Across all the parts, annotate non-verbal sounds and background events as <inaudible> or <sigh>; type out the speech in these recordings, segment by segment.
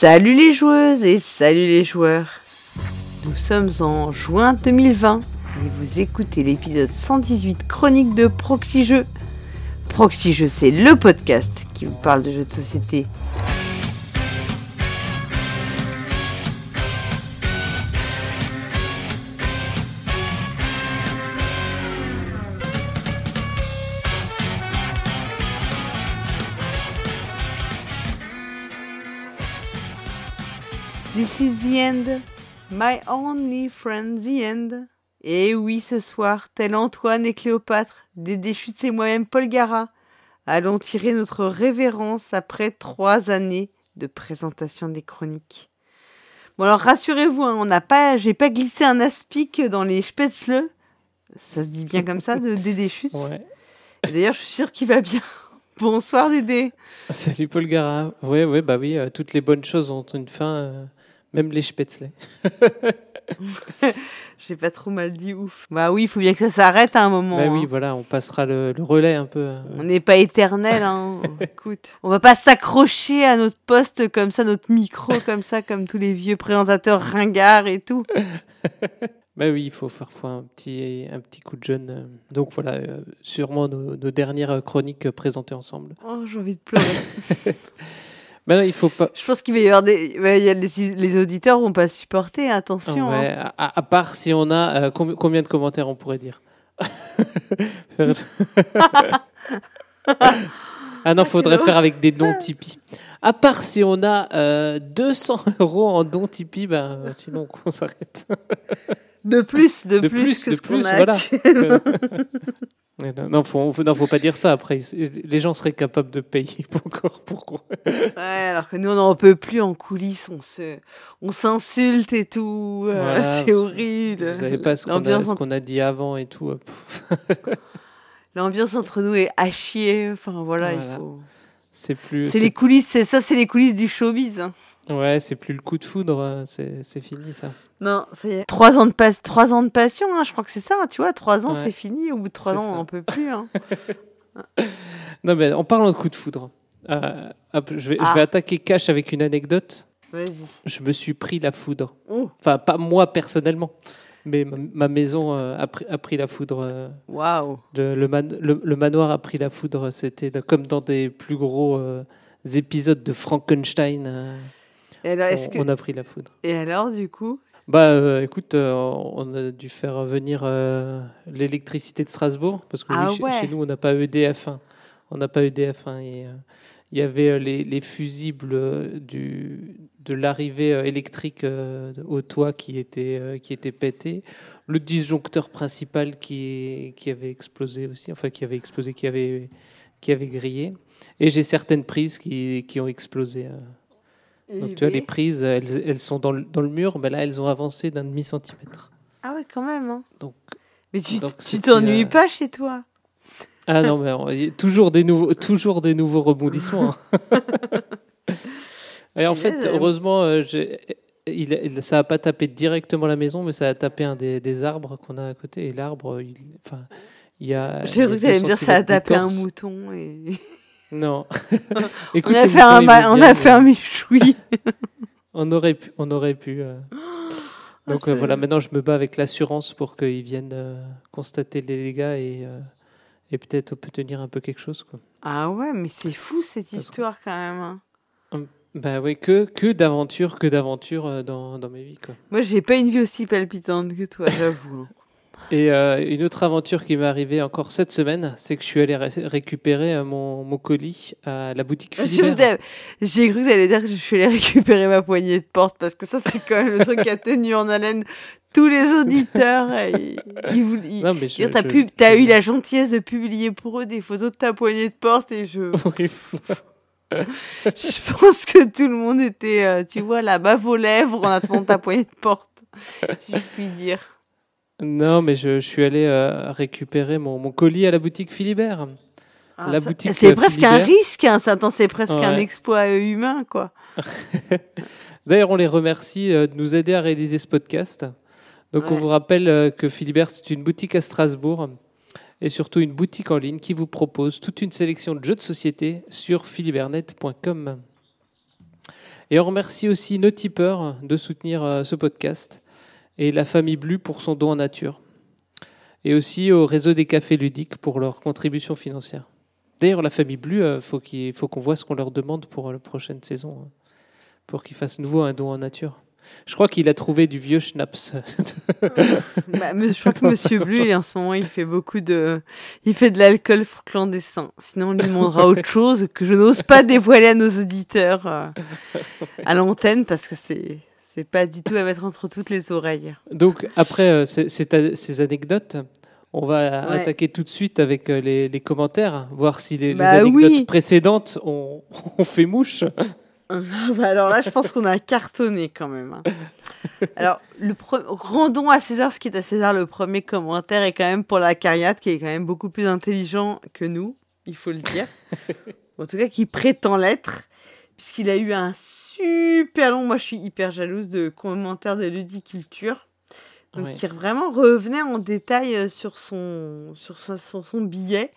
Salut les joueuses et salut les joueurs. Nous sommes en juin 2020 et vous écoutez l'épisode 118 chronique de Proxy Jeux. C'est le podcast qui vous parle de jeux de société. End. My only friend, the end. Et oui, ce soir, tel Antoine et Cléopâtre, Dédé Chutes et moi-même Paul Gara, allons tirer notre révérence après trois années de présentation des chroniques. Bon alors rassurez-vous, hein, on n'a pas, j'ai pas glissé un aspic dans les Spätzle. Ça se dit bien comme ça, de Dédé Chutes. Ouais. D'ailleurs, je suis sûre qu'il va bien. <laughs> Bonsoir Dédé. Salut Paul Gara. Ouais, ouais, bah oui, euh, toutes les bonnes choses ont une fin, euh, même les spätzle. <laughs> J'ai pas trop mal dit ouf. Bah oui, il faut bien que ça s'arrête à un moment. Bah hein. oui, voilà, on passera le, le relais un peu. euh. On n'est pas éternel, hein. <laughs> Écoute, on va pas s'accrocher à notre poste comme ça, notre micro comme ça, comme tous les vieux présentateurs ringards et tout. <laughs> Bah oui, il faut parfois un petit, un petit coup de jeune. euh. Donc voilà, euh, sûrement nos, nos dernières chroniques présentées ensemble. Oh, j'ai envie de pleurer. Mais il faut pas. Je pense qu'il va y avoir des, ouais, il y a les, les auditeurs vont pas supporter. Attention. Ouais, hein. à, à part si on a euh, combi- combien de commentaires on pourrait dire? <laughs> <laughs> Ah non, faudrait faire avec des dons Tipeee. À part si on a euh, 200 euros en dons Tipeee, ben, euh, sinon on s'arrête. <laughs> De plus, de, De plus, plus, que de ce qu'on a. voilà. <laughs> <laughs> non, faut, faut- non, faut pas dire ça après. Les gens seraient capables de payer <laughs> encore. Pourquoi? Ouais, alors que nous on n'en peut plus en coulisses, on se, on s'insulte et tout. euh, Voilà, c'est horrible. Vous savez pas ce qu'on a, entre- a dit avant et tout. pff, L'ambiance entre nous est à chier. Enfin voilà, Voilà. il faut. C'est plus. C'est les coulisses, c'est ça, c'est les coulisses du showbiz. hein. Ouais, c'est plus le coup de foudre. C'est c'est fini ça. Non, ça y est. Trois ans de, pas- trois ans de passion, hein, je crois que c'est ça. Tu vois, trois ans, Ouais. c'est fini. Au bout de trois C'est ans, on ça. n'en peut plus. hein. <laughs> Non, mais en parlant de coup de foudre, euh, hop, je, vais, je Ah. vais attaquer Cash avec une anecdote. Vas-y. Je me suis pris la foudre. Oh, Enfin, pas moi personnellement, mais ma, ma maison euh, a, pris, a pris la foudre. euh, waouh. le, le man- le- le manoir a pris la foudre. C'était comme dans des plus gros euh, épisodes de Frankenstein. Et alors, on, est-ce que... on a pris la foudre. Et alors, du coup Bah, euh, écoute, euh, on a dû faire venir euh, l'électricité de Strasbourg parce que Ah chez- ouais. chez, nous, on n'a pas EDF1. On n'a pas EDF1 et euh, il y avait les, les fusibles du, de l'arrivée électrique au toit qui étaient, qui étaient pétés. Le disjoncteur principal qui, qui avait explosé aussi, enfin qui avait explosé, qui avait, qui avait grillé. Et j'ai certaines prises qui, qui ont explosé. Euh. Donc tu vois, les prises, elles, elles sont dans le, dans le mur, mais là, elles ont avancé d'un demi-centimètre. Ah ouais, quand même. Hein. Donc, Mais tu Donc, tu c'était, t'ennuies euh, pas chez toi ah non, mais on- il y a toujours des nouveaux, toujours des nouveaux rebondissements. hein. <laughs> Et en fait, Punaise. heureusement, euh, j'ai- il, il- ça n'a pas tapé directement la maison, mais ça a tapé un des, des arbres qu'on a à côté. Et l'arbre, il, enfin, il y a. J'ai il y cru a que t'allais deux me dire ça a centimètres tapé un d'écorce. mouton. Et... Non. <laughs> On a les fait un, ma- on a fait un méchoui. <laughs> On aurait pu. On aurait pu euh. Donc c'est- euh, voilà, maintenant je me bats avec l'assurance pour qu'ils viennent euh, constater les dégâts et, euh, et peut-être obtenir un peu quelque chose. Quoi. Ah ouais, mais c'est fou cette histoire quand même. hein. Bah oui, que, que d'aventures, que d'aventures dans, dans mes vies. Quoi. Moi, j'ai pas une vie aussi palpitante que toi, j'avoue. Et euh, une autre aventure qui m'est arrivée encore cette semaine, c'est que je suis allé ré- récupérer euh, mon, mon colis à la boutique Philibert. J'ai cru que t'allais dire que je suis allée récupérer ma poignée de porte parce que ça, c'est quand même le truc qui a tenu en haleine tous les auditeurs. Ils, Non, mais je- T'as je- je- eu la gentillesse de publier pour eux des photos de ta poignée de porte et je, <laughs> Oui. <laughs> je pense que tout le monde était, euh, tu vois, la bave aux lèvres en attendant ta poignée de porte, si je puis dire. Non, mais je, je suis allé euh, récupérer mon, mon colis à la boutique Philibert. Ah, La ça- boutique, C'est presque un risque, hein, ça, c'est presque un exploit euh, humain, quoi. <laughs> D'ailleurs, on les remercie euh, de nous aider à réaliser ce podcast. Donc, on vous rappelle que Philibert, c'est une boutique à Strasbourg et surtout une boutique en ligne qui vous propose toute une sélection de jeux de société sur philibernet.com. Et on remercie aussi nos tipeurs de soutenir ce podcast et la famille Blu pour son don en nature. Et aussi au réseau des cafés ludiques pour leur contribution financière. D'ailleurs, la famille Blu, il faut qu'il faut qu'on voit ce qu'on leur demande pour la prochaine saison, hein, pour qu'ils fassent nouveau un don en nature. Je crois qu'il a trouvé du vieux schnapps. <laughs> bah, je crois que Monsieur Blu, en ce moment, il fait beaucoup de, il fait de l'alcool clandestin. Sinon, on lui demandera autre chose que je n'ose pas dévoiler à nos auditeurs euh, à l'antenne parce que c'est, c'est pas du tout à mettre entre toutes les oreilles. Donc après euh, ces, ces anecdotes, on va attaquer tout de suite avec euh, les, les commentaires, voir si les, bah anecdotes précédentes ont, <laughs> ont fait mouche. <laughs> Bah, alors là, je pense qu'on a cartonné quand même. Hein. <laughs> Alors, le rendons à César ce qui est à César. Le premier commentaire est quand même pour la cariate, qui est quand même beaucoup plus intelligent que nous, il faut le dire. en tout cas, qui prétend l'être, puisqu'il a eu un super long. Moi, je suis hyper jalouse de commentaires de ludiculture. Donc, qui vraiment revenait en détail euh, sur son, sur son, son billet.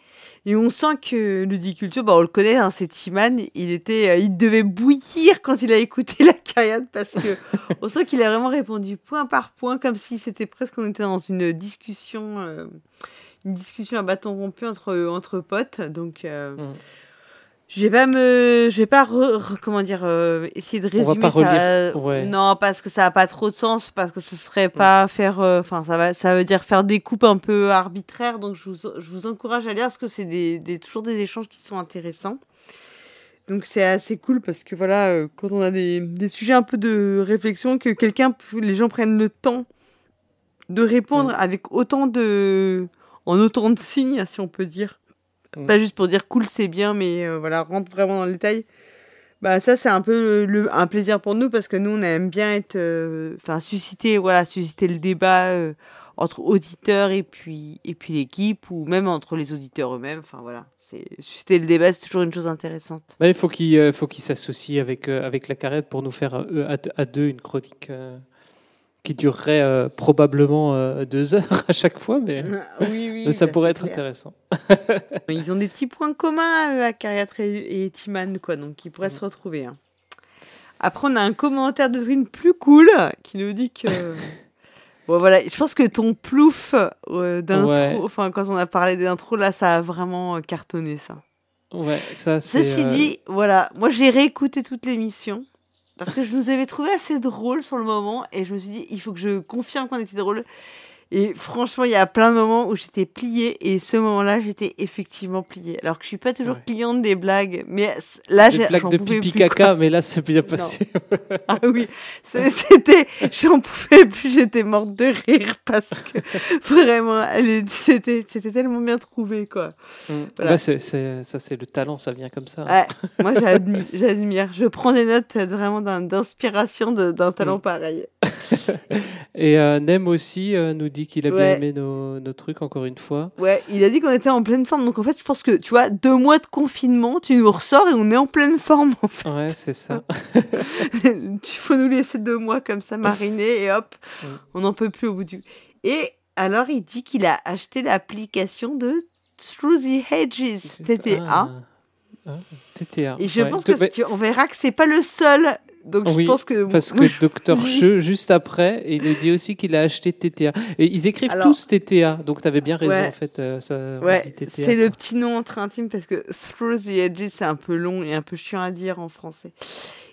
Et on sent que Ludiculture, bah on le connaît, hein, c'est Timan, il était, euh, il devait bouillir quand il a écouté <laughs> la carrière parce que on sent qu'il a vraiment répondu point par point, comme si c'était presque on était dans une discussion, euh, une discussion à bâton rompu entre entre potes. Donc euh, mmh. Je vais pas me, je vais pas comment dire, euh, essayer de résumer ça. Non, parce que ça a pas trop de sens, parce que ce serait pas faire, euh, enfin ça va, ça veut dire faire des coupes un peu arbitraires. Donc je vous, je vous encourage à lire parce que c'est des, des, toujours des échanges qui sont intéressants. Donc c'est assez cool parce que voilà, euh, quand on a des, des sujets un peu de réflexion, que quelqu'un, les gens prennent le temps de répondre avec autant de, en autant de signes, si on peut dire Mm. Pas juste pour dire cool, c'est bien, mais euh, voilà, rentre vraiment dans le détail. Bah ça c'est un peu le, un plaisir pour nous parce que nous on aime bien être euh, enfin susciter voilà susciter le débat euh, entre auditeurs et puis et puis l'équipe ou même entre les auditeurs eux-mêmes enfin voilà c'est susciter le débat c'est toujours une chose intéressante bah, il faut qu'il faut qu'il s'associe avec avec la carrette pour nous faire à, à deux une chronique qui durerait euh, probablement euh, deux <laughs> heures à chaque fois, mais, ça bah, pourrait être intéressant. <laughs> ils ont des petits points communs à Cariatre et, Timan, quoi, donc ils pourraient mm. se retrouver. Hein. Après, on a un commentaire de Twin plus cool qui nous dit que. <laughs> bon, voilà, je pense que ton plouf euh, d'intro, enfin, quand on a parlé d'intro, là, ça a vraiment cartonné, ça. Ouais, ça c'est. Ceci dit, voilà, moi j'ai réécouté toute l'émission. Parce que je nous avais trouvé assez drôle sur le moment et je me suis dit, il faut que je confirme qu'on était drôle. Et franchement, il y a plein de moments où j'étais pliée et ce moment-là, j'étais effectivement pliée. Alors que je suis pas toujours cliente des blagues, mais là, j'ai blagues de pipi caca, mais là, c'est bien passé. <laughs> ah oui, c'était, j'en pouvais plus, j'étais morte de rire parce que <laughs> vraiment, c'était, c'était tellement bien trouvé, quoi. Mm. Bah, c'est, ça, c'est le talent, ça vient comme ça. Ouais, moi, <laughs> j'admire, Je prends des notes vraiment d'inspiration d'un talent mm. pareil. et euh, Nem aussi euh, nous dit qu'il a bien aimé nos, nos, trucs, encore une fois. Ouais, il a dit qu'on était en pleine forme. Donc en fait, je pense que, tu vois, deux mois de confinement, tu nous ressors et on est en pleine forme, en fait. Ouais, c'est ça. <laughs> Il faut nous laisser deux mois comme ça mariner et hop, on n'en peut plus au bout du... Et alors, il dit qu'il a acheté l'application de Through the Hedges, TTA. Ah. Ah, TTA. Et je pense que tu, on verra que c'est pas le seul donc je pense que parce que Dr <laughs> Che juste après, il nous dit aussi qu'il a acheté TTA. Et ils écrivent tous TTA, donc tu avais bien raison en fait. Euh, ça, ouais, c'est le petit nom entre intimes parce que <laughs> Through the Edges c'est un peu long et un peu chiant à dire en français.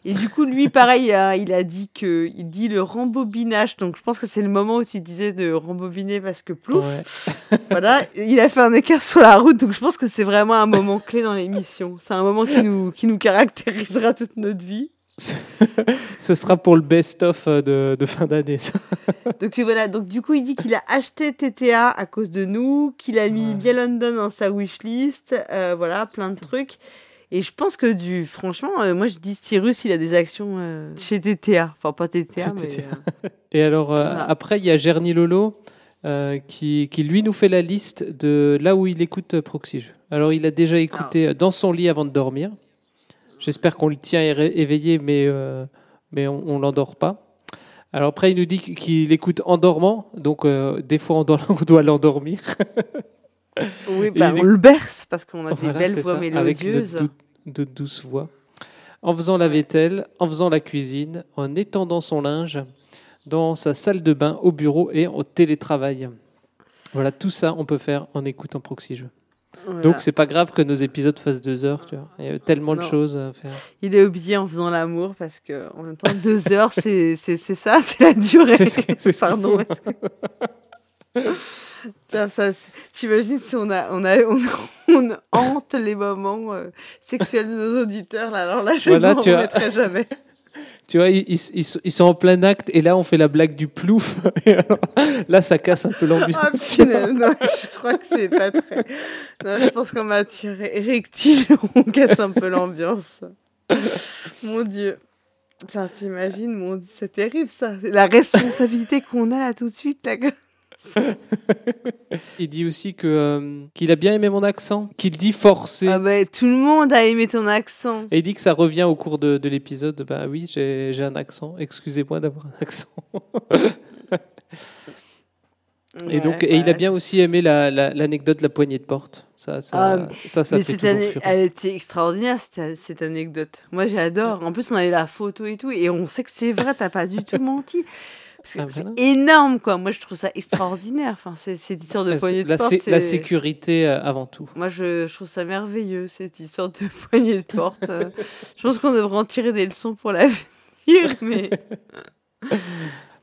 Et du coup, lui, pareil, <laughs> hein, il a dit que, il dit le rembobinage. Donc, je pense que c'est le moment où tu disais de rembobiner parce que plouf. voilà, il a fait un écart sur la route. Donc, je pense que c'est vraiment un moment clé dans l'émission. C'est un moment qui nous, qui nous caractérisera toute notre vie. Ce sera pour le best-of euh, de, de, fin d'année. <laughs> donc voilà, donc du coup il dit qu'il a acheté TTA à cause de nous, qu'il a mis bien London dans sa wishlist, euh, voilà, plein de trucs. Et je pense que du, franchement, euh, moi je dis Cyrus, il a des actions chez TTA, enfin pas TTA, mais. <laughs> Et alors après il y a Gerny Lolo. qui, qui, lui nous fait la liste de là où il écoute Proxige. Alors il a déjà écouté ah. dans son lit avant de dormir. J'espère qu'on le tient éveillé, mais, euh, mais on ne l'endort pas. Alors après, il nous dit qu'il écoute en dormant, donc euh, des fois on doit, <laughs> l'endormir. oui, bah, on le berce parce qu'on a des belles voix mélodieuses. Avec de, douces voix. en faisant la vaisselle, en faisant la cuisine, en étendant son linge, dans sa salle de bain, au bureau et au télétravail. Voilà, tout ça, on peut faire en écoutant Proxy Jeux. Voilà. Donc, c'est pas grave que nos épisodes fassent deux heures, tu vois. Il y a tellement de choses à faire. Il est oublié en faisant l'amour parce que en même temps deux <laughs> heures c'est c'est c'est ça c'est la durée. C'est ce Pardon. que- <laughs> Ça, ça, T'imagines si on a on a on, on hante les moments euh, sexuels de nos auditeurs là alors là je Voilà, ne tu as- remettrai jamais. <laughs> Tu vois, ils, sont- en plein acte et là, on fait la blague du plouf. <laughs> Là, ça casse un peu l'ambiance. Ah je crois que c'est pas très. Non, je pense qu'en matière érectile, <laughs> on casse un peu l'ambiance. Mon Dieu. T'imagines, mon c'est terrible ça. La responsabilité qu'on a là tout de suite, là. <laughs> Il dit aussi que euh, qu'il a bien aimé mon accent, qu'il dit forcé. Ah bah, tout le monde a aimé ton accent. Et il dit que ça revient au cours de, de l'épisode. Bah oui, j'ai j'ai un accent. Excusez-moi d'avoir un accent. <laughs> Et donc, Ouais, et il a bien aussi aimé la- la- l'anecdote de la poignée de porte. Ça, ça, Ah, ça, ça mais fait toujours elle était extraordinaire cette, cette anecdote. Moi, j'adore. En plus, on avait la photo et tout, et on sait que c'est vrai. T'as pas du tout menti. <laughs> Ah, c'est voilà. énorme, quoi. Moi, je trouve ça extraordinaire. Enfin, c'est cette histoire de poignée de la, porte. la sécurité euh, avant tout. Moi, je, je trouve ça merveilleux, cette histoire de <laughs> poignée de porte. Euh, je pense qu'on devrait en tirer des leçons pour l'avenir, <laughs> mais... <laughs>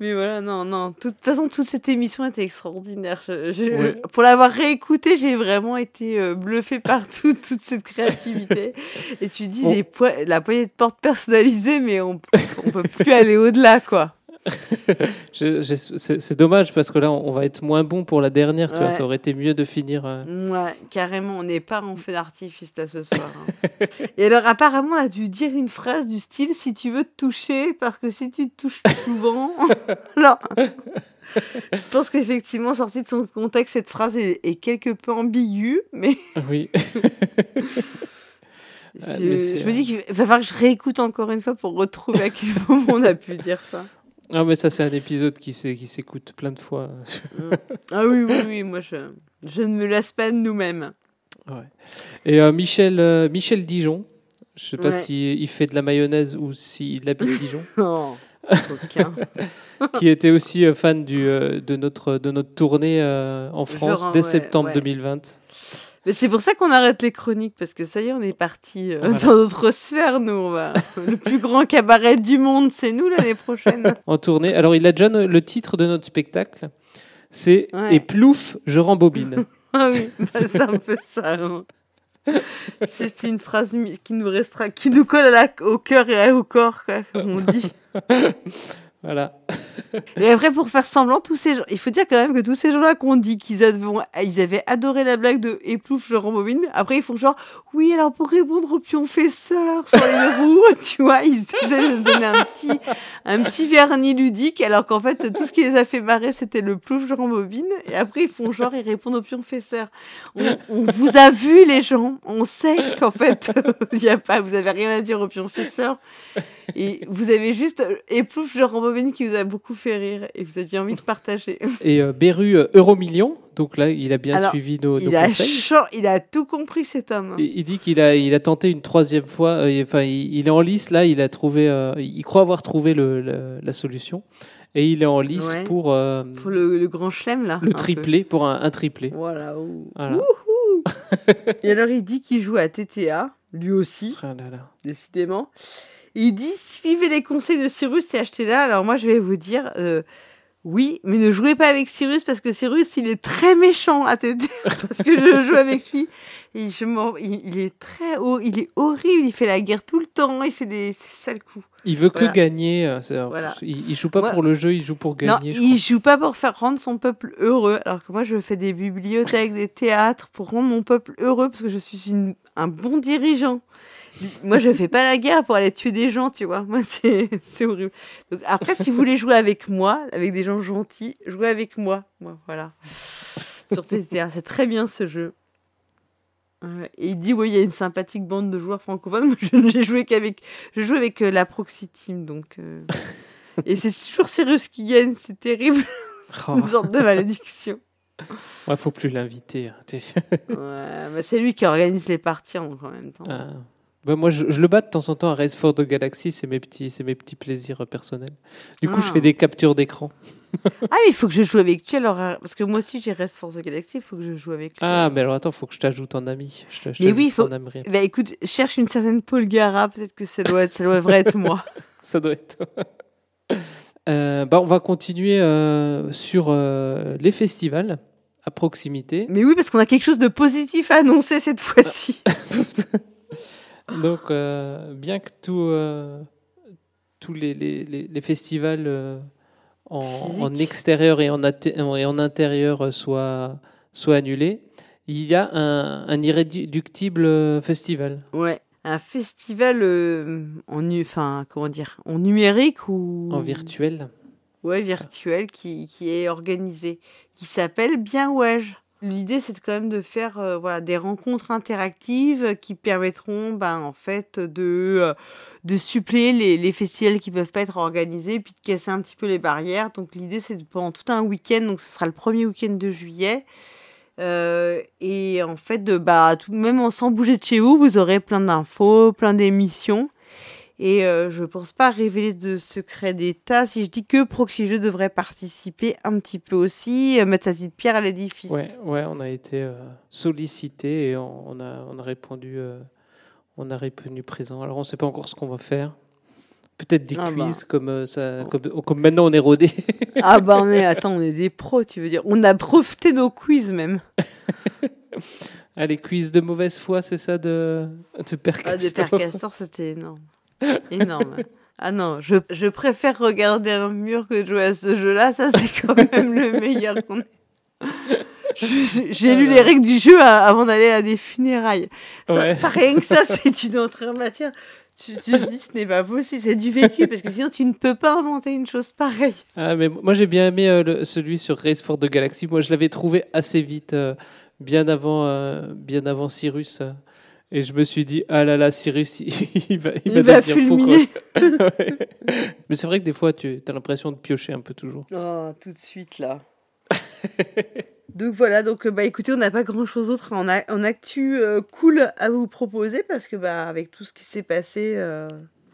Mais voilà, non, non. De toute façon, toute cette émission était extraordinaire. Je- je- Ouais. Pour l'avoir réécoutée, j'ai vraiment été euh, bluffée par tout- toute cette créativité. Et tu dis On- des poi- la poignée de porte personnalisée, mais on, on peut plus aller au-delà, quoi. <laughs> C'est dommage parce que là, on va être moins bon pour la dernière. Tu vois, ça aurait été mieux de finir. euh, Ouais, carrément, on n'est pas en feu d'artifice là ce soir. hein. Et alors, apparemment, on a dû dire une phrase du style si tu veux te toucher, parce que si tu te touches souvent. <laughs> non. Je pense qu'effectivement, sortie de son contexte, cette phrase est, est quelque peu ambiguë, mais <laughs> Oui. je, Ah, je me dis qu'il va falloir que je réécoute encore une fois pour retrouver à quel moment on a pu dire ça. Ah, mais ça, c'est un épisode qui s'é- qui s'écoute plein de fois. <laughs> Ah oui, oui, oui, moi je, je ne me lasse pas de nous-mêmes. Ouais. Et euh, Michel, euh, Michel Dijon, je sais pas Ouais. s'il il fait de la mayonnaise ou s'il habite Dijon, <laughs> Oh, aucun. <laughs> qui était aussi euh, fan du, de, notre, de notre tournée euh, en France Genre, dès ouais, septembre ouais. 2020. Mais c'est pour ça qu'on arrête les chroniques, parce que ça y est, on est parti euh, Voilà. dans notre sphère, nous. On va... <laughs> Le plus grand cabaret du monde, c'est nous l'année prochaine. <laughs> En tournée. Alors, il a déjà le titre de notre spectacle. C'est Ouais. Et plouf, je rembobine. <laughs> ah oui, bah, c'est un peu ça. hein. C'est une phrase qui nous restera, qui nous colle à la- au cœur et au corps, quoi, comme on dit. voilà. <laughs> Et après, pour faire semblant, tous ces gens, il faut dire quand même que tous ces gens-là qu'on dit qu'ils avaient, ils avaient adoré la blague de Éplouf, je rembobine, après ils font genre, oui, alors pour répondre au pion fesseur sur les roues, <laughs> tu vois, ils de se donner un petit, un petit vernis ludique, alors qu'en fait, tout ce qui les a fait marrer, c'était le plouf, je rembobine, et après ils font genre, ils répondent au pion fesseur. On, on vous a vu, les gens, on sait qu'en fait, <laughs> il y a pas, vous avez rien à dire au pion fesseur. Et vous avez juste euh, Éplouf, je rembobine qui vous a beaucoup fait rire et vous avez bien envie de partager. <laughs> Et euh, Beru euh, Euromillion. Donc là, il a bien Alors, suivi nos, nos Il a, conseils. il a tout compris cet homme. Il il dit qu'il a, il a tenté une troisième fois. euh, Enfin, il, il est en lice là. Il a trouvé. il croit avoir trouvé le, le- la solution. Et il est en lice Ouais. pour Pour le, le grand chelem, là. le peu. triplé, pour un, un triplé. Voilà. ouh. Voilà. <laughs> Et alors, il dit qu'il joue à TTA, lui aussi, Ah là là. décidément. Il dit suivez les conseils de Cyrus et achetez-la. Alors, moi, je vais vous dire. euh, oui, mais ne jouez pas avec Cyrus parce que Cyrus, il est très méchant à TTA <laughs> parce que je joue avec lui. Et je il, il est très haut, il est horrible, il fait la guerre tout le temps, il fait des sales coups. Il veut que gagner. euh, Voilà. Il, il joue pas Moi- pour le jeu, il joue pour Non, gagner. je il joue pas pour faire rendre son peuple heureux, alors que moi je fais des bibliothèques, des théâtres pour rendre mon peuple heureux parce que je suis une- un bon dirigeant. Moi je fais pas la guerre pour aller tuer des gens, tu vois. Moi <laughs> c'est horrible. Donc après si vous voulez jouer avec moi, avec des gens gentils, jouez avec moi. Moi voilà. Sur TTA, c'est très bien ce jeu. Ouais, Et il dit oui, il y a une sympathique bande de joueurs francophones. Moi, je n'ai joué qu'avec, je joue avec euh, la Proxy Team, donc. euh, Et c'est toujours Cyrus qui gagne, c'est terrible, <laughs> crois. une sorte de malédiction. Oh, ouais, faut plus l'inviter. hein. Ouais, bah, c'est lui qui organise les parties en en même temps. Ah, Bah, moi, je, je le bats de temps en temps à Race for the Galaxy, c'est mes petits, c'est mes petits plaisirs euh, personnels. Du coup, je Ah. fais des captures d'écran. <laughs> Ah, mais il faut que je joue avec lui alors. euh, Parce que moi aussi, j'ai Rest Force Galaxy, il faut que je joue avec lui. Ah, mais alors attends, faut que je t'ajoute en ami. Je, Mais oui, il faut-. Bah écoute, cherche une certaine Paul Gara, peut-être que ça doit être, ça devrait être moi. <laughs> Ça doit être. <laughs> Euh, bah, on va continuer euh, sur euh, les festivals à proximité. Mais oui, parce qu'on a quelque chose de positif à annoncer cette fois-ci. Donc, euh, bien que tout, euh, tous les, les, les- les festivals euh, en, extérieur et en, atte- et en intérieur soient, soient annulés, il y a un, un irréductible festival. Ouais. Un festival euh, en, enfin, comment dire, en numérique ou? En virtuel. Ouais, virtuel qui, qui est organisé, qui s'appelle Bien Wesh. L'idée, c'est quand même de faire euh, voilà, des rencontres interactives qui permettront ben, en fait de, euh, de suppléer les, festivals qui peuvent pas être organisés, puis de casser un petit peu les barrières. Donc l'idée, c'est pendant tout un week-end, donc ce sera le premier week-end de juillet. Euh, et en fait, de, bah, tout même sans bouger de chez vous, vous aurez plein d'infos, plein d'émissions. Et euh, je pense pas révéler de secret d'État si je dis que Proxy Jeux devrait participer un petit peu aussi, euh, mettre sa petite pierre à l'édifice. Ouais, ouais, on a été euh, sollicité et on, on a, on a répondu, euh, on a répondu présent. Alors on ne sait pas encore ce qu'on va faire. Peut-être des Ah bah. quiz comme ça, comme, comme maintenant on est rodé. <laughs> Ah bah on est, attends, on est des pros, tu veux dire. On a breveté nos quiz même. <laughs> ah, les quiz de mauvaise foi, c'est ça de, de Père Ah, Castor Père Castor, c'était énorme. Énorme. Ah non, je, je préfère regarder un mur que de jouer à ce jeu-là. Ça, c'est quand <laughs> même le meilleur qu'on ait. J'ai lu les règles du jeu à- avant d'aller à des funérailles. Ça, Ouais. ça, rien que ça, <laughs> c'est une entrée en matière. Tu tu te dis, ce n'est pas possible, c'est du vécu, parce que sinon, tu ne peux pas inventer une chose pareille. Ah, mais moi j'ai bien aimé euh, le- celui sur Race for the Galaxy. Moi je l'avais trouvé assez vite, euh, bien avant, euh, bien avant Cyrus. Et je me suis dit, ah là là, Cyrus, <laughs> il, va, il Il va va fou. fulminer. quoi. <laughs> Ouais. Mais c'est vrai que des fois, tu as l'impression de piocher un peu toujours. Oh, tout de suite là. <laughs> donc voilà, donc euh, bah écoutez, on n'a pas grand chose d'autre en, a- en actu euh, cool à vous proposer parce que bah avec tout ce qui s'est passé, euh,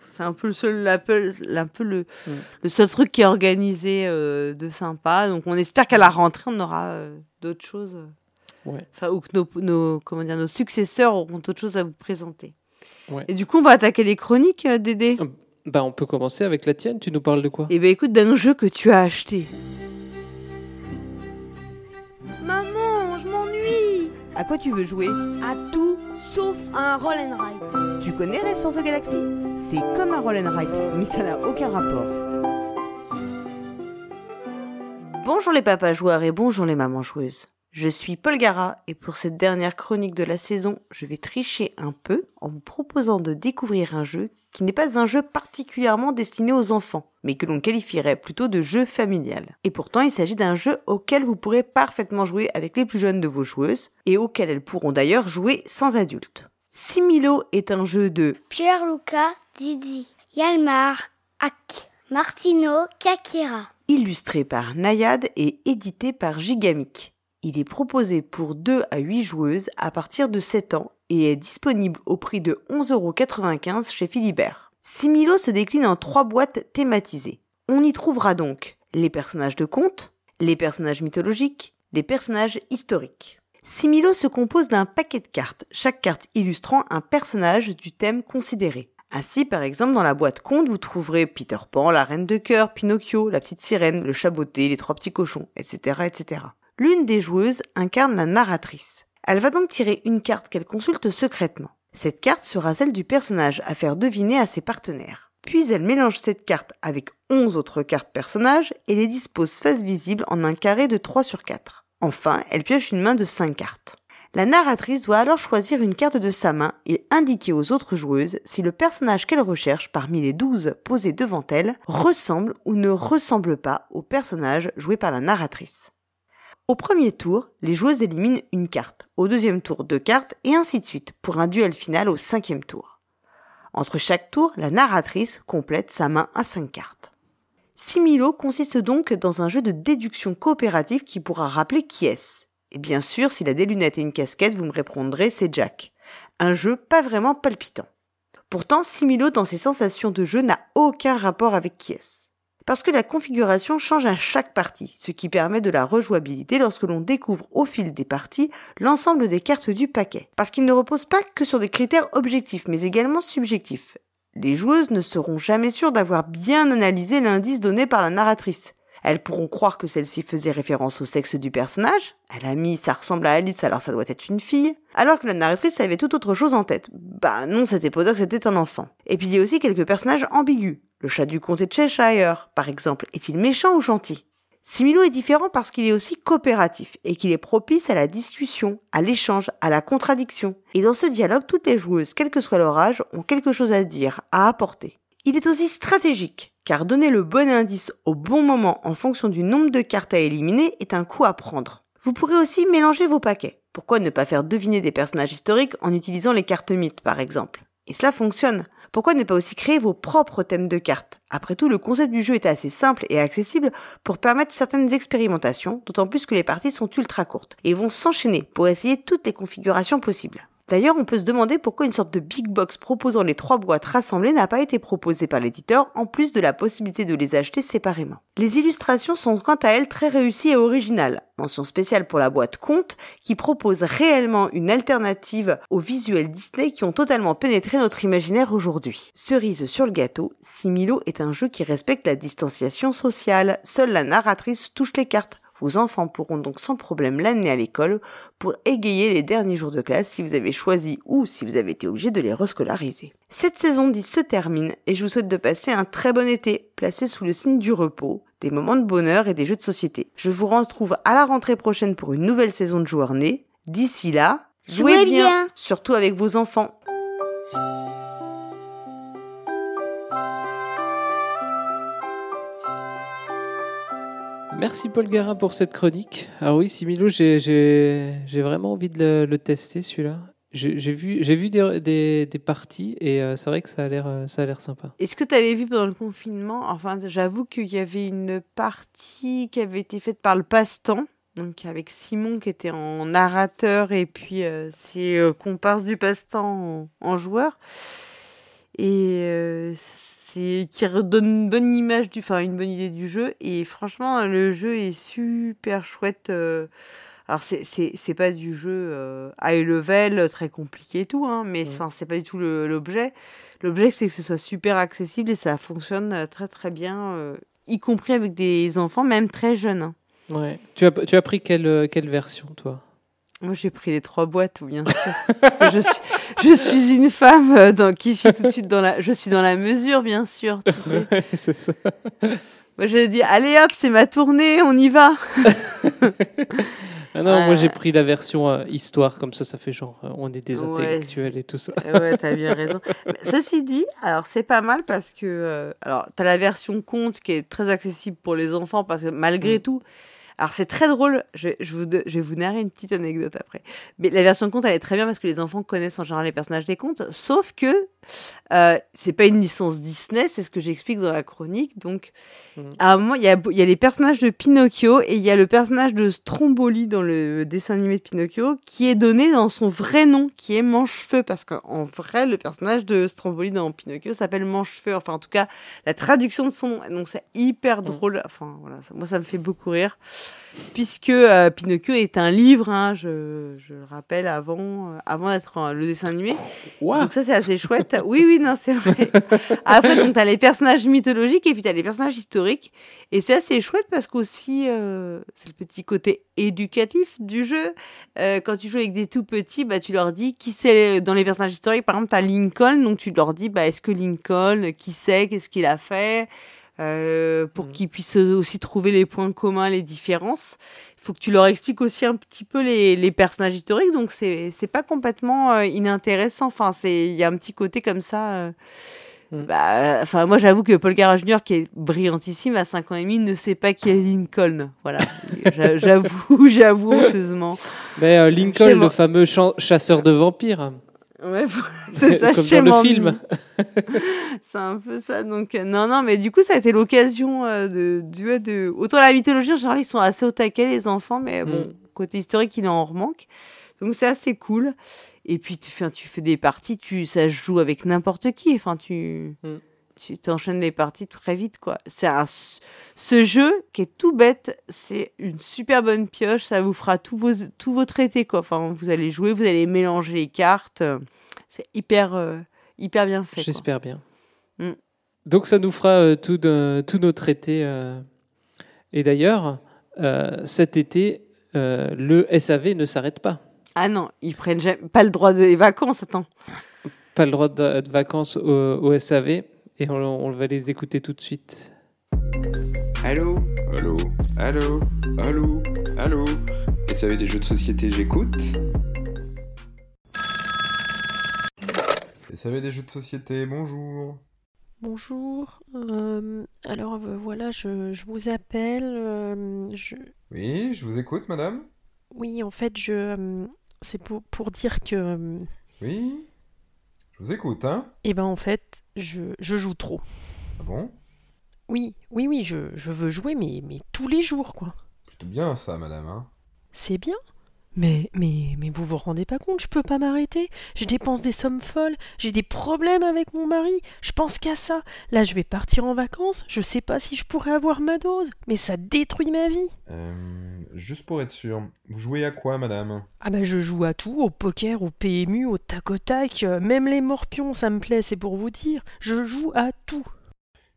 c'est un peu le seul, un peu, un peu le, Mm. le seul truc qui est organisé euh, de sympa. Donc on espère qu'à la rentrée, on aura d'autres choses. Ouais. Enfin, ou que nos, nos, comment dire, nos successeurs auront d'autres choses à vous présenter. Ouais. Et du coup, on va attaquer les chroniques, euh, Dédé? Bah, on peut commencer avec la tienne. Tu nous parles de quoi? Et ben écoute, d'un jeu que tu as acheté. Maman, je m'ennuie À quoi tu veux jouer? À tout sauf un roll and ride. Tu connais Race for the Galaxy? C'est comme un roll and ride, mais ça n'a aucun rapport. Bonjour les papas joueurs et bonjour les mamans joueuses. Je suis Paul Gara et pour cette dernière chronique de la saison, je vais tricher un peu en vous proposant de découvrir un jeu qui n'est pas un jeu particulièrement destiné aux enfants, mais que l'on qualifierait plutôt de jeu familial. Et pourtant, il s'agit d'un jeu auquel vous pourrez parfaitement jouer avec les plus jeunes de vos joueuses et auquel elles pourront d'ailleurs jouer sans adultes. Similo est un jeu de Pierre-Luca Didi, Yalmar, Ak, Martino, Kakira. illustré par Nayad et édité par Gigamic. Il est proposé pour 2 à 8 joueuses à partir de 7 ans et est disponible au prix de 11,95€ chez Philibert. Similo se décline en trois boîtes thématisées. On y trouvera donc les personnages de contes, les personnages mythologiques, les personnages historiques. Similo se compose d'un paquet de cartes, chaque carte illustrant un personnage du thème considéré. Ainsi, par exemple, dans la boîte conte, vous trouverez Peter Pan, la reine de cœur, Pinocchio, la petite sirène, le chaboté, les trois petits cochons, etc., etc. L'une des joueuses incarne la narratrice. Elle va donc tirer une carte qu'elle consulte secrètement. Cette carte sera celle du personnage à faire deviner à ses partenaires. Puis elle mélange cette carte avec 11 autres cartes personnages et les dispose face visible en un carré de 3 sur 4. Enfin, elle pioche une main de 5 cartes. La narratrice doit alors choisir une carte de sa main et indiquer aux autres joueuses si le personnage qu'elle recherche parmi les 12 posés devant elle ressemble ou ne ressemble pas au personnage joué par la narratrice. Au premier tour, les joueuses éliminent une carte, au deuxième tour deux cartes et ainsi de suite pour un duel final au cinquième tour. Entre chaque tour, la narratrice complète sa main à 5 cartes. Similo consiste donc dans un jeu de déduction coopérative qui pourra rappeler qui est-ce. Et bien sûr, s'il a des lunettes et une casquette, vous me répondrez c'est Jack. Un jeu pas vraiment palpitant. Pourtant, Similo dans ses sensations de jeu n'a aucun rapport avec qui est Parce que la configuration change à chaque partie, ce qui permet de la rejouabilité lorsque l'on découvre au fil des parties l'ensemble des cartes du paquet. Parce qu'il ne repose pas que sur des critères objectifs, mais également subjectifs. Les joueuses ne seront jamais sûres d'avoir bien analysé l'indice donné par la narratrice. Elles pourront croire que celle-ci faisait référence au sexe du personnage. Elle a mis ça ressemble à Alice alors ça doit être une fille. Alors que la narratrice avait tout autre chose en tête. Bah non, c'était pas c'était un enfant. Et puis il y a aussi quelques personnages ambigus. Le chat du comté de Cheshire, par exemple, est-il méchant ou gentil? Similo est différent parce qu'il est aussi coopératif et qu'il est propice à la discussion, à l'échange, à la contradiction. Et dans ce dialogue, toutes les joueuses, quel que soit leur âge, ont quelque chose à dire, à apporter. Il est aussi stratégique, car donner le bon indice au bon moment en fonction du nombre de cartes à éliminer est un coup à prendre. Vous pourrez aussi mélanger vos paquets. Pourquoi ne pas faire deviner des personnages historiques en utilisant les cartes mythes, par exemple? Et cela fonctionne. Pourquoi ne pas aussi créer vos propres thèmes de cartes? Après tout, le concept du jeu est assez simple et accessible pour permettre certaines expérimentations, d'autant plus que les parties sont ultra courtes et vont s'enchaîner pour essayer toutes les configurations possibles. D'ailleurs, on peut se demander pourquoi une sorte de big box proposant les trois boîtes rassemblées n'a pas été proposée par l'éditeur, en plus de la possibilité de les acheter séparément. Les illustrations sont quant à elles très réussies et originales. Mention spéciale pour la boîte Compte, qui propose réellement une alternative aux visuels Disney qui ont totalement pénétré notre imaginaire aujourd'hui. Cerise sur le gâteau, Similo est un jeu qui respecte la distanciation sociale. Seule la narratrice touche les cartes. Vos enfants pourront donc sans problème l'amener à l'école pour égayer les derniers jours de classe si vous avez choisi ou si vous avez été obligé de les rescolariser. Cette saison 10 se termine et je vous souhaite de passer un très bon été, placé sous le signe du repos, des moments de bonheur et des jeux de société. Je vous retrouve à la rentrée prochaine pour une nouvelle saison de joueurs nés. D'ici là, jouez, bien, surtout avec vos enfants. Merci Paul Garin pour cette chronique. Alors oui, Similo, j'ai vraiment envie de le, tester celui-là. J'ai vu, des, parties et euh, c'est vrai que ça a l'air euh, sympa. Est-ce que tu avais vu pendant le confinement Enfin, j'avoue qu'il y avait une partie qui avait été faite par le passe-temps, donc avec Simon qui était en narrateur et puis euh, c'est comparse du passe-temps en, en, joueur. Et qui redonne une bonne image du, enfin une bonne idée du jeu. Et franchement, le jeu est super chouette. Euh. alors c'est c'est pas du jeu euh, high level très compliqué et tout, hein, mais enfin c'est pas du tout l'objet. L'objet c'est que ce soit super accessible et ça fonctionne très très bien, euh, y compris avec des enfants même très jeunes. Hein. Ouais. Tu as tu as pris quelle quelle version toi? Moi, j'ai pris les trois boîtes, bien sûr. Parce que je suis, je suis une femme euh, dans, qui suis tout de suite dans la, je suis dans la mesure, bien sûr. Tu sais. <laughs> c'est ça. Moi, j'ai dit, allez hop, c'est ma tournée, on y va. <laughs> ah non, moi j'ai pris la version euh, histoire, comme ça, ça fait genre, euh, on est des intellectuels et tout ça. ouais, t'as bien raison. <laughs> ceci dit, alors c'est pas mal parce que, alors, t'as la version conte qui est très accessible pour les enfants parce que malgré mm. tout, alors c'est très drôle, je, vais vous narrer une petite anecdote après. Mais la version de conte, elle est très bien parce que les enfants connaissent en général les personnages des contes, sauf que euh, c'est pas une licence Disney, c'est ce que j'explique dans la chronique. Donc, mmh. à un moment, il y a, y a les personnages de Pinocchio et il y a le personnage de Stromboli dans le dessin animé de Pinocchio qui est donné dans son vrai nom, qui est Manchefeu, parce qu'en vrai, le personnage de Stromboli dans Pinocchio s'appelle Manchefeu. Enfin, en tout cas, la traduction de son nom. Donc, c'est hyper mmh. drôle. Enfin, voilà, moi, ça me fait beaucoup rire puisque euh, Pinocchio est un livre, hein, je, je, le rappelle, avant, euh, avant d'être le dessin animé. Donc ça, c'est assez chouette. Oui, oui, non, c'est vrai. Après, donc, t'as les personnages mythologiques et puis t'as les personnages historiques. Et c'est assez chouette parce qu'aussi, euh, c'est le petit côté éducatif du jeu. quand tu joues avec des tout petits, bah, tu leur dis qui c'est dans les personnages historiques. Par exemple, t'as Lincoln, donc tu leur dis, bah, est-ce que Lincoln, qui c'est, qu'est-ce qu'il a fait? Euh, pour mm. qu'ils puissent aussi trouver les points communs, les différences. Il faut que tu leur expliques aussi un petit peu les, les personnages historiques, donc c'est c'est pas complètement euh, inintéressant. Enfin, c'est il y a un petit côté comme ça. Euh, mm. bah, enfin, moi, j'avoue que Paul Gara Jr., qui est brillantissime à 5 ans et demi, ne sait pas qui est Lincoln. Voilà. <laughs> j'avoue, j'avoue honteusement. Mais Lincoln, le fameux chasseur de vampires. Ouais, <laughs> c'est ça, Comme dans le film. <laughs> c'est un peu ça. Donc, euh, non, non, mais du coup, ça a été l'occasion euh, de, de, de. Autant la mythologie, en général, ils sont assez au taquet, les enfants, mais bon, mm. côté historique, il en remanque. Donc, c'est assez cool. Et puis tu fais, tu fais des parties, tu, ça se joue avec n'importe qui. Enfin, tu, Mm. Tu t'enchaînes les parties très vite, quoi. C'est un, ce jeu qui est tout bête, c'est une super bonne pioche. Ça vous fera tous vos, tous vos traités, quoi. Enfin, vous allez jouer, vous allez mélanger les cartes. C'est hyper, euh, hyper bien fait. quoi. J'espère bien. Mm. Donc ça nous fera euh, tous nos traités. euh. Et d'ailleurs, euh, cet été, euh, le SAV ne s'arrête pas. Ah non, ils prennent jamais, pas le droit des vacances, attends. Pas le droit de, de vacances au, au SAV. Et on, on va les écouter tout de suite. Allô? Allô? Allô? Allô? Allô? Et ça avait des jeux de société, j'écoute. Et ça avait des jeux de société, bonjour. Bonjour. euh, alors euh, voilà, je, je vous appelle. euh, je, Oui, je vous écoute, madame. Oui, en fait, je, euh, c'est pour, pour dire que, euh, Oui Je vous écoute, hein eh ben en fait, je, je joue trop. Ah bon? Oui, oui, oui, je, je veux jouer, mais, mais tous les jours, quoi. Plutôt bien ça, madame, hein C'est bien. Mais, mais, mais vous vous rendez pas compte, je peux pas m'arrêter. Je dépense des sommes folles, j'ai des problèmes avec mon mari, je pense qu'à ça. Là, je vais partir en vacances, je sais pas si je pourrais avoir ma dose, mais ça détruit ma vie. Euh, juste pour être sûr, vous jouez à quoi, madame? Ah bah je joue à tout, au poker, au PMU, au tac au tac, euh, même les morpions, ça me plaît, c'est pour vous dire. Je joue à tout.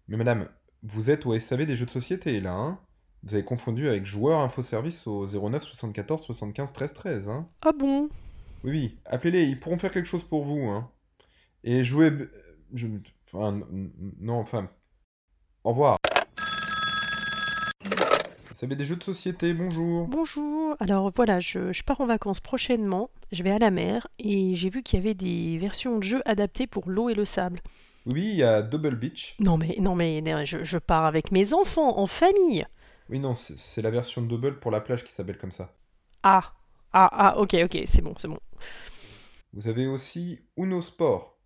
Mais madame, vous êtes au SAV des jeux de société, là, hein? Vous avez confondu avec joueur infoservice au 09 74 75 13 13, hein Ah bon? Oui, oui, appelez-les, ils pourront faire quelque chose pour vous, hein. Et jouez... Je... Enfin, non, enfin... Au revoir. Ça fait des jeux de société, bonjour. Bonjour. Alors voilà, je, je pars en vacances prochainement, je vais à la mer et j'ai vu qu'il y avait des versions de jeux adaptées pour l'eau et le sable. Oui, il y a Double Beach. Non mais non mais je, je pars avec mes enfants, en famille. Oui, non, c'est la version de Double pour la plage qui s'appelle comme ça. Ah ah ah ok ok c'est bon c'est bon. Vous avez aussi Uno Sport.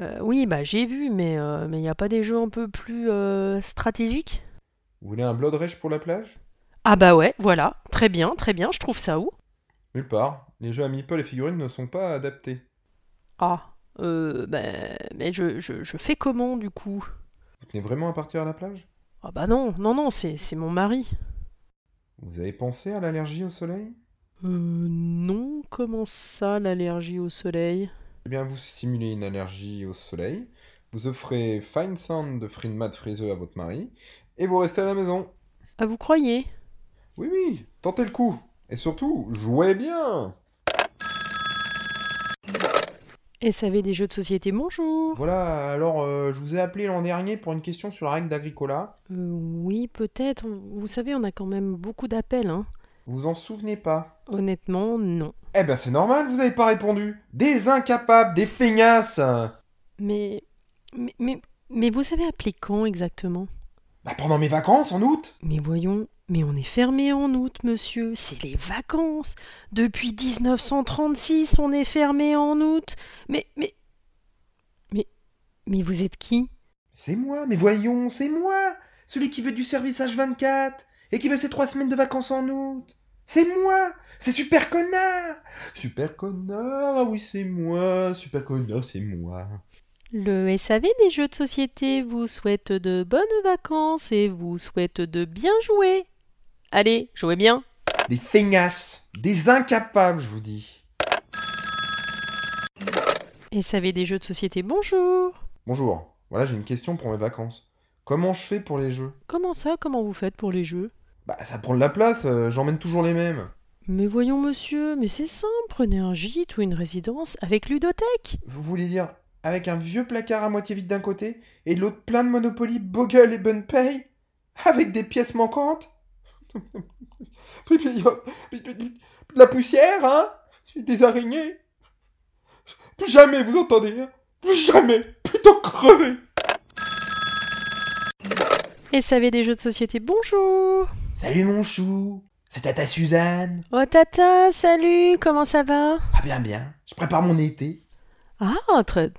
Euh, oui bah j'ai vu mais euh, mais il n'y a pas des jeux un peu plus euh, stratégiques? Vous voulez un Blood Rage pour la plage? Ah bah ouais voilà très bien très bien je trouve ça où? Nulle part. Les jeux à meeple et figurines ne sont pas adaptés. Ah euh, ben mais je, je, je fais comment du coup? Vous tenez vraiment à partir à la plage? Ah bah non non non c'est c'est mon mari. Vous avez pensé à l'allergie au soleil? Euh, non comment ça l'allergie au soleil? Eh bien, vous stimulez une allergie au soleil, vous offrez Fine Sound de Friedman Friseux à votre mari, et vous restez à la maison. Ah vous croyez? Oui, oui, tentez le coup. Et surtout, jouez bien SAV des jeux de société bonjour. Voilà, alors euh, je vous ai appelé l'an dernier pour une question sur la règle d'Agricola. Euh, oui peut-être vous savez on a quand même beaucoup d'appels hein. Vous vous en souvenez pas? Honnêtement non. Eh ben c'est normal, vous avez pas répondu. Des incapables, des feignasses Mais mais mais, mais vous avez appelé quand exactement? Bah pendant mes vacances en août Mais voyons, mais on est fermé en août, monsieur. C'est les vacances. Depuis 1936, on est fermé en août. Mais, mais, mais, mais vous êtes qui? C'est moi, mais voyons, c'est moi Celui qui veut du service H24 et qui veut ses trois semaines de vacances en août C'est moi C'est Super Connard Super Connard, ah oui c'est moi Super Connard, c'est moi Le SAV des jeux de société vous souhaite de bonnes vacances et vous souhaite de bien jouer. Allez, jouez bien. Des feignasses Des incapables, je vous dis SAV des jeux de société, bonjour. Bonjour, voilà j'ai une question pour mes vacances. Comment je fais pour les jeux? Comment ça? Comment vous faites pour les jeux? Bah ça prend de la place, euh, j'emmène toujours les mêmes. Mais voyons, monsieur, mais c'est simple. Prenez un gîte ou une résidence avec ludothèque. Vous voulez dire avec un vieux placard à moitié vide d'un côté et de l'autre plein de Monopoly, Bogle et Bonne Paye Avec des pièces manquantes? Puis, puis, y a- puis, puis, puis, De la poussière, hein Des araignées. Plus jamais, vous entendez hein. Plus jamais Putain, crevé SAV des jeux de société, bonjour. Salut mon chou. C'est Tata Suzanne. Oh tata, salut, comment ça va? Ah bien bien, je prépare mon été. Ah, très,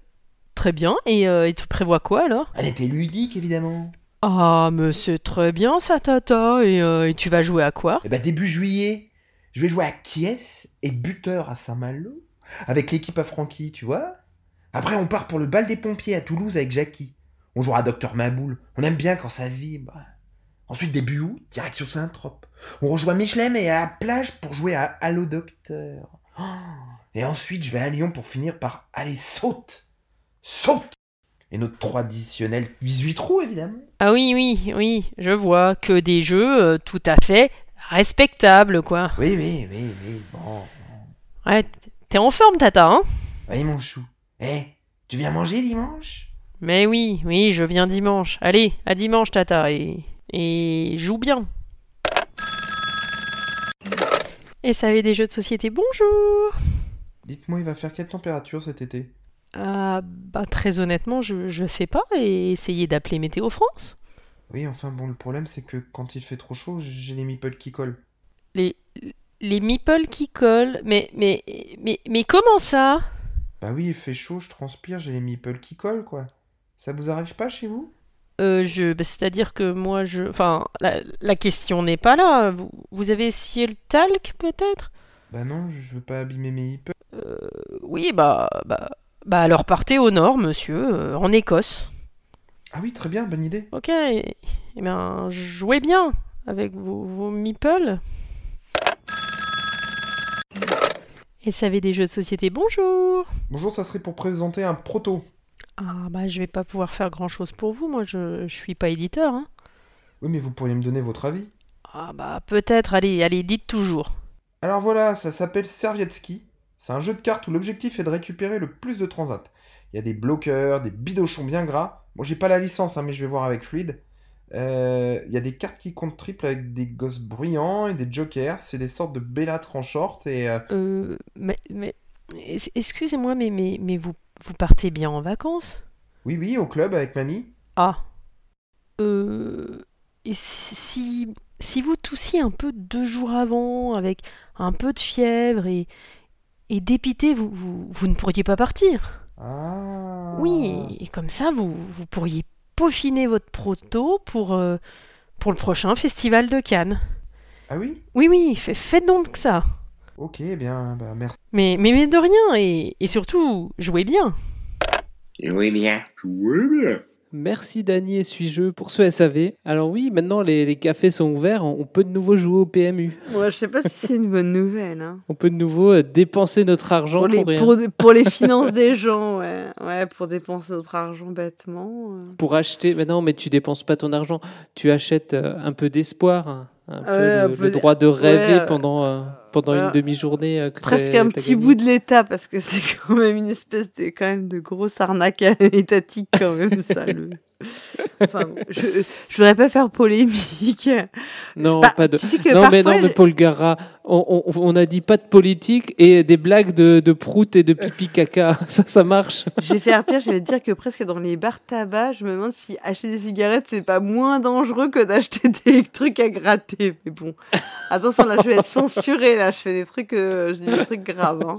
très bien. Et, euh, et tu prévois quoi alors? Un été ludique, évidemment. Ah, mais c'est très bien ça, tata. Et, euh, tu vas jouer à quoi? Et bah début juillet, je vais jouer à Kies et buteur à Saint-Malo. avec l'équipe à Francky, tu vois. Après, on part pour le bal des pompiers à Toulouse avec Jackie. On jouera à Docteur Maboul. On aime bien quand ça vibre. Ensuite, début août, direction Saint-Trope. On rejoint Michelin et à la plage pour jouer à Allo Docteur. Oh. Et ensuite, je vais à Lyon pour finir par aller saute. Saute Et notre traditionnel 18 trous, évidemment. Ah oui, oui, oui, je vois que des jeux euh, tout à fait respectables, quoi. Oui, oui, oui, oui, bon. Ouais, t'es en forme, Tata, hein? Oui, mon chou. Eh, tu viens manger dimanche? Mais oui, oui, je viens dimanche. Allez, à dimanche, Tata, et, et joue bien. Et ça avait des jeux de société, bonjour Dites-moi, il va faire quelle température cet été? Ah, bah très honnêtement, je, je sais pas, et essayez d'appeler Météo France. Oui, enfin bon, le problème c'est que quand il fait trop chaud, j'ai les meeples qui collent. Les, les meeples qui collent Mais, mais, mais, mais comment ça? Bah oui, il fait chaud, je transpire, j'ai les meeples qui collent, quoi. Ça vous arrive pas chez vous? Euh, je, bah, c'est-à-dire que moi, je, enfin, la, la question n'est pas là. Vous, vous avez essayé le talc, peut-être? Bah non, je veux pas abîmer mes meeples. euh, Oui, bah, bah, bah, alors partez au nord, monsieur, euh, en Écosse. Ah oui, très bien, bonne idée. Ok, eh bien, jouez bien avec vos, vos meeples. Et ça avait des jeux de société, bonjour Bonjour, ça serait pour présenter un proto. Ah bah je vais pas pouvoir faire grand chose pour vous, moi je, je suis pas éditeur. Hein. Oui, mais vous pourriez me donner votre avis. Ah bah peut-être, allez, allez, dites toujours. Alors voilà, ça s'appelle Servietski. C'est un jeu de cartes où l'objectif est de récupérer le plus de transats. Il y a des bloqueurs, des bidochons bien gras. Bon, j'ai pas la licence, hein, mais je vais voir avec Fluide. Euh, Il y a des cartes qui comptent triple avec des gosses bruyants et des jokers. C'est des sortes de bellâtres en short et... euh, Euh, mais, mais excusez-moi, mais, mais, mais vous, vous partez bien en vacances? Oui, oui, au club avec mamie. Ah. Euh, et si, si vous toussiez un peu deux jours avant, avec un peu de fièvre et, et dépité, vous, vous, vous ne pourriez pas partir Ah. Oui, et comme ça, vous, vous pourriez peaufiner votre proto pour, euh, pour le prochain festival de Cannes. Ah oui? Oui, oui, fa- faites donc ça. Ok, eh bien, bah merci. Mais, mais, mais de rien, et, et surtout, jouez bien. Oui, bien. Oui, bien. Merci Dany et Suis-je pour ce SAV. Alors oui, maintenant les, les cafés sont ouverts, on peut de nouveau jouer au PMU. Ouais, je sais pas si c'est une bonne nouvelle. Hein. On peut de nouveau euh, dépenser notre argent Pour, pour, les, rien. pour, pour les finances des gens, ouais. Ouais, pour dépenser notre argent bêtement. euh. Pour acheter, mais non, mais tu dépenses pas ton argent, tu achètes euh, un peu d'espoir, hein, un peu, le, un peu droit de rêver pendant, euh, pendant une demi-journée. euh, que Presque un petit bout de l'État, parce que c'est <laughs> quand même une espèce de, quand même de grosse arnaque <laughs> étatique, quand même, ça. le- Enfin, je, je voudrais pas faire polémique. Non, Bah, pas de. Tu sais Non, mais non, mais Paul Gara, on, on, on a dit pas de politique et des blagues de, de prout et de pipi caca. <laughs> Ça, ça marche. Je vais faire pire, je vais te dire que presque dans les bars tabac, je me demande si acheter des cigarettes, c'est pas moins dangereux que d'acheter <laughs> des trucs à gratter. Mais bon, attention, là, je vais être censurée, là, je fais des trucs, euh, je dis des trucs graves. Hein.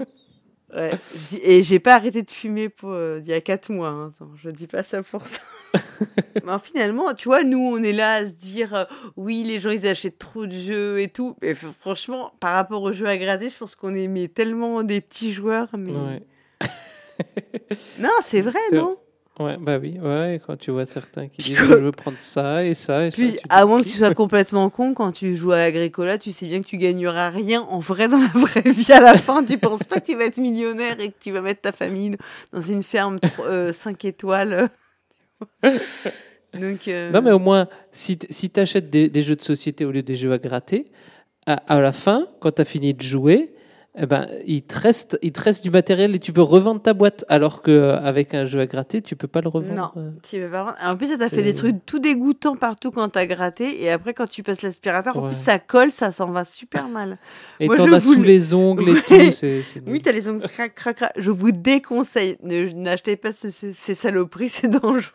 Ouais, et j'ai pas arrêté de fumer pour, euh, il y a quatre mois, hein. Je dis pas ça pour ça. Alors, <laughs> finalement, tu vois, nous, on est là à se dire, euh, oui, les gens, ils achètent trop de jeux et tout. Mais franchement, par rapport aux jeux à gratter, je pense qu'on mais, tellement des petits joueurs. Mais... Ouais. <laughs> Non, c'est vrai, non? Ouais, bah oui, ouais, quand tu vois certains qui disent je veux prendre ça et ça et ça. Puis, tu à moins que tu sois <laughs> complètement con, quand tu joues à Agricola, tu sais bien que tu gagneras rien en vrai dans la vraie vie à la fin. Tu penses pas que tu vas être millionnaire et que tu vas mettre ta famille dans une ferme 5 étoiles. <laughs> Euh, Non, mais au moins, si, tu achètes des, des jeux de société au lieu des jeux à gratter, à, à la fin, quand tu as fini de jouer, eh ben, il, te reste, il te reste du matériel et tu peux revendre ta boîte. Alors qu'avec un jeu à gratter, tu peux pas le revendre. Non. euh. tu vas pas rendre- En plus, ça t'a fait des trucs tout dégoûtants partout quand t'as gratté. Et après, quand tu passes l'aspirateur, en plus, ça colle, ça s'en va super mal. <laughs> Et t'en je as vous sous le- les ongles et tout. <laughs> c'est- Oui, t'as les ongles crac, crac, crac. Je vous déconseille. N'achetez pas ce- ces, ces saloperies, <laughs> c'est dangereux.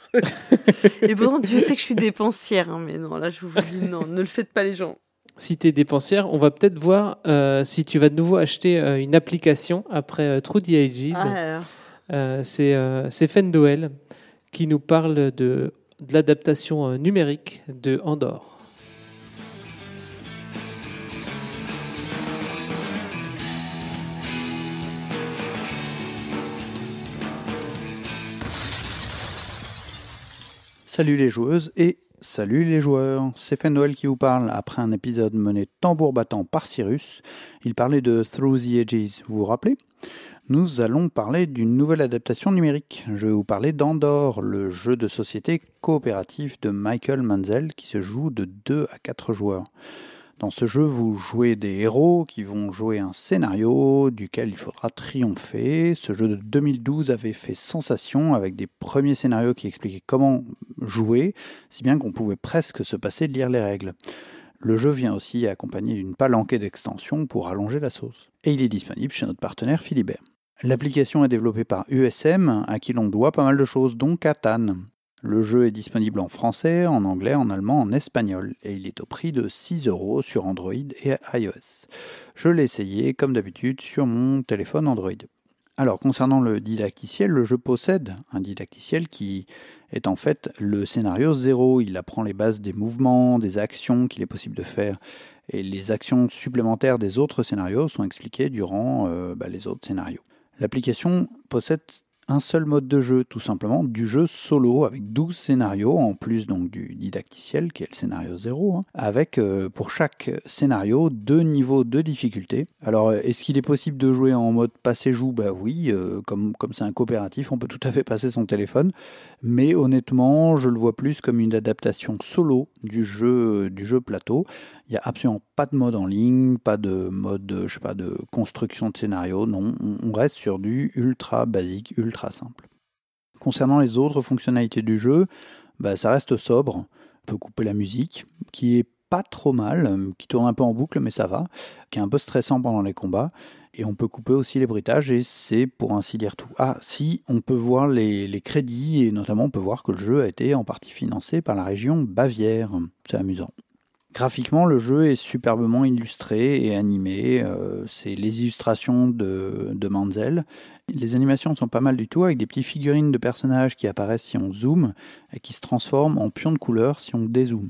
Et pourtant, Dieu sait que je suis dépensière. hein, mais non, là, je vous dis non, ne le faites pas, les gens si tu es dépensière, on va peut-être voir euh, si tu vas de nouveau acheter euh, une application après euh, True the Ages. Ah, c'est Fendoel qui nous parle de, de l'adaptation numérique de Andorre. Salut les joueuses et salut les joueurs. C'est Fenwell qui vous parle après un épisode mené tambour battant par Cyrus. Il parlait de Through the Edges, vous vous rappelez? Nous allons parler d'une nouvelle adaptation numérique. Je vais vous parler d'Andor, le jeu de société coopératif de Michael Manzel qui se joue de 2 à 4 joueurs. Dans ce jeu, vous jouez des héros qui vont jouer un scénario duquel il faudra triompher. Ce jeu de 2012 avait fait sensation avec des premiers scénarios qui expliquaient comment jouer, si bien qu'on pouvait presque se passer de lire les règles. Le jeu vient aussi accompagné d'une palanquée d'extensions pour allonger la sauce. Et il est disponible chez notre partenaire Philibert. L'application est développée par USM, à qui l'on doit pas mal de choses, dont Catan. Le jeu est disponible en français, en anglais, en allemand, en espagnol, et il est au prix de 6 euros sur Android et iOS. Je l'ai essayé, comme d'habitude, sur mon téléphone Android. Alors, concernant le didacticiel, le jeu possède un didacticiel qui est en fait le scénario zéro. Il apprend les bases des mouvements, des actions qu'il est possible de faire, et les actions supplémentaires des autres scénarios sont expliquées durant euh, bah, les autres scénarios. L'application possède un seul mode de jeu, tout simplement, du jeu solo avec 12 scénarios, en plus donc du didacticiel qui est le scénario 0, hein, avec euh, pour chaque scénario deux niveaux de difficulté. Alors est-ce qu'il est possible de jouer en mode passé-joue? Bah oui, euh, comme comme c'est un coopératif, on peut tout à fait passer son téléphone, mais honnêtement, je le vois plus comme une adaptation solo du jeu du jeu plateau. Il n'y a absolument pas de mode en ligne, pas de mode, de construction de scénario. Non, on reste sur du ultra basique, ultra simple. Concernant les autres fonctionnalités du jeu, bah, ça reste sobre. On peut couper la musique, qui est pas trop mal, qui tourne un peu en boucle, mais ça va, qui est un peu stressant pendant les combats. Et on peut couper aussi les bruitages, et c'est pour ainsi dire tout. Ah, si, on peut voir les, crédits, et notamment on peut voir que le jeu a été en partie financé par la région Bavière. C'est amusant. Graphiquement, le jeu est superbement illustré et animé. Euh, c'est les illustrations de, de Manzel. Les animations sont pas mal du tout, avec des petites figurines de personnages qui apparaissent si on zoome et qui se transforment en pions de couleur si on dézoome.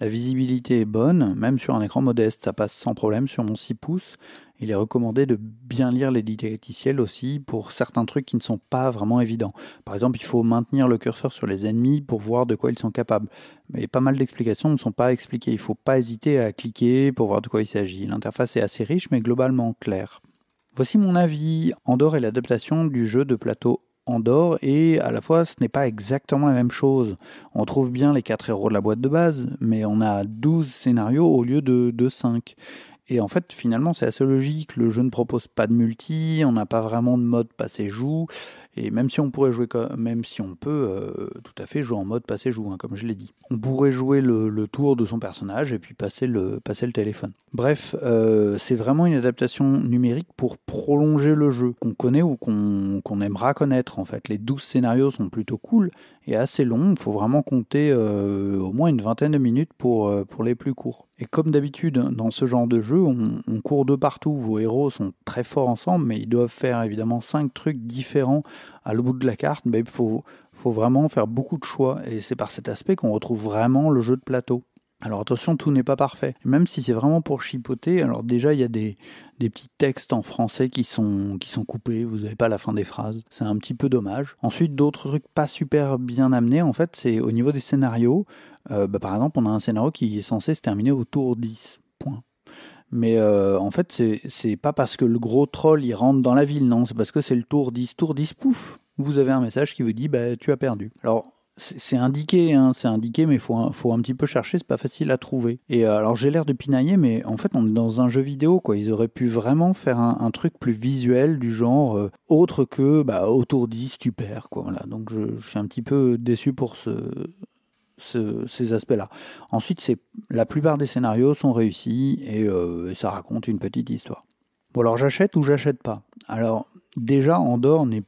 La visibilité est bonne, même sur un écran modeste, ça passe sans problème sur mon 6 pouces. Il est recommandé de bien lire les didacticiels aussi pour certains trucs qui ne sont pas vraiment évidents. Par exemple, il faut maintenir le curseur sur les ennemis pour voir de quoi ils sont capables. Mais pas mal d'explications ne sont pas expliquées. Il ne faut pas hésiter à cliquer pour voir de quoi il s'agit. L'interface est assez riche mais globalement claire. Voici mon avis. Andorre est l'adaptation du jeu de plateau Andorre et à la fois ce n'est pas exactement la même chose. On trouve bien les quatre héros de la boîte de base, mais on a 12 scénarios au lieu de, de 5. Et en fait, finalement, c'est assez logique. Le jeu ne propose pas de multi, on n'a pas vraiment de mode passé-joue. Et même si on pourrait jouer, même si on peut euh, tout à fait jouer en mode passé-joue, hein, comme je l'ai dit. On pourrait jouer le, tour de son personnage et puis passer le, téléphone. Bref, euh, c'est vraiment une adaptation numérique pour prolonger le jeu, qu'on connaît ou qu'on qu aimera connaître en fait. Les 12 scénarios sont plutôt cool et assez longs. Il faut vraiment compter euh, au moins une vingtaine de minutes pour, euh, les plus courts. Et comme d'habitude, dans ce genre de jeu, on, court de partout. Vos héros sont très forts ensemble, mais ils doivent faire évidemment cinq trucs différents à l'autre bout de la carte. Mais il faut vraiment faire beaucoup de choix. Et c'est par cet aspect qu'on retrouve vraiment le jeu de plateau. Alors attention, tout n'est pas parfait. Même si c'est vraiment pour chipoter, alors déjà il y a des, petits textes en français qui sont, qui sont coupés, vous n'avez pas la fin des phrases, c'est un petit peu dommage. Ensuite, d'autres trucs pas super bien amenés, en fait, c'est au niveau des scénarios. Euh, bah, par exemple, on a un scénario qui est censé se terminer au tour 10, point. Mais euh, en fait, c'est pas parce que le gros troll il rentre dans la ville, non, c'est parce que c'est le tour 10, tour 10, pouf, vous avez un message qui vous dit bah tu as perdu. Alors c'est indiqué, hein, c'est indiqué, mais faut, faut un petit peu chercher, c'est pas facile à trouver. Et euh, alors j'ai l'air de pinailler, mais en fait on est dans un jeu vidéo, quoi. Ils auraient pu vraiment faire un, un truc plus visuel du genre euh, autre que bah, autour 10 tu perds, quoi. Voilà. Donc je, suis un petit peu déçu pour ce, ce, ces aspects-là. Ensuite, c'est la plupart des scénarios sont réussis et, euh, ça raconte une petite histoire. Bon alors j'achète ou j'achète pas? Alors déjà Andorre n'est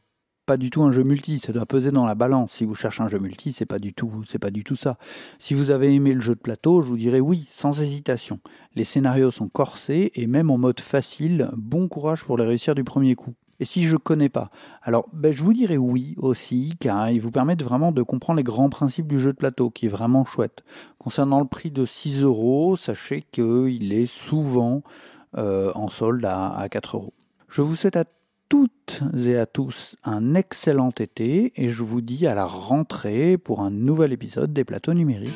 pas du tout un jeu multi, ça doit peser dans la balance. Si vous cherchez un jeu multi, c'est pas du tout, c'est pas du tout ça. Si vous avez aimé le jeu de plateau, je vous dirais oui, sans hésitation. Les scénarios sont corsés et même en mode facile, bon courage pour les réussir du premier coup. Et si je connais pas, alors ben, je vous dirais oui aussi, car il vous permet vraiment de comprendre les grands principes du jeu de plateau, qui est vraiment chouette. Concernant le prix de 6 euros, sachez qu'il est souvent euh, en solde à, à 4 euros. Je vous souhaite à toutes et à tous un excellent été et je vous dis à la rentrée pour un nouvel épisode des plateaux numériques.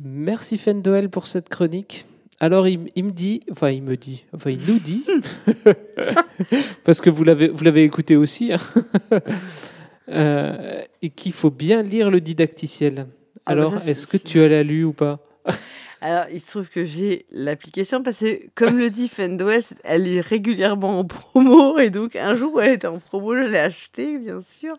Merci Fendoel pour cette chronique. Alors il, il me dit, enfin il me dit, enfin il nous dit, <laughs> parce que vous l'avez vous l'avez écouté aussi, hein, <laughs> euh, et qu'il faut bien lire le didacticiel. Ah bah Alors est-ce que tu l'as lu ou pas? <laughs> Alors, il se trouve que j'ai l'application parce que, comme le dit Fendwest, elle est régulièrement en promo. Et donc, un jour où elle était en promo, je l'ai achetée, bien sûr.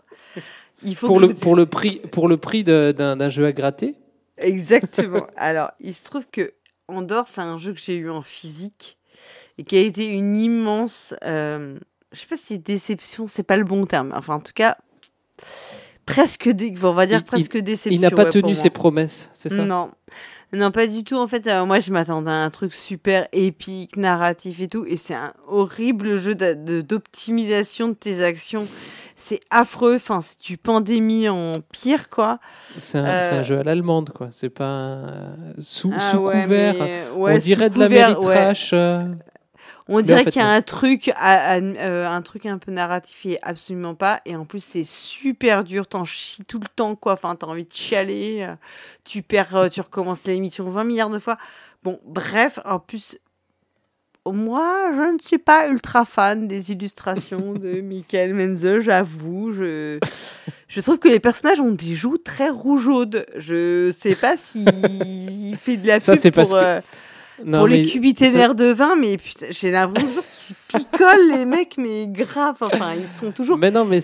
Il faut pour le vous- pour le prix pour le prix de- d'un d'un jeu à gratter? Exactement. <laughs> Alors, il se trouve que Andorre, c'est un jeu que j'ai eu en physique et qui a été une immense. Euh, je sais pas si déception, c'est pas le bon terme. Enfin, en tout cas, presque. Dé... On va dire Il- presque déception. Il n'a pas ouais, tenu ses promesses, c'est ça? Non. Non, pas du tout. En fait, euh, moi, je m'attendais à un truc super épique, narratif et tout. Et c'est un horrible jeu de- d'optimisation de tes actions. C'est affreux. Enfin, c'est du pandémie en pire, quoi. C'est un, Euh, jeu à l'allemande, quoi. C'est pas un- sous, Ah sous ouais, couvert. mais, ouais, On dirait de la euh, On dirait en fait, qu'il y a non. un truc, à- à- euh, un truc un peu narratif et absolument pas. Et en plus, c'est super dur. T'en chies tout le temps, quoi. Enfin, t'as envie de chialer. euh, Tu perds, euh, tu recommences l'émission 20 milliards de fois. Bon, bref, en plus, moi, je ne suis pas ultra fan des illustrations de <laughs> Michael Menzel, j'avoue. Je, je trouve que les personnages ont des joues très rougeaudes. Je sais pas s'il <laughs> fait de la Ça, pub c'est pour, parce que- euh, Non, pour mais les cubiténaires de vin, mais putain, j'ai l'impression <laughs> qu'ils picolent les mecs, mais grave. Enfin, ils sont toujours. Mais non, mais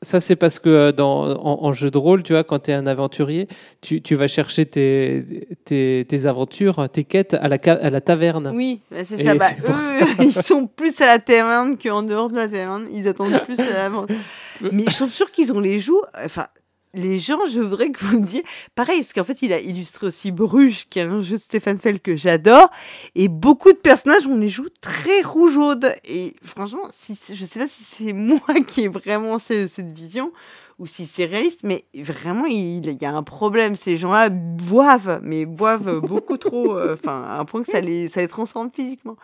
ça, c'est parce que euh, dans, en, en jeu de rôle, tu vois, quand tu es un aventurier, tu, tu vas chercher tes, tes, tes aventures, tes quêtes à la, à la taverne. Oui, bah, c'est ça. Bah, eux, <laughs> ils sont plus à la taverne qu'en dehors de la taverne. Ils attendent plus à la vente. <laughs> Mais je trouve sûr qu'ils ont les joues. Enfin, les gens, je voudrais que vous me disiez. Pareil, parce qu'en fait, il a illustré aussi Bruges, qui est un jeu de Stéphane Fell que j'adore. Et beaucoup de personnages ont les joues très rougeaudes. Et franchement, si, je sais pas si c'est <laughs> moi qui ai vraiment ce- cette vision ou si c'est réaliste, mais vraiment, il, il y a un problème. Ces gens-là boivent, mais boivent beaucoup trop. euh, Enfin, à un point que ça les, ça les transforme physiquement.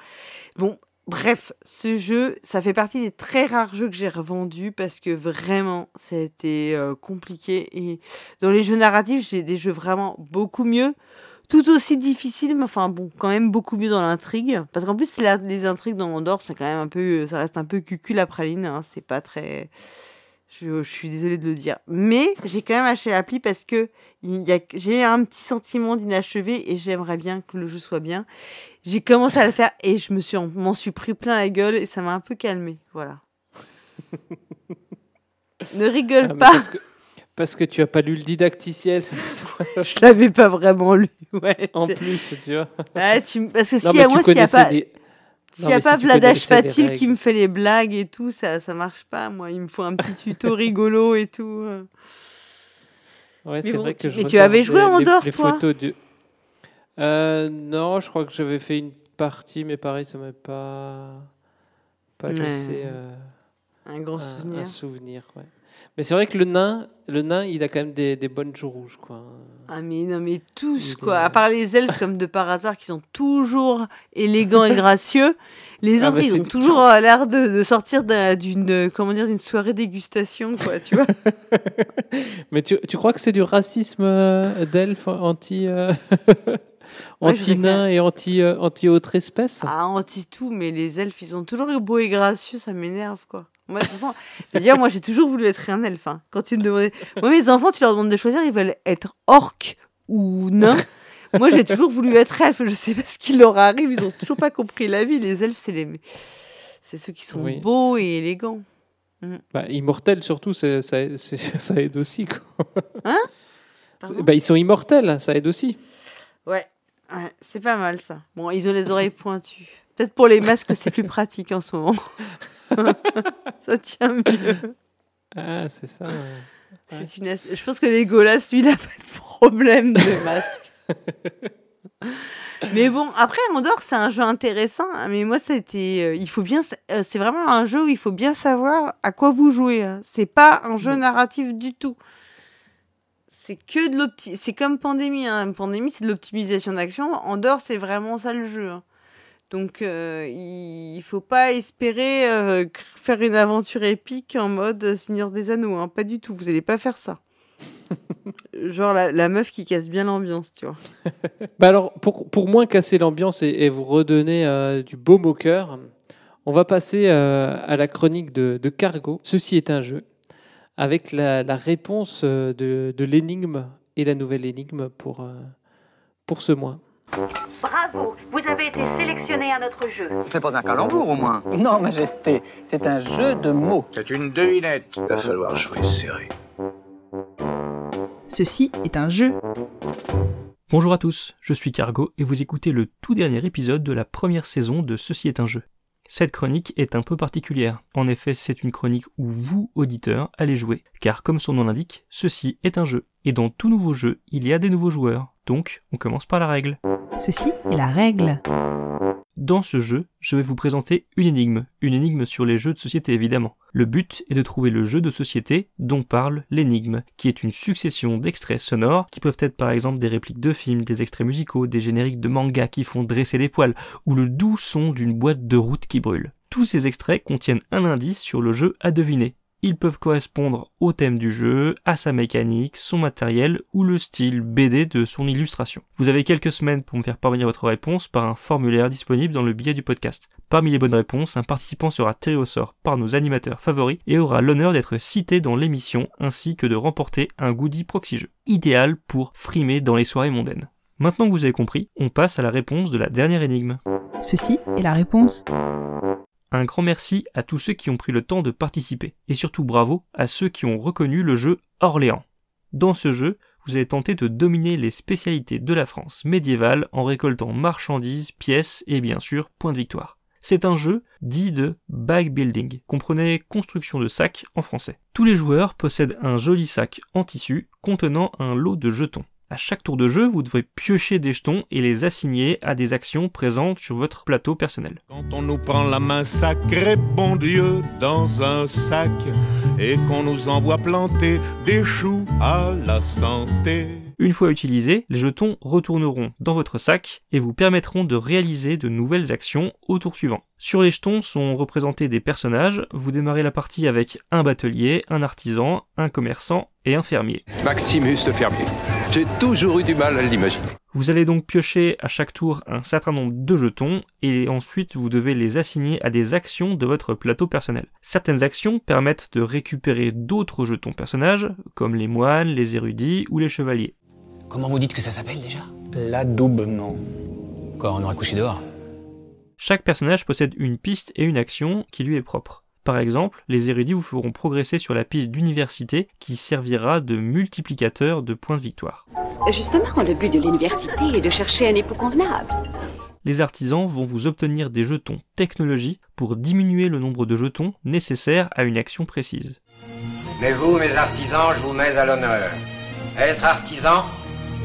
Bon, bref, ce jeu, ça fait partie des très rares jeux que j'ai revendus parce que vraiment, ça a été euh, compliqué. Et dans les jeux narratifs, j'ai des jeux vraiment beaucoup mieux. Tout aussi difficile, mais enfin bon, quand même beaucoup mieux dans l'intrigue. Parce qu'en plus, la- les intrigues dans Andorre, c'est quand même un peu, ça reste un peu cucul la praline. Hein, c'est pas très, je, je suis désolée de le dire. Mais j'ai quand même acheté l'appli parce que j'ai un petit sentiment d'inachevé et j'aimerais bien que le jeu soit bien. J'ai commencé à le faire et je me suis en- m'en suis pris plein la gueule et ça m'a un peu calmé. Voilà. <laughs> ne rigole Ah, pas, Parce que, parce que tu as pas lu le didacticiel. <laughs> je l'avais pas vraiment lu. Ouais. en plus, tu vois. Ouais, tu Parce que Non, a tu moi, s'il y a pas, s'il Non, y a pas si Vladash Fatil qui me fait les blagues et tout, ça, ça marche pas. Moi, il me faut un petit tuto <laughs> rigolo et tout. euh. Ouais, Mais c'est bon, vrai que tu- je mais tu avais joué les- Andorre, les, toi photos du. Euh, non, je crois que j'avais fait une partie, mais pareil, ça m'a pas pas Ouais. laissé euh, Un grand un, souvenir. un souvenir. ouais. Mais c'est vrai que le nain, le nain, il a quand même des, des bonnes joues rouges, quoi. Ah mais non mais tous quoi, à part les elfes comme de par hasard qui sont toujours élégants et gracieux, les Ah, autres bah, ils ont toujours euh, l'air de, de sortir d'un- d'une euh, comment dire d'une soirée dégustation quoi, tu vois. <laughs> Mais tu, tu crois que c'est du racisme euh, d'elfe anti euh, <laughs> Moi, je anti nain et anti euh, anti autre espèce Ah anti tout, mais les elfes ils sont toujours beaux et gracieux, ça m'énerve quoi. Moi de toute façon, d'ailleurs moi j'ai toujours voulu être un elfe. hein. Quand tu me demandais, moi mes enfants tu leur demandes de choisir, ils veulent être orc ou nain. Moi j'ai toujours voulu être elfe, je sais pas ce qui leur arrive, ils ont toujours pas compris la vie. Les elfes c'est les c'est ceux qui sont Oui. beaux et élégants. Bah, immortels surtout, <laughs> ça, aide aussi. Quoi. Pardon Bah, ils sont immortels, ça aide aussi. Ouais, ouais, c'est pas mal ça. Bon, ils ont les oreilles pointues. Peut-être pour les masques, c'est plus pratique en ce moment. <laughs> <laughs> ça tient mieux. Ah, c'est ça. ouais. Une as- Je pense que les Golas, lui, <laughs> il a pas de problème de masque. <laughs> mais bon, après, Andorre, c'est un jeu intéressant. hein, Mais moi, c'était. euh, il faut bien. euh, c'est vraiment un jeu où il faut bien savoir à quoi vous jouez. hein. C'est pas un jeu narratif du tout. c'est que de l'opti, c'est comme pandémie. Hein. Pandémie, c'est de l'optimisation d'action. Dehors, c'est vraiment ça le jeu. hein. Donc, euh, il faut pas espérer euh, faire une aventure épique en mode Seigneur des Anneaux. Hein. Pas du tout. Vous allez pas faire ça. <laughs> Genre la, la meuf qui casse bien l'ambiance, tu vois. <laughs> Bah alors, pour, pour moins casser l'ambiance et, et vous redonner euh, du baume au cœur, on va passer euh, à la chronique de, de Cargo. Ceci est un jeu, avec la, la réponse euh, de, de l'énigme et la nouvelle énigme pour, euh, pour ce mois. Bravo, vous avez été sélectionné à notre jeu. Ce n'est pas un calembour au moins. Non, Majesté, c'est un jeu de mots. C'est une devinette. Il va falloir jouer serré. Ceci est un jeu. Bonjour à tous, je suis Cargo et vous écoutez le tout dernier épisode de la première saison de Ceci est un jeu. Cette chronique est un peu particulière. En effet, c'est une chronique où vous, auditeurs, allez jouer. Car comme son nom l'indique, ceci est un jeu. Et dans tout nouveau jeu, il y a des nouveaux joueurs. Donc, on commence par la règle. Ceci est la règle. Dans ce jeu, je vais vous présenter une énigme. Une énigme sur les jeux de société évidemment. Le but est de trouver le jeu de société dont parle l'énigme, qui est une succession d'extraits sonores qui peuvent être par exemple des répliques de films, des extraits musicaux, des génériques de manga qui font dresser les poils, ou le doux son d'une boîte de route qui brûle. Tous ces extraits contiennent un indice sur le jeu à deviner. Ils peuvent correspondre au thème du jeu, à sa mécanique, son matériel ou le style BD de son illustration. Vous avez quelques semaines pour me faire parvenir votre réponse par un formulaire disponible dans le billet du podcast. Parmi les bonnes réponses, un participant sera tiré au sort par nos animateurs favoris et aura l'honneur d'être cité dans l'émission ainsi que de remporter un goodie proxy jeu. Idéal pour frimer dans les soirées mondaines. Maintenant que vous avez compris, on passe à la réponse de la dernière énigme. Ceci est la réponse. Un grand merci à tous ceux qui ont pris le temps de participer, et surtout bravo à ceux qui ont reconnu le jeu Orléans. Dans ce jeu, vous allez tenter de dominer les spécialités de la France médiévale en récoltant marchandises, pièces et bien sûr points de victoire. C'est un jeu dit de bag building, comprenait construction de sacs en français. Tous les joueurs possèdent un joli sac en tissu contenant un lot de jetons. À chaque tour de jeu, vous devrez piocher des jetons et les assigner à des actions présentes sur votre plateau personnel. Quand on nous prend la main sacrée, bon Dieu, dans un sac, et qu'on nous envoie planter des choux à la santé. Une fois utilisés, les jetons retourneront dans votre sac et vous permettront de réaliser de nouvelles actions au tour suivant. Sur les jetons sont représentés des personnages, vous démarrez la partie avec un batelier, un artisan, un commerçant et un fermier. Maximus le fermier. J'ai toujours eu du mal à l'imaginer. Vous allez donc piocher à chaque tour un certain nombre de jetons et ensuite vous devez les assigner à des actions de votre plateau personnel. Certaines actions permettent de récupérer d'autres jetons personnages comme les moines, les érudits ou les chevaliers. Comment vous dites que ça s'appelle déjà? L'adoubement. Quoi, on aurait couché dehors Chaque personnage possède une piste et une action qui lui est propre. Par exemple, les érudits vous feront progresser sur la piste d'université qui servira de multiplicateur de points de victoire. Justement, le but de l'université est de chercher un époux convenable. Les artisans vont vous obtenir des jetons technologie pour diminuer le nombre de jetons nécessaires à une action précise. Mais vous, mes artisans, je vous mets à l'honneur. Être artisan,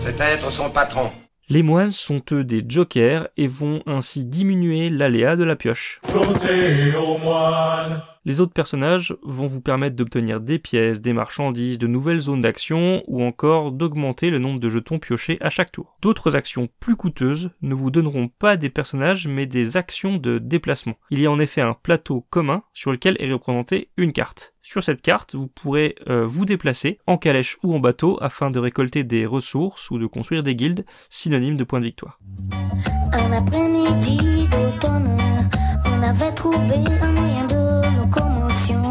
c'est être son patron. Les moines sont eux des jokers et vont ainsi diminuer l'aléa de la pioche. Les autres personnages vont vous permettre d'obtenir des pièces, des marchandises, de nouvelles zones d'action ou encore d'augmenter le nombre de jetons piochés à chaque tour. D'autres actions plus coûteuses ne vous donneront pas des personnages mais des actions de déplacement. Il y a en effet un plateau commun sur lequel est représentée une carte. Sur cette carte, vous pourrez euh, vous déplacer en calèche ou en bateau afin de récolter des ressources ou de construire des guildes synonymes de points de victoire. On avait trouvé un moyen de locomotion.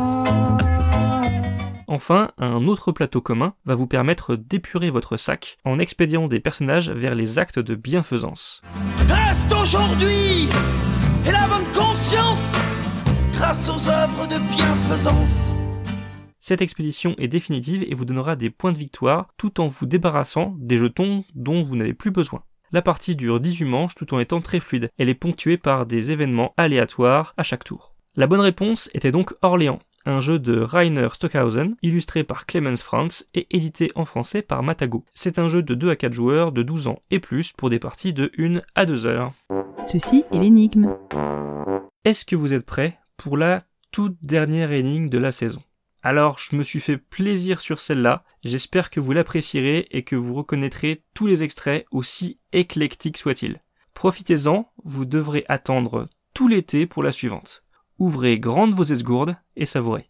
Enfin, un autre plateau commun va vous permettre d'épurer votre sac en expédiant des personnages vers les actes de bienfaisance. Reste aujourd'hui et la bonne conscience grâce aux œuvres de bienfaisance. Cette expédition est définitive et vous donnera des points de victoire tout en vous débarrassant des jetons dont vous n'avez plus besoin. La partie dure 18 manches tout en étant très fluide. Elle est ponctuée par des événements aléatoires à chaque tour. La bonne réponse était donc Orléans, un jeu de Rainer Stockhausen, illustré par Clemens Franz et édité en français par Matago. C'est un jeu de 2 à 4 joueurs de 12 ans et plus pour des parties de 1 à 2 heures. Ceci est l'énigme. Est-ce que vous êtes prêts pour la toute dernière énigme de la saison? Alors je me suis fait plaisir sur celle-là, j'espère que vous l'apprécierez et que vous reconnaîtrez tous les extraits aussi éclectiques soient-ils. Profitez-en, vous devrez attendre tout l'été pour la suivante. Ouvrez grandes vos esgourdes et savourez.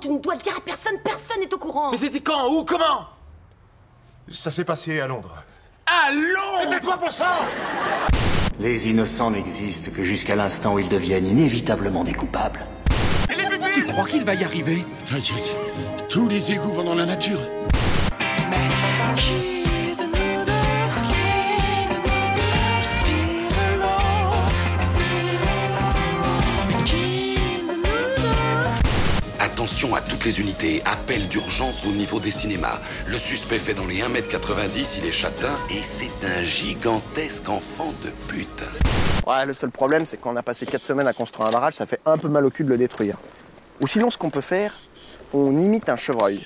Tu ne dois le dire à personne, personne n'est au courant. Mais c'était quand? Où? Comment? Ça s'est passé à Londres. À Londres! Mais tais-toi pour ça! Les innocents n'existent que jusqu'à l'instant où ils deviennent inévitablement des coupables. Tu crois qu'il va y arriver? T'inquiète, tous les égouts vont dans la nature. Attention à toutes les unités, appel d'urgence au niveau des cinémas. Le suspect fait dans les 1m90, il est châtain et c'est un gigantesque enfant de pute. Ouais, le seul problème, c'est qu'on a passé 4 semaines à construire un barrage, ça fait un peu mal au cul de le détruire. Ou sinon, ce qu'on peut faire, on imite un chevreuil.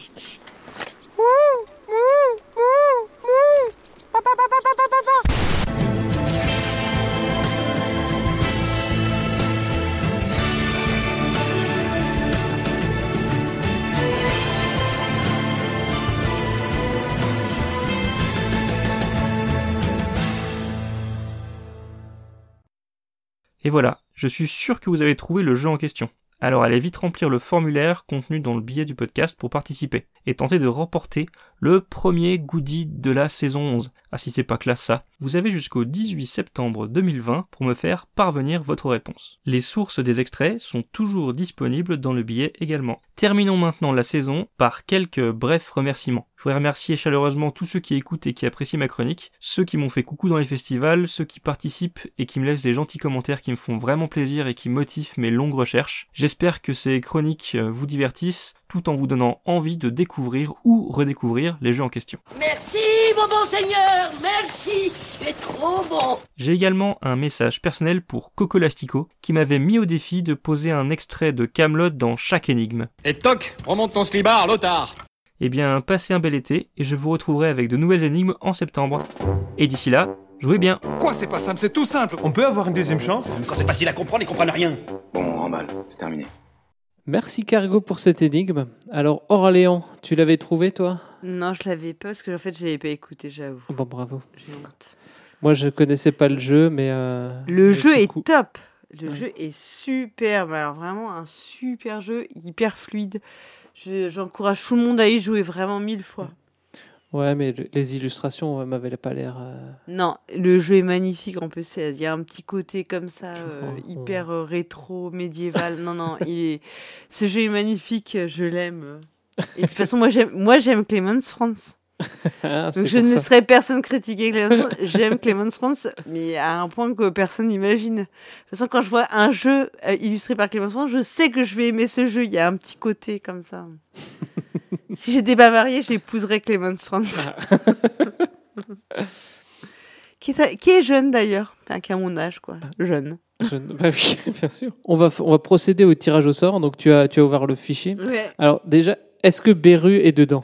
Et voilà, je suis sûr que vous avez trouvé le jeu en question. Alors allez vite remplir le formulaire contenu dans le billet du podcast pour participer et tenter de remporter le premier goodie de la saison 11. Ah si c'est pas classe ça, vous avez jusqu'au 18 septembre 2020 pour me faire parvenir votre réponse. Les sources des extraits sont toujours disponibles dans le billet également. Terminons maintenant la saison par quelques brefs remerciements. Je voudrais remercier chaleureusement tous ceux qui écoutent et qui apprécient ma chronique, ceux qui m'ont fait coucou dans les festivals, ceux qui participent et qui me laissent des gentils commentaires qui me font vraiment plaisir et qui motivent mes longues recherches. J'espère que ces chroniques vous divertissent tout en vous donnant envie de découvrir ou redécouvrir les jeux en question. Merci, mon bon seigneur, merci, tu es trop bon. J'ai également un message personnel pour Coco Lastico qui m'avait mis au défi de poser un extrait de Camelot dans chaque énigme. Et toc, remonte ton slibard, Lothar Eh bien, passez un bel été et je vous retrouverai avec de nouvelles énigmes en septembre. Et d'ici là, jouez bien. Quoi, c'est pas simple, c'est tout simple. On peut avoir une deuxième chance? Quand c'est facile à comprendre, ils comprennent rien. Bon, on remballe, c'est terminé. Merci Cargo pour cette énigme. Alors Orléans, tu l'avais trouvé toi? Non, je l'avais pas parce que en fait, je l'avais pas écouté, j'avoue. Bon, bravo. J'ai honte. Moi, je connaissais pas le jeu, mais euh, Le mais jeu est top. Le Ouais. jeu est superbe. Alors vraiment un super jeu, hyper fluide. Je- J'encourage tout le monde à y jouer vraiment mille fois. Ouais, mais le- les illustrations ouais, m'avaient pas l'air. euh, Non, le jeu est magnifique en plus. Il y a un petit côté comme ça, euh, hyper euh, rétro, médiéval. non, non, il est... ce jeu est magnifique. Je l'aime. Et de toute façon, moi j'aime, moi j'aime Clemens Franz. Ah, Donc je ne ça. laisserai personne critiquer Franz. <laughs> J'aime Clemens Franz, mais à un point que personne n'imagine. De toute façon, quand je vois un jeu euh, illustré par Clemens Franz, je sais que je vais aimer ce jeu. Il y a un petit côté comme ça. <laughs> si j'étais pas mariée, j'épouserais Clemens Franz. <laughs> qui, est, qui est jeune d'ailleurs, enfin, qui a mon âge, quoi. Jeune. Je- bah oui, bien sûr. On va, f- on va procéder au tirage au sort. Donc, tu as, tu as ouvert le fichier. Ouais. Alors, déjà, est-ce que Beru est dedans?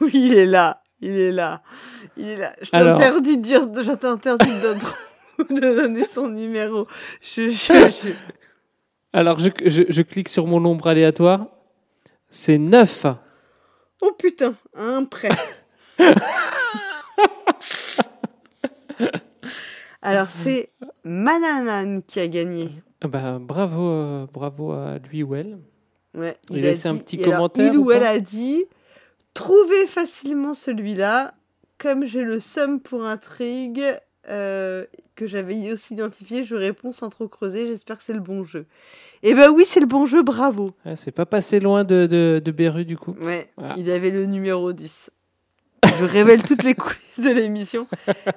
Oui, il est là. Il est là. Il est là. Je t'interdis de dire, je t'interdis de, donner- <laughs> de donner son numéro. Je, je, je- Alors, je, clique sur mon nombre aléatoire. C'est 9. Oh putain, un prêt. <laughs> Alors c'est Mananan qui a gagné. Ah Bah, bravo, euh, bravo à lui ou elle. Ouais, Il, a a laissé un petit et alors, commentaire. il ou elle a dit trouvez facilement celui-là. Comme j'ai le somme pour intrigue euh, que j'avais aussi identifié, je réponds sans trop creuser. J'espère que c'est le bon jeu. Eh ben oui, c'est le bon jeu. Bravo. Ah, c'est pas passé loin de, de, de Beru, du coup. Ouais, Voilà. il avait le numéro 10. Je révèle toutes les <laughs> coulisses de l'émission.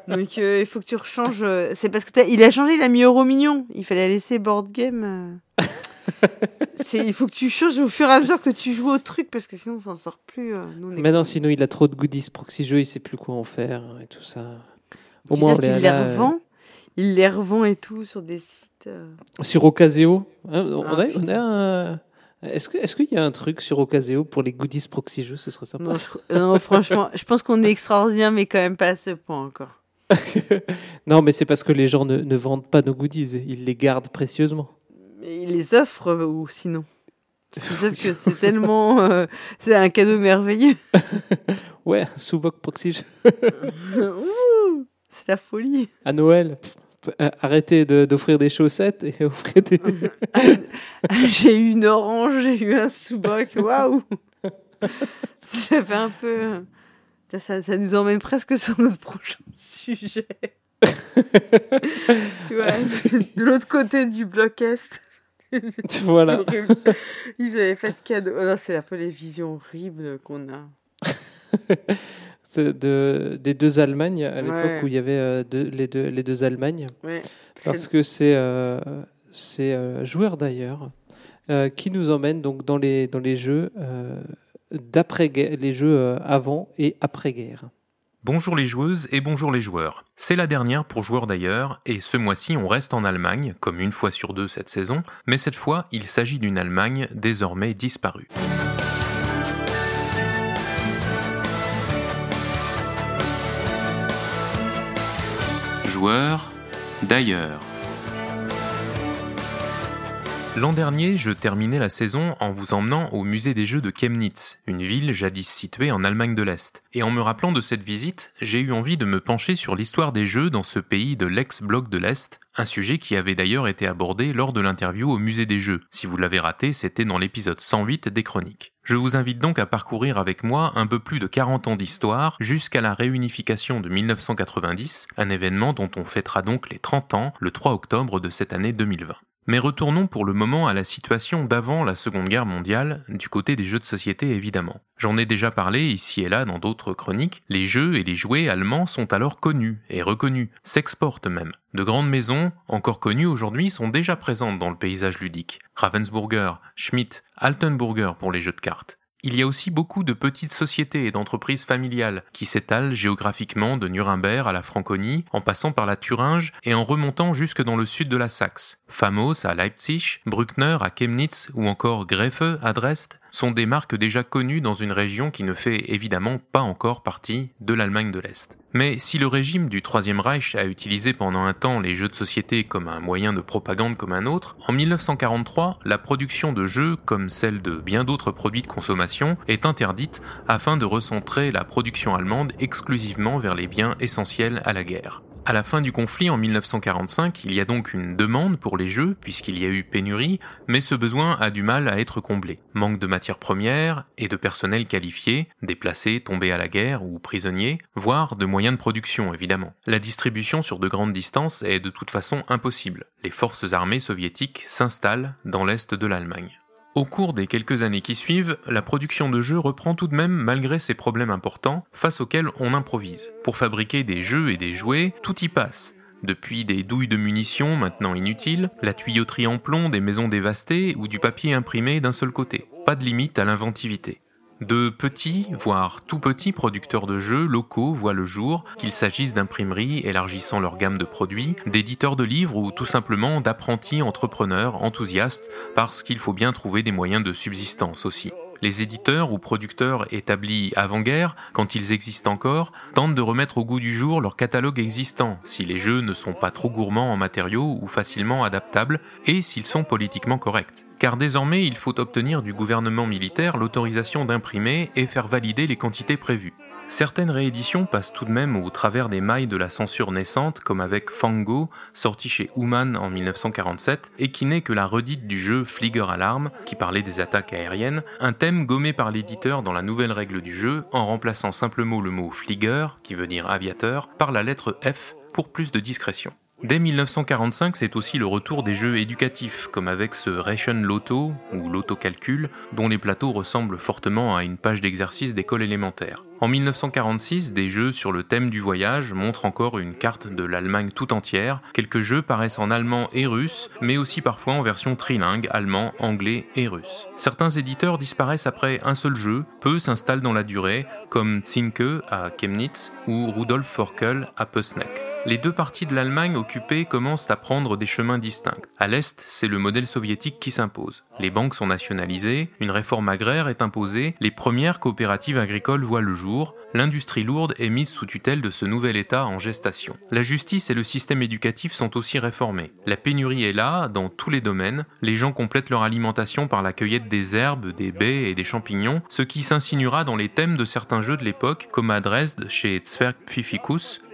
Donc euh, il faut que tu rechanges. euh, C'est parce que il a changé, il a mis Euro Mignon. Il fallait laisser board game. euh. <laughs> Il faut que tu changes au fur et à mesure que tu joues au truc parce que sinon on s'en sort plus. euh, nous, on est- Mais non, sinon, il a trop de goodies proxy jeu, il sait plus quoi en faire et tout ça. Au moins, on les euh, revend, il les revend et tout sur des sites. euh. Sur Ocaseo. Hein, on Ah, a, on a un- Est-ce qu'il y a un truc sur Ocaseo pour les goodies proxy jeux Ce serait sympa? Non, je- non, franchement, je pense qu'on est extraordinaire, mais quand même pas à ce point encore. <laughs> non, mais c'est parce que les gens ne, ne vendent pas nos goodies. Ils les gardent précieusement. Il les offre euh, ou sinon savent que c'est <laughs> tellement. euh, c'est un cadeau merveilleux. <laughs> Ouais, sous-boc proxy <laughs> c'est la folie. à Noël. pff, euh, Arrêtez de- d'offrir des chaussettes et offrez des. j'ai eu une orange, j'ai eu un sous-boc. Waouh Ça fait un peu. ça, ça nous emmène presque sur notre prochain sujet. tu vois, de l'autre côté du bloc Est. C'est <laughs> Voilà. Ils avaient pas de cadeau. Oh c'est un peu les visions horribles qu'on a. <laughs> De, des deux Allemagnes, à l'époque Ouais. où il y avait euh, les, deux, les deux Allemagnes. Ouais. Parce que c'est euh, euh, joueur d'ailleurs euh, qui nous emmène donc dans les, dans les jeux euh, les jeux avant et après guerre. Bonjour les joueuses et bonjour les joueurs. C'est la dernière pour joueurs d'ailleurs, et ce mois-ci on reste en Allemagne, comme une fois sur deux cette saison, mais cette fois il s'agit d'une Allemagne désormais disparue. Joueurs d'ailleurs. L'an dernier, je terminais la saison en vous emmenant au musée des jeux de Chemnitz, une ville jadis située en Allemagne de l'Est. Et en me rappelant de cette visite, j'ai eu envie de me pencher sur l'histoire des jeux dans ce pays de l'ex-bloc de l'Est, un sujet qui avait d'ailleurs été abordé lors de l'interview au musée des jeux. Si vous l'avez raté, c'était dans l'épisode 108 des chroniques. Je vous invite donc à parcourir avec moi un peu plus de 40 ans d'histoire jusqu'à la réunification de 1990, un événement dont on fêtera donc les 30 ans le 3 octobre de cette année 2020. Mais retournons pour le moment à la situation d'avant la Seconde Guerre mondiale, du côté des jeux de société évidemment. J'en ai déjà parlé ici et là dans d'autres chroniques, les jeux et les jouets allemands sont alors connus et reconnus, s'exportent même. De grandes maisons, encore connues aujourd'hui, sont déjà présentes dans le paysage ludique. Ravensburger, Schmidt, Altenburger pour les jeux de cartes. Il y a aussi beaucoup de petites sociétés et d'entreprises familiales qui s'étalent géographiquement de Nuremberg à la Franconie, en passant par la Thuringe et en remontant jusque dans le sud de la Saxe. Famos à Leipzig, Bruckner à Chemnitz ou encore Greffe à Dresde sont des marques déjà connues dans une région qui ne fait évidemment pas encore partie de l'Allemagne de l'Est. Mais si le régime du Troisième Reich a utilisé pendant un temps les jeux de société comme un moyen de propagande comme un autre, en 1943, la production de jeux, comme celle de bien d'autres produits de consommation, est interdite afin de recentrer la production allemande exclusivement vers les biens essentiels à la guerre. À la fin du conflit en 1945, il y a donc une demande pour les jeux, puisqu'il y a eu pénurie, mais ce besoin a du mal à être comblé. Manque de matières premières et de personnel qualifié, déplacés, tombés à la guerre ou prisonniers, voire de moyens de production évidemment. La distribution sur de grandes distances est de toute façon impossible. Les forces armées soviétiques s'installent dans l'est de l'Allemagne. Au cours des quelques années qui suivent, la production de jeux reprend tout de même malgré ces problèmes importants face auxquels on improvise. Pour fabriquer des jeux et des jouets, tout y passe. Depuis des douilles de munitions maintenant inutiles, la tuyauterie en plomb des maisons dévastées ou du papier imprimé d'un seul côté. Pas de limite à l'inventivité. De petits, voire tout petits producteurs de jeux locaux voient le jour, qu'il s'agisse d'imprimeries élargissant leur gamme de produits, d'éditeurs de livres ou tout simplement d'apprentis entrepreneurs enthousiastes parce qu'il faut bien trouver des moyens de subsistance aussi. Les éditeurs ou producteurs établis avant-guerre, quand ils existent encore, tentent de remettre au goût du jour leur catalogue existant, si les jeux ne sont pas trop gourmands en matériaux ou facilement adaptables, et s'ils sont politiquement corrects. Car désormais, il faut obtenir du gouvernement militaire l'autorisation d'imprimer et faire valider les quantités prévues. Certaines rééditions passent tout de même au travers des mailles de la censure naissante, comme avec Fango, sorti chez Human en 1947, et qui n'est que la redite du jeu Flieger Alarm, qui parlait des attaques aériennes, un thème gommé par l'éditeur dans la nouvelle règle du jeu, en remplaçant simplement le mot Flieger, qui veut dire aviateur, par la lettre F pour plus de discrétion. Dès 1945, c'est aussi le retour des jeux éducatifs, comme avec ce Ration Lotto, ou l'autocalcul, dont les plateaux ressemblent fortement à une page d'exercice d'école élémentaire. En 1946, des jeux sur le thème du voyage montrent encore une carte de l'Allemagne tout entière. Quelques jeux paraissent en allemand et russe, mais aussi parfois en version trilingue, allemand, anglais et russe. Certains éditeurs disparaissent après un seul jeu, peu s'installent dans la durée, comme Zinke à Chemnitz ou Rudolf Forkel à Pößneck. Les deux parties de l'Allemagne occupée commencent à prendre des chemins distincts. À l'Est, c'est le modèle soviétique qui s'impose. Les banques sont nationalisées, une réforme agraire est imposée, les premières coopératives agricoles voient le jour, l'industrie lourde est mise sous tutelle de ce nouvel État en gestation. La justice et le système éducatif sont aussi réformés. La pénurie est là, dans tous les domaines, les gens complètent leur alimentation par la cueillette des herbes, des baies et des champignons, ce qui s'insinuera dans les thèmes de certains jeux de l'époque, comme à Dresde chez Zwerg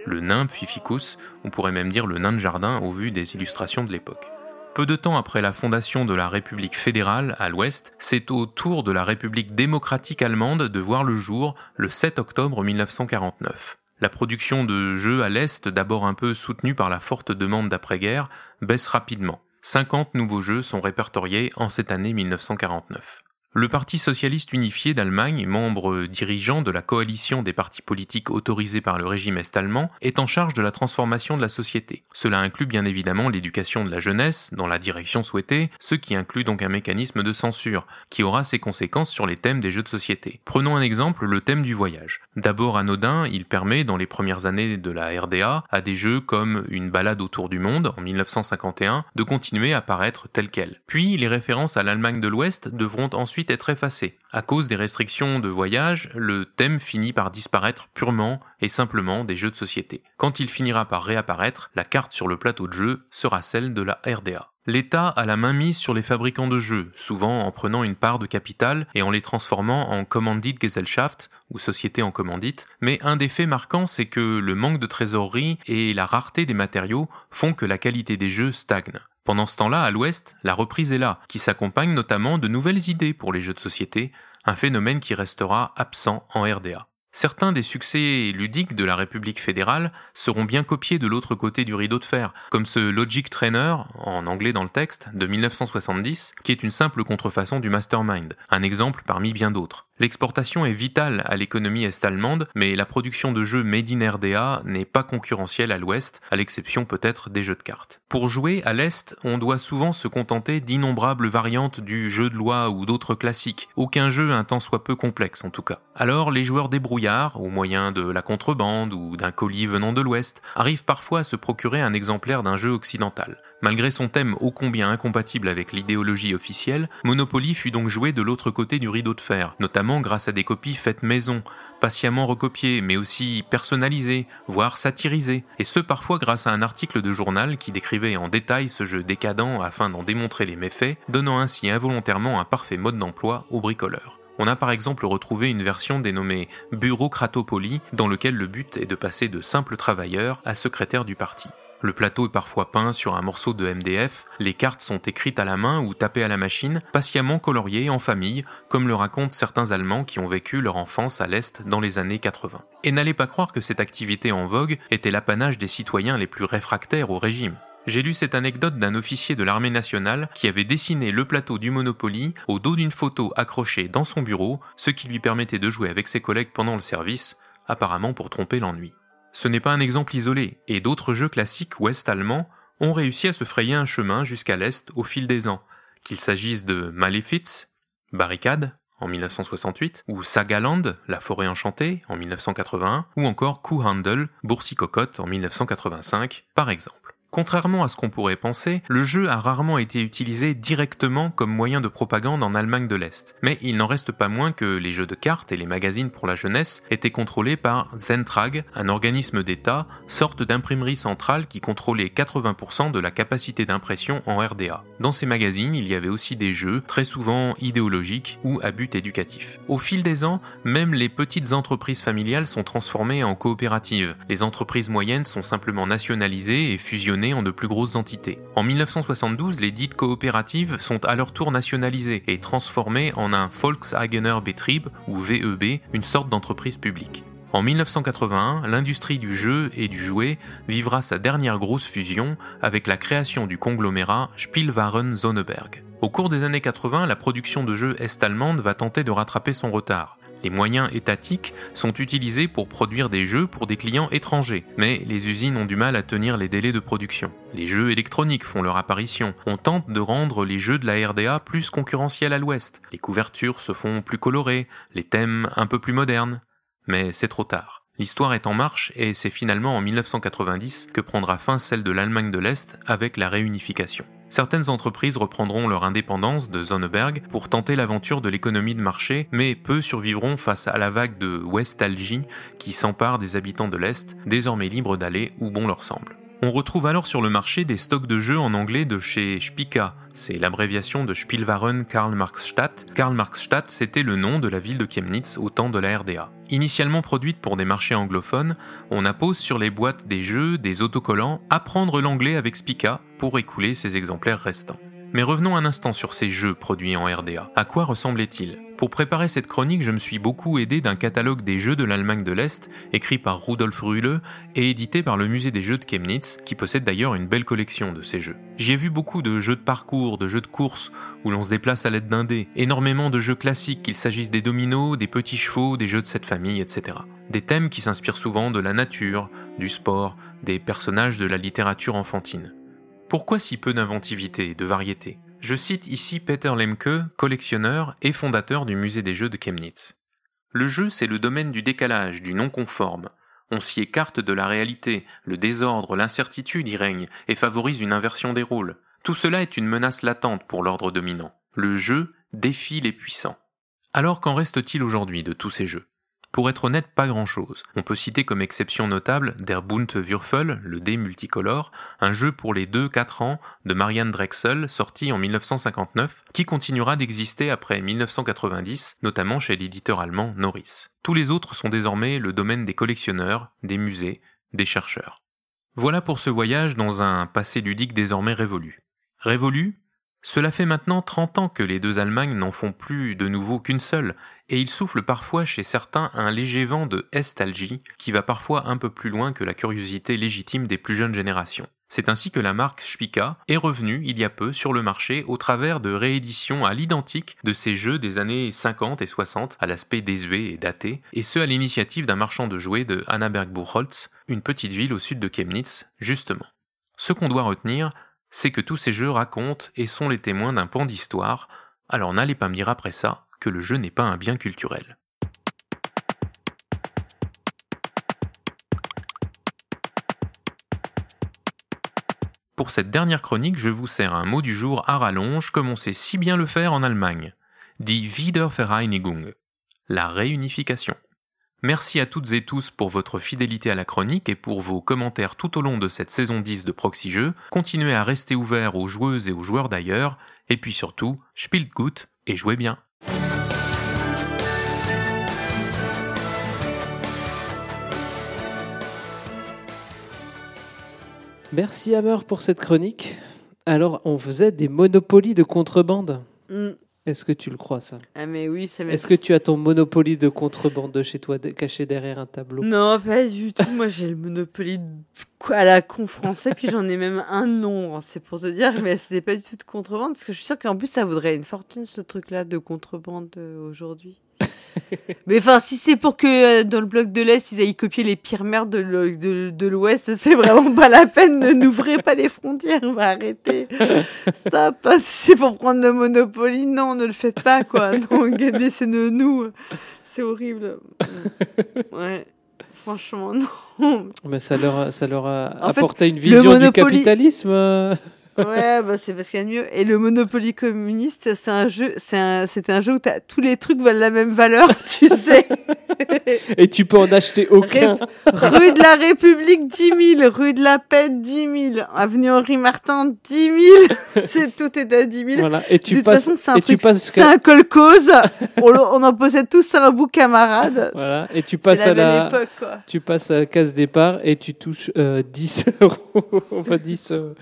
le nain Pfiffikus, on pourrait même dire le nain de jardin au vu des illustrations de l'époque. Peu de temps après la fondation de la République fédérale à l'ouest, c'est au tour de la République démocratique allemande de voir le jour le 7 octobre 1949. La production de jeux à l'est, d'abord un peu soutenue par la forte demande d'après-guerre, baisse rapidement. 50 nouveaux jeux sont répertoriés en cette année 1949. Le Parti socialiste unifié d'Allemagne, membre dirigeant de la coalition des partis politiques autorisés par le régime est-allemand, est en charge de la transformation de la société. Cela inclut bien évidemment l'éducation de la jeunesse, dans la direction souhaitée, ce qui inclut donc un mécanisme de censure, qui aura ses conséquences sur les thèmes des jeux de société. Prenons un exemple, le thème du voyage. D'abord anodin, il permet, dans les premières années de la RDA, à des jeux comme Une balade autour du monde, en 1951, de continuer à paraître tel quel. Puis, les références à l'Allemagne de l'Ouest devront ensuite être effacé. À cause des restrictions de voyage, le thème finit par disparaître purement et simplement des jeux de société. Quand il finira par réapparaître, la carte sur le plateau de jeu sera celle de la RDA. L'État a la main mise sur les fabricants de jeux, souvent en prenant une part de capital et en les transformant en Commandit Gesellschaft, ou société en commandite, mais un des faits marquants c'est que le manque de trésorerie et la rareté des matériaux font que la qualité des jeux stagne. Pendant ce temps-là, à l'Ouest, la reprise est là, qui s'accompagne notamment de nouvelles idées pour les jeux de société, un phénomène qui restera absent en RDA. Certains des succès ludiques de la République fédérale seront bien copiés de l'autre côté du rideau de fer, comme ce Logic Trainer, en anglais dans le texte, de 1970, qui est une simple contrefaçon du Mastermind, un exemple parmi bien d'autres. L'exportation est vitale à l'économie est-allemande, mais la production de jeux made in RDA n'est pas concurrentielle à l'ouest, à l'exception peut-être des jeux de cartes. Pour jouer à l'est, on doit souvent se contenter d'innombrables variantes du jeu de loi ou d'autres classiques, aucun jeu un tant soit peu complexe en tout cas. Alors les joueurs débrouillards, au moyen de la contrebande ou d'un colis venant de l'ouest, arrivent parfois à se procurer un exemplaire d'un jeu occidental. Malgré son thème ô combien incompatible avec l'idéologie officielle, Monopoly fut donc joué de l'autre côté du rideau de fer, notamment grâce à des copies faites maison, patiemment recopiées, mais aussi personnalisées, voire satirisées, et ce parfois grâce à un article de journal qui décrivait en détail ce jeu décadent afin d'en démontrer les méfaits, donnant ainsi involontairement un parfait mode d'emploi aux bricoleurs. On a par exemple retrouvé une version dénommée Bureaucratopoly, dans lequel le but est de passer de simple travailleur à secrétaire du parti. Le plateau est parfois peint sur un morceau de MDF, les cartes sont écrites à la main ou tapées à la machine, patiemment coloriées en famille, comme le racontent certains Allemands qui ont vécu leur enfance à l'Est dans les années 80. Et n'allez pas croire que cette activité en vogue était l'apanage des citoyens les plus réfractaires au régime. J'ai lu cette anecdote d'un officier de l'armée nationale qui avait dessiné le plateau du Monopoly au dos d'une photo accrochée dans son bureau, ce qui lui permettait de jouer avec ses collègues pendant le service, apparemment pour tromper l'ennui. Ce n'est pas un exemple isolé, et d'autres jeux classiques ouest-allemands ont réussi à se frayer un chemin jusqu'à l'est au fil des ans, qu'il s'agisse de Malefiz, Barricade, en 1968, ou Sagaland, La forêt enchantée, en 1981, ou encore Kuhhandel, Boursicocotte, en 1985, par exemple. Contrairement à ce qu'on pourrait penser, le jeu a rarement été utilisé directement comme moyen de propagande en Allemagne de l'Est. Mais il n'en reste pas moins que les jeux de cartes et les magazines pour la jeunesse étaient contrôlés par Zentrag, un organisme d'État, sorte d'imprimerie centrale qui contrôlait 80% de la capacité d'impression en RDA. Dans ces magazines, il y avait aussi des jeux, très souvent idéologiques ou à but éducatif. Au fil des ans, même les petites entreprises familiales sont transformées en coopératives. Les entreprises moyennes sont simplement nationalisées et fusionnées en de plus grosses entités. En 1972, les dites coopératives sont à leur tour nationalisées et transformées en un Volkseigener Betrieb ou VEB, une sorte d'entreprise publique. En 1981, l'industrie du jeu et du jouet vivra sa dernière grosse fusion avec la création du conglomérat Spielwaren Sonneberg. Au cours des années 80, la production de jeux est-allemande va tenter de rattraper son retard. Les moyens étatiques sont utilisés pour produire des jeux pour des clients étrangers, mais les usines ont du mal à tenir les délais de production. Les jeux électroniques font leur apparition. On tente de rendre les jeux de la RDA plus concurrentiels à l'ouest. Les couvertures se font plus colorées, les thèmes un peu plus modernes. Mais c'est trop tard. L'histoire est en marche et c'est finalement en 1990 que prendra fin celle de l'Allemagne de l'Est avec la réunification. Certaines entreprises reprendront leur indépendance de Zonneberg pour tenter l'aventure de l'économie de marché, mais peu survivront face à la vague de Westalgie qui s'empare des habitants de l'Est, désormais libres d'aller où bon leur semble. On retrouve alors sur le marché des stocks de jeux en anglais de chez Spica, c'est l'abréviation de Spielwaren Karl Marxstadt. Karl Marxstadt, c'était le nom de la ville de Chemnitz au temps de la RDA. Initialement produite pour des marchés anglophones, on appose sur les boîtes des jeux, des autocollants, apprendre l'anglais avec Spica pour écouler ses exemplaires restants. Mais revenons un instant sur ces jeux produits en RDA. À quoi ressemblaient-ils Pour préparer cette chronique, je me suis beaucoup aidé d'un catalogue des jeux de l'Allemagne de l'Est, écrit par Rudolf Rühle et édité par le musée des jeux de Chemnitz, qui possède d'ailleurs une belle collection de ces jeux. J'y ai vu beaucoup de jeux de parcours, de jeux de course, où l'on se déplace à l'aide d'un dé, énormément de jeux classiques, qu'il s'agisse des dominos, des petits chevaux, des jeux de cette famille, etc. Des thèmes qui s'inspirent souvent de la nature, du sport, des personnages de la littérature enfantine. Pourquoi si peu d'inventivité et de variété? Je cite ici Peter Lemke, collectionneur et fondateur du musée des jeux de Chemnitz. Le jeu, c'est le domaine du décalage, du non-conforme. On s'y écarte de la réalité, le désordre, l'incertitude y règne et favorise une inversion des rôles. Tout cela est une menace latente pour l'ordre dominant. Le jeu défie les puissants. Alors qu'en reste-t-il aujourd'hui de tous ces jeux? Pour être honnête, pas grand-chose. On peut citer comme exception notable Der Bunte Würfel, le dé multicolore, un jeu pour les 2-4 ans de Marianne Drexel, sorti en 1959, qui continuera d'exister après 1990, notamment chez l'éditeur allemand Norris. Tous les autres sont désormais le domaine des collectionneurs, des musées, des chercheurs. Voilà pour ce voyage dans un passé ludique désormais révolu. Révolu cela fait maintenant 30 ans que les deux Allemagnes n'en font plus de nouveau qu'une seule, et il souffle parfois chez certains un léger vent de estalgie qui va parfois un peu plus loin que la curiosité légitime des plus jeunes générations. C'est ainsi que la marque Spica est revenue il y a peu sur le marché au travers de rééditions à l'identique de ces jeux des années 50 et 60 à l'aspect désuet et daté, et ce à l'initiative d'un marchand de jouets de Annaberg-Buchholz, une petite ville au sud de Chemnitz, justement. Ce qu'on doit retenir, c'est que tous ces jeux racontent et sont les témoins d'un pan d'histoire, alors n'allez pas me dire après ça que le jeu n'est pas un bien culturel. Pour cette dernière chronique, je vous sers un mot du jour à rallonge comme on sait si bien le faire en Allemagne. Die Wiedervereinigung, la réunification. Merci à toutes et tous pour votre fidélité à la chronique et pour vos commentaires tout au long de cette saison 10 de Proxy Jeux. Continuez à rester ouverts aux joueuses et aux joueurs d'ailleurs. Et puis surtout, spielt gut et jouez bien. Merci Hammer pour cette chronique. Alors, on faisait des monopolies de contrebande. Mm. Est-ce que tu le crois ça? Ah mais oui, ça Est-ce que tu as ton monopoly de contrebande de chez toi de- caché derrière un tableau? Non, pas du tout. Moi, j'ai le Monopoly de- quoi, à la con français, puis j'en ai même un nom. C'est pour te dire, mais c'était pas du tout de contrebande, parce que je suis sûre qu'en plus, ça vaudrait une fortune, ce truc-là, de contrebande euh, aujourd'hui. <laughs> mais enfin, si c'est pour que euh, dans le bloc de l'Est, ils aillent copier les pires merdes de l'o- de- de l'Ouest, <laughs> c'est vraiment pas la peine. Ne n'ouvrez pas les frontières, on va arrêter. Stop. Si <laughs> c'est pour prendre le Monopoly, non, ne le faites pas, quoi. Donc, laissez-nous, nous. C'est horrible. Ouais. Franchement, non. Mais ça leur a, ça leur a En fait, apporté une vision du capitalisme. Euh. Ouais, bah c'est parce qu'il y a mieux. Et le Monopoly communiste, c'est un jeu, c'est un, un jeu où t'as, tous les trucs valent la même valeur, <laughs> tu sais. <laughs> Et tu peux en acheter aucun. Rue de la République, 10 000. Rue de la Paix, 10 000. Avenue Henri Martin, 10 000. <laughs> c'est, tout est à 10 000. Voilà. Et tu de toute passes- façon, c'est un truc, c'est on, on en possède tous un bout camarade. Voilà. Et tu passes la à la, belle époque, quoi. tu passes à la case départ et tu touches euh, 10 euros. enfin 10. euh,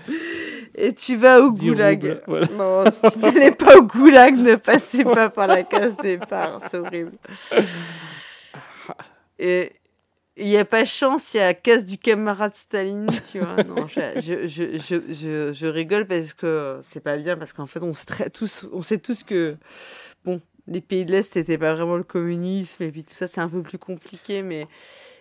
Et tu vas au 10 goulag. voilà. Non, si vous n'allez pas au goulag, ne passez pas par la case départ, c'est horrible. <laughs> Et il n'y a pas chance, il y a la case du camarade Staline, tu vois. Non, je, je, je, je, rigole parce que c'est pas bien, parce qu'en fait, on sait, très, tous, on sait tous que, bon, les pays de l'Est n'étaient pas vraiment le communisme, et puis tout ça, c'est un peu plus compliqué, mais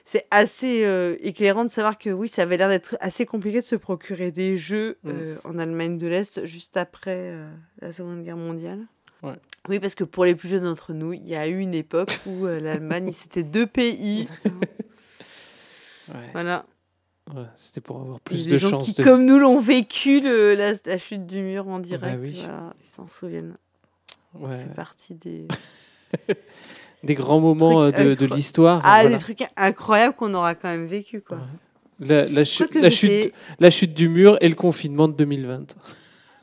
c'est assez euh, éclairant de savoir que oui, ça avait l'air d'être assez compliqué de se procurer des jeux Mm. euh, en Allemagne de l'Est juste après euh, la Seconde Guerre mondiale. Ouais. Oui, parce que pour les plus jeunes d'entre nous, il y a eu une époque où l'Allemagne, <laughs> c'était deux pays. Ouais. Voilà. Ouais, C'était pour avoir plus de chances qui, de. comme nous, l'ont vécu, le- la, la chute du mur en direct. oui. voilà, ils s'en souviennent. Ouais. Ça fait partie des. <laughs> Des grands moments euh, de, l'histoire. Ah, voilà. des trucs incroyables qu'on aura quand même vécu, quoi. La, chute, la chute du mur et le confinement de 2020.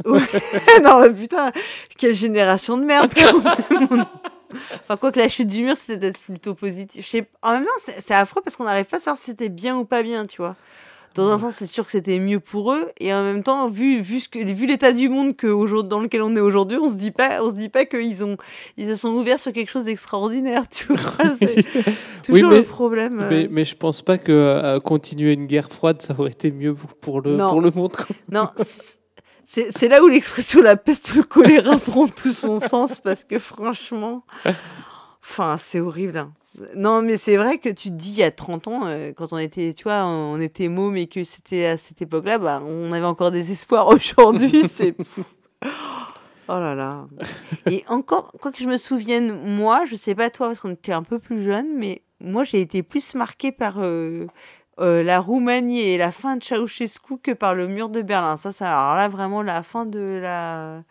Ouais. <laughs> non, mais putain, quelle génération de merde, quand même. <laughs> Enfin, quoi que la chute du mur, c'était peut-être plutôt positif. Je sais... En même temps, c'est c'est affreux parce qu'on n'arrive pas à savoir si c'était bien ou pas bien, tu vois. Dans un sens, c'est sûr que c'était mieux pour eux, et en même temps, vu, vu, ce que, vu l'état du monde que dans lequel on est aujourd'hui, on se dit pas, on se dit pas qu'ils ont, ils se sont ouverts sur quelque chose d'extraordinaire, tu vois. <laughs> C'est toujours le problème. Mais, mais je pense pas que euh, continuer une guerre froide, ça aurait été mieux pour, pour le, Non. pour le monde. Non, c'est là où l'expression la peste ou le choléra <laughs> prend tout son sens parce que franchement, enfin, c'est horrible. hein. Non, mais c'est vrai que tu te dis il y a 30 ans, euh, quand on était, tu vois, on était môme et que c'était à cette époque-là, bah, on avait encore des espoirs. <laughs> Aujourd'hui, c'est. <laughs> Oh là là. Et encore, quoi que je me souvienne, moi, je sais pas toi, parce qu'on était un peu plus jeunes, mais moi, j'ai été plus marquée par euh, euh, la Roumanie et la fin de Ceausescu que par le mur de Berlin. Ça, ça, alors là, vraiment, la fin de la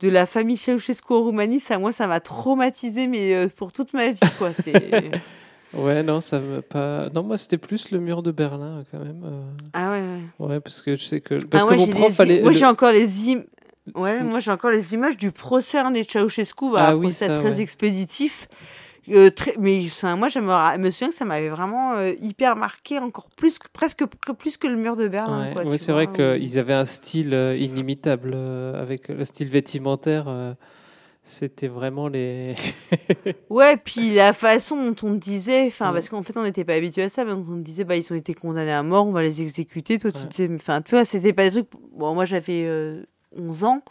de la famille Ceausescu en Roumanie, ça, moi, ça m'a traumatisé, mais euh, pour toute ma vie, quoi. C'est <laughs> Ouais, non, ça me pas. Non, moi, c'était plus le mur de Berlin, quand même. euh. ah ouais. ouais. Ouais, parce que je sais que. Parce Ah, que moi, mon prof les allait. moi, le- j'ai encore les im- Ouais, moi j'ai encore les images du procès des Ceausescu, bah, Ah un oui, procès ça, très ouais. expéditif. Euh, très, mais enfin, moi je me, souviens que ça m'avait vraiment euh, hyper marqué, encore plus que presque pr- plus que le mur de Berlin. Ouais, quoi, ouais, tu c'est vrai qu'ils avaient un style euh, inimitable euh, avec le style vestimentaire. euh, C'était vraiment les. <laughs> Ouais, puis la façon dont on disait, enfin, Ouais. parce qu'en fait on n'était pas habitué à ça, mais on disait, bah ils ont été condamnés à mort, on va les exécuter. Toi, tu disais, enfin, tu vois, c'était pas des trucs. Bon, moi j'avais euh, 11 ans.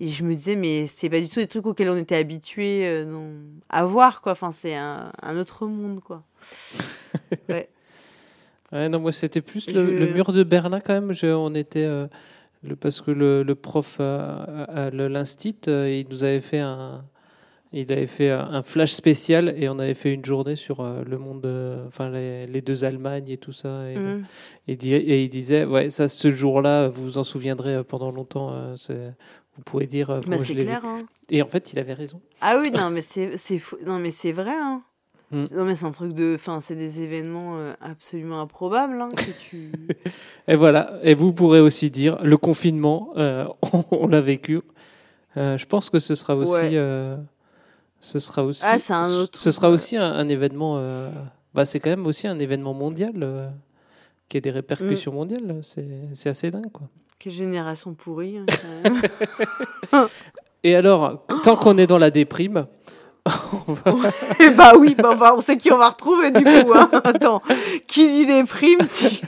Et je me disais, mais c'est pas du tout des trucs auxquels on était habitué euh, à voir, quoi. Enfin, c'est un, un autre monde, quoi. <laughs> Ouais. Ouais, non, moi c'était plus le, Je- le mur de Berlin quand même. Je- on était euh, le, parce que le, le prof euh, à, l'instit, il nous avait fait un, il avait fait un flash spécial et on avait fait une journée sur le monde, enfin les, les deux Allemagnes et tout ça. Et, Mhm. et, il disait, ouais, ça, ce jour-là, vous vous en souviendrez pendant longtemps. Vous pourrez dire. euh, Bah, c'est clair, hein. Et en fait, il avait raison. Ah oui, <laughs> non, mais c'est fou- non mais c'est vrai. Hein. Mm. Non mais c'est un truc de, enfin c'est des événements euh, absolument improbables hein, que tu. <laughs> Et voilà. Et vous pourrez aussi dire le confinement, euh, <laughs> on, l'a vécu. Euh, je pense que ce sera aussi, Ouais. ce sera aussi, Ah, c'est un autre ce truc, sera ouais. aussi un, un événement. bah, c'est quand même aussi un événement mondial qui a des répercussions Mm. mondiales. C'est assez dingue, quoi. Quelle génération pourrie. hein, quand même. <laughs> Et alors, tant qu'on est dans la déprime, <laughs> on va- bah oui, bah, on sait qui on va retrouver du coup. Hein. Attends, qui dit déprime dit...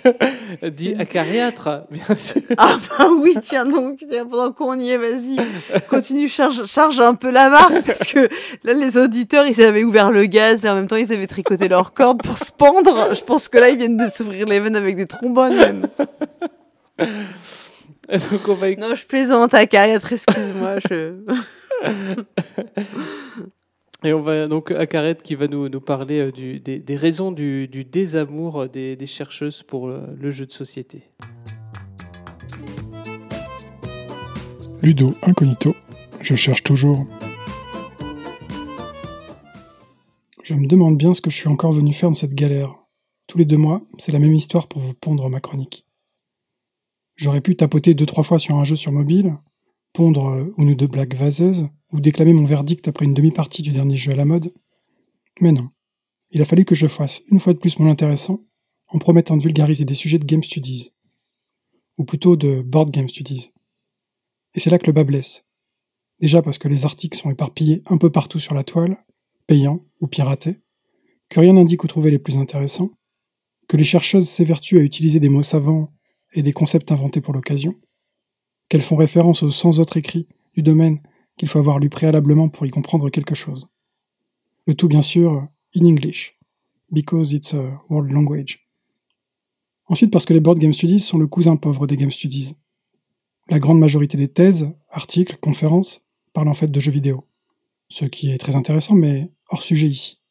<laughs> dit acariâtre, bien sûr. Ah bah oui, tiens donc, tiens, pendant qu'on y est, vas-y, continue, charge, charge un peu la marque, parce que là, les auditeurs, ils avaient ouvert le gaz et en même temps, ils avaient tricoté leurs cordes pour se pendre. Je pense que là, ils viennent de s'ouvrir les veines avec des trombones même. <laughs> Donc on va Non, je plaisante à carrière, excuse-moi. Je... <laughs> Et on va donc à qui va nous, nous parler euh, du, des, des raisons du, du désamour des, des chercheuses pour le, le jeu de société. Ludo incognito, je cherche toujours. Je me demande bien ce que je suis encore venu faire dans cette galère. Tous les deux mois, c'est la même histoire pour vous pondre ma chronique. J'aurais pu tapoter deux trois fois sur un jeu sur mobile, pondre euh, une ou deux blagues vaseuses, ou déclamer mon verdict après une demi-partie du dernier jeu à la mode. Mais non. Il a fallu que je fasse une fois de plus mon intéressant en promettant de vulgariser des sujets de Game Studies. Ou plutôt de Board Game Studies. Et c'est là que le bas blesse. Déjà parce que les articles sont éparpillés un peu partout sur la toile, payants ou piratés, que rien n'indique où trouver les plus intéressants, que les chercheuses s'évertuent à utiliser des mots savants et des concepts inventés pour l'occasion, qu'elles font référence aux 100 autres écrits du domaine qu'il faut avoir lu préalablement pour y comprendre quelque chose. Le tout bien sûr in English, because it's a world language. Ensuite parce que les board game studies sont le cousin pauvre des game studies. La grande majorité des thèses, articles, conférences parlent en fait de jeux vidéo. Ce qui est très intéressant mais hors sujet ici.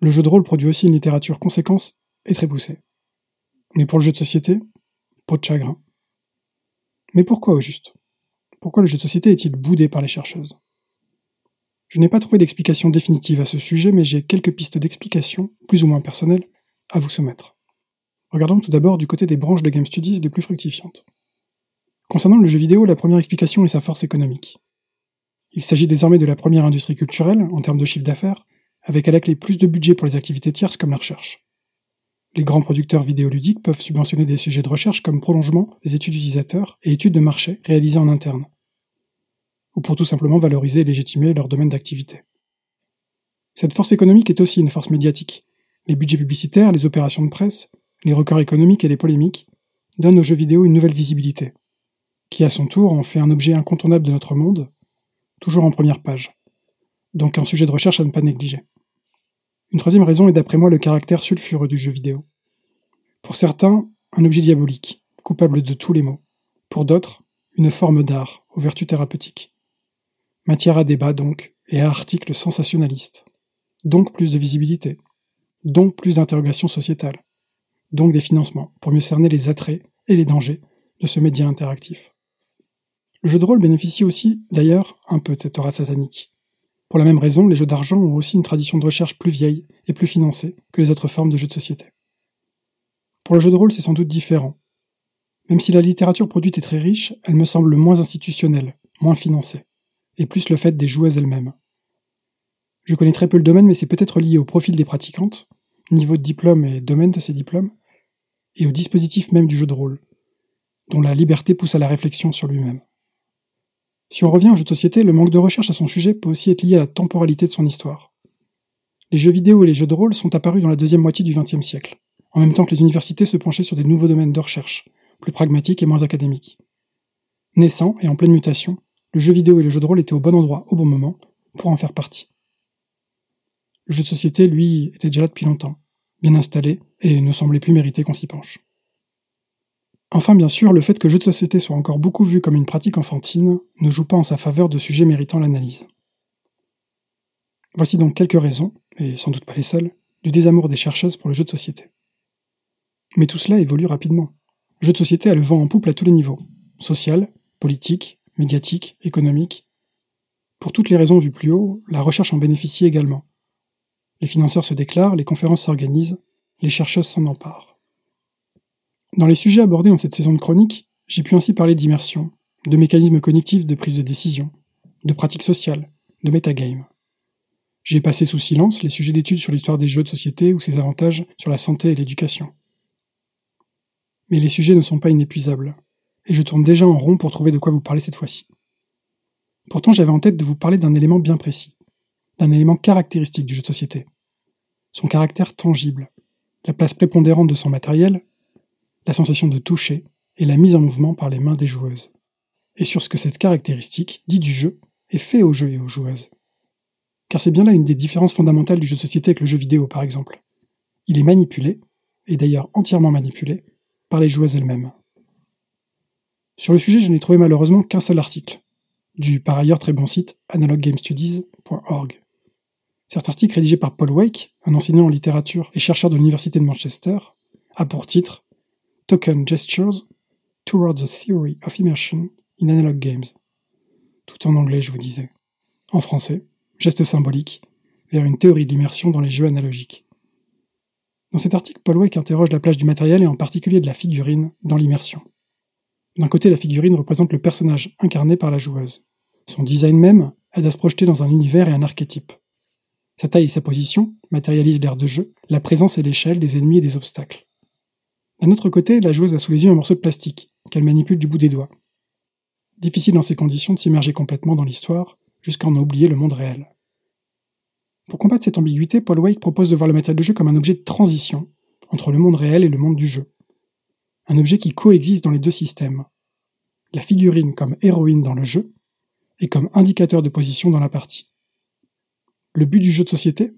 Le jeu de rôle produit aussi une littérature conséquence et très poussé. Mais pour le jeu de société, de chagrin. Mais pourquoi au juste? Pourquoi le jeu de société est-il boudé par les chercheuses? Je n'ai pas trouvé d'explication définitive à ce sujet, mais j'ai quelques pistes d'explication, plus ou moins personnelles, à vous soumettre. Regardons tout d'abord du côté des branches de Game Studies les plus fructifiantes. Concernant le jeu vidéo, la première explication est sa force économique. Il s'agit désormais de la première industrie culturelle, en termes de chiffre d'affaires, avec à la clé plus de budget pour les activités tierces comme la recherche. Les grands producteurs vidéoludiques peuvent subventionner des sujets de recherche comme prolongement des études utilisateurs et études de marché réalisées en interne, ou pour tout simplement valoriser et légitimer leur domaine d'activité. Cette force économique est aussi une force médiatique. Les budgets publicitaires, les opérations de presse, les records économiques et les polémiques donnent aux jeux vidéo une nouvelle visibilité, qui à son tour en fait un objet incontournable de notre monde, toujours en première page, donc un sujet de recherche à ne pas négliger. Une troisième raison est d'après moi le caractère sulfureux du jeu vidéo. Pour certains, un objet diabolique, coupable de tous les maux. Pour d'autres, une forme d'art, aux vertus thérapeutiques. Matière à débat donc, et à articles sensationnalistes. Donc plus de visibilité. Donc plus d'interrogations sociétales. Donc des financements, pour mieux cerner les attraits et les dangers de ce média interactif. Le jeu de rôle bénéficie aussi, d'ailleurs, un peu de cette aura satanique. Pour la même raison, les jeux d'argent ont aussi une tradition de recherche plus vieille et plus financée que les autres formes de jeux de société. Pour le jeu de rôle, c'est sans doute différent. Même si la littérature produite est très riche, elle me semble moins institutionnelle, moins financée, et plus le fait des joueuses elles-mêmes. Je connais très peu le domaine, mais c'est peut-être lié au profil des pratiquantes, niveau de diplôme et domaine de ces diplômes, et au dispositif même du jeu de rôle, dont la liberté pousse à la réflexion sur lui-même. Si on revient aux jeux de société, le manque de recherche à son sujet peut aussi être lié à la temporalité de son histoire. Les jeux vidéo et les jeux de rôle sont apparus dans la deuxième moitié du XXe siècle, en même temps que les universités se penchaient sur des nouveaux domaines de recherche, plus pragmatiques et moins académiques. Naissant et en pleine mutation, le jeu vidéo et le jeu de rôle étaient au bon endroit au bon moment pour en faire partie. Le jeu de société, lui, était déjà là depuis longtemps, bien installé, et ne semblait plus mériter qu'on s'y penche. Enfin, bien sûr, le fait que le jeu de société soit encore beaucoup vu comme une pratique enfantine ne joue pas en sa faveur de sujets méritant l'analyse. Voici donc quelques raisons, et sans doute pas les seules, du désamour des chercheuses pour le jeu de société. Mais tout cela évolue rapidement. Le jeu de société a le vent en pouple à tous les niveaux social, politique, médiatique, économique. Pour toutes les raisons vues plus haut, la recherche en bénéficie également. Les financeurs se déclarent, les conférences s'organisent, les chercheuses s'en emparent. Dans les sujets abordés dans cette saison de chronique, j'ai pu ainsi parler d'immersion, de mécanismes cognitifs de prise de décision, de pratiques sociales, de metagame. J'ai passé sous silence les sujets d'études sur l'histoire des jeux de société ou ses avantages sur la santé et l'éducation. Mais les sujets ne sont pas inépuisables, et je tourne déjà en rond pour trouver de quoi vous parler cette fois-ci. Pourtant j'avais en tête de vous parler d'un élément bien précis, d'un élément caractéristique du jeu de société. Son caractère tangible, la place prépondérante de son matériel, la sensation de toucher et la mise en mouvement par les mains des joueuses. Et sur ce que cette caractéristique dit du jeu est fait au jeu et aux joueuses. Car c'est bien là une des différences fondamentales du jeu de société avec le jeu vidéo par exemple. Il est manipulé, et d'ailleurs entièrement manipulé, par les joueuses elles-mêmes. Sur le sujet, je n'ai trouvé malheureusement qu'un seul article, du par ailleurs très bon site analoggamestudies.org. Cet article rédigé par Paul Wake, un enseignant en littérature et chercheur de l'Université de Manchester, a pour titre Token Gestures Towards the Theory of Immersion in Analog Games. Tout en anglais, je vous disais. En français, geste symbolique vers une théorie de l'immersion dans les jeux analogiques. Dans cet article, Paul interroge la place du matériel et en particulier de la figurine dans l'immersion. D'un côté, la figurine représente le personnage incarné par la joueuse. Son design même aide à se projeter dans un univers et un archétype. Sa taille et sa position matérialisent l'air de jeu, la présence et l'échelle des ennemis et des obstacles. D'un autre côté, la joueuse a sous les yeux un morceau de plastique, qu'elle manipule du bout des doigts. Difficile dans ces conditions de s'immerger complètement dans l'histoire, jusqu'à en oublier le monde réel. Pour combattre cette ambiguïté, Paul Wake propose de voir le matériel de jeu comme un objet de transition entre le monde réel et le monde du jeu. Un objet qui coexiste dans les deux systèmes. La figurine comme héroïne dans le jeu et comme indicateur de position dans la partie. Le but du jeu de société?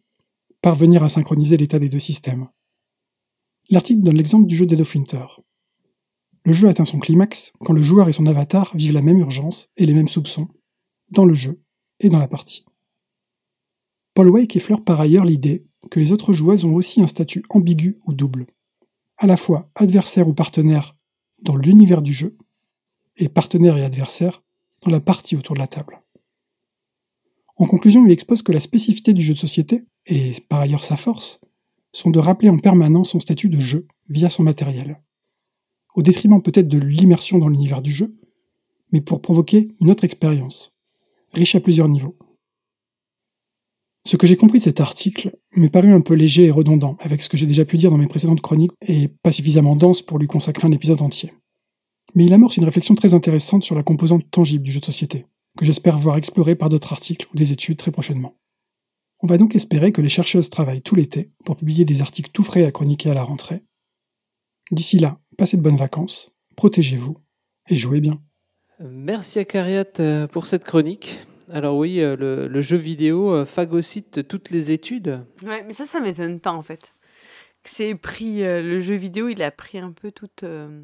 Parvenir à synchroniser l'état des deux systèmes. L'article donne l'exemple du jeu Dead of Winter. Le jeu atteint son climax quand le joueur et son avatar vivent la même urgence et les mêmes soupçons, dans le jeu et dans la partie. Paul Wake effleure par ailleurs l'idée, que les autres joueuses ont aussi un statut ambigu ou double, à la fois adversaire ou partenaire dans l'univers du jeu, et partenaire et adversaire dans la partie autour de la table. En conclusion, il expose que la spécificité du jeu de société, et par ailleurs sa force, sont de rappeler en permanence son statut de jeu via son matériel, au détriment peut-être de l'immersion dans l'univers du jeu, mais pour provoquer une autre expérience, riche à plusieurs niveaux. Ce que j'ai compris de cet article m'est paru un peu léger et redondant avec ce que j'ai déjà pu dire dans mes précédentes chroniques et pas suffisamment dense pour lui consacrer un épisode entier. Mais il amorce une réflexion très intéressante sur la composante tangible du jeu de société, que j'espère voir explorée par d'autres articles ou des études très prochainement. On va donc espérer que les chercheuses travaillent tout l'été pour publier des articles tout frais à chroniquer à la rentrée. D'ici là, passez de bonnes vacances, protégez-vous et jouez bien. Merci à Cariat euh, pour cette chronique. Alors oui, euh, le, le jeu vidéo euh, phagocyte toutes les études. Ouais, mais ça, ça m'étonne pas en fait. C'est pris, euh, le jeu vidéo, il a pris un peu toute, euh,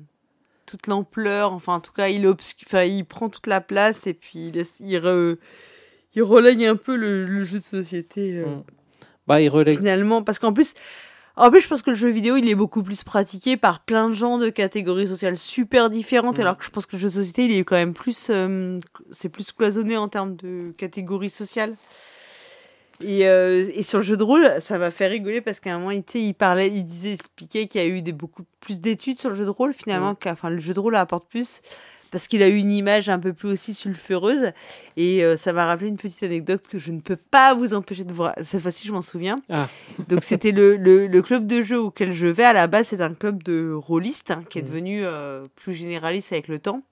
toute l'ampleur. Enfin, en tout cas, il, obscu- enfin, il prend toute la place et puis il, laisse- il, re- il relègue un peu le, le jeu de société. euh, Mm. Bah, il relègue. Finalement, parce qu'en plus, en plus, je pense que le jeu vidéo, il est beaucoup plus pratiqué par plein de gens de catégories sociales super différentes, Mm. alors que je pense que le jeu de société, il est quand même plus, euh, c'est plus cloisonné en termes de catégories sociales. Et, euh, et sur le jeu de rôle, ça m'a fait rigoler parce qu'à un moment, il, il parlait, il disait, expliquait qu'il y a eu des, beaucoup plus d'études sur le jeu de rôle, finalement, Mm. qu'à- enfin, le jeu de rôle apporte plus parce qu'il a eu une image un peu plus aussi sulfureuse. Et euh, ça m'a rappelé une petite anecdote que je ne peux pas vous empêcher de voir. Cette fois-ci, je m'en souviens. Ah. <laughs> Donc, c'était le, le, le club de jeu auquel je vais. À la base, c'est un club de rôlistes hein, qui est devenu euh, plus généraliste avec le temps.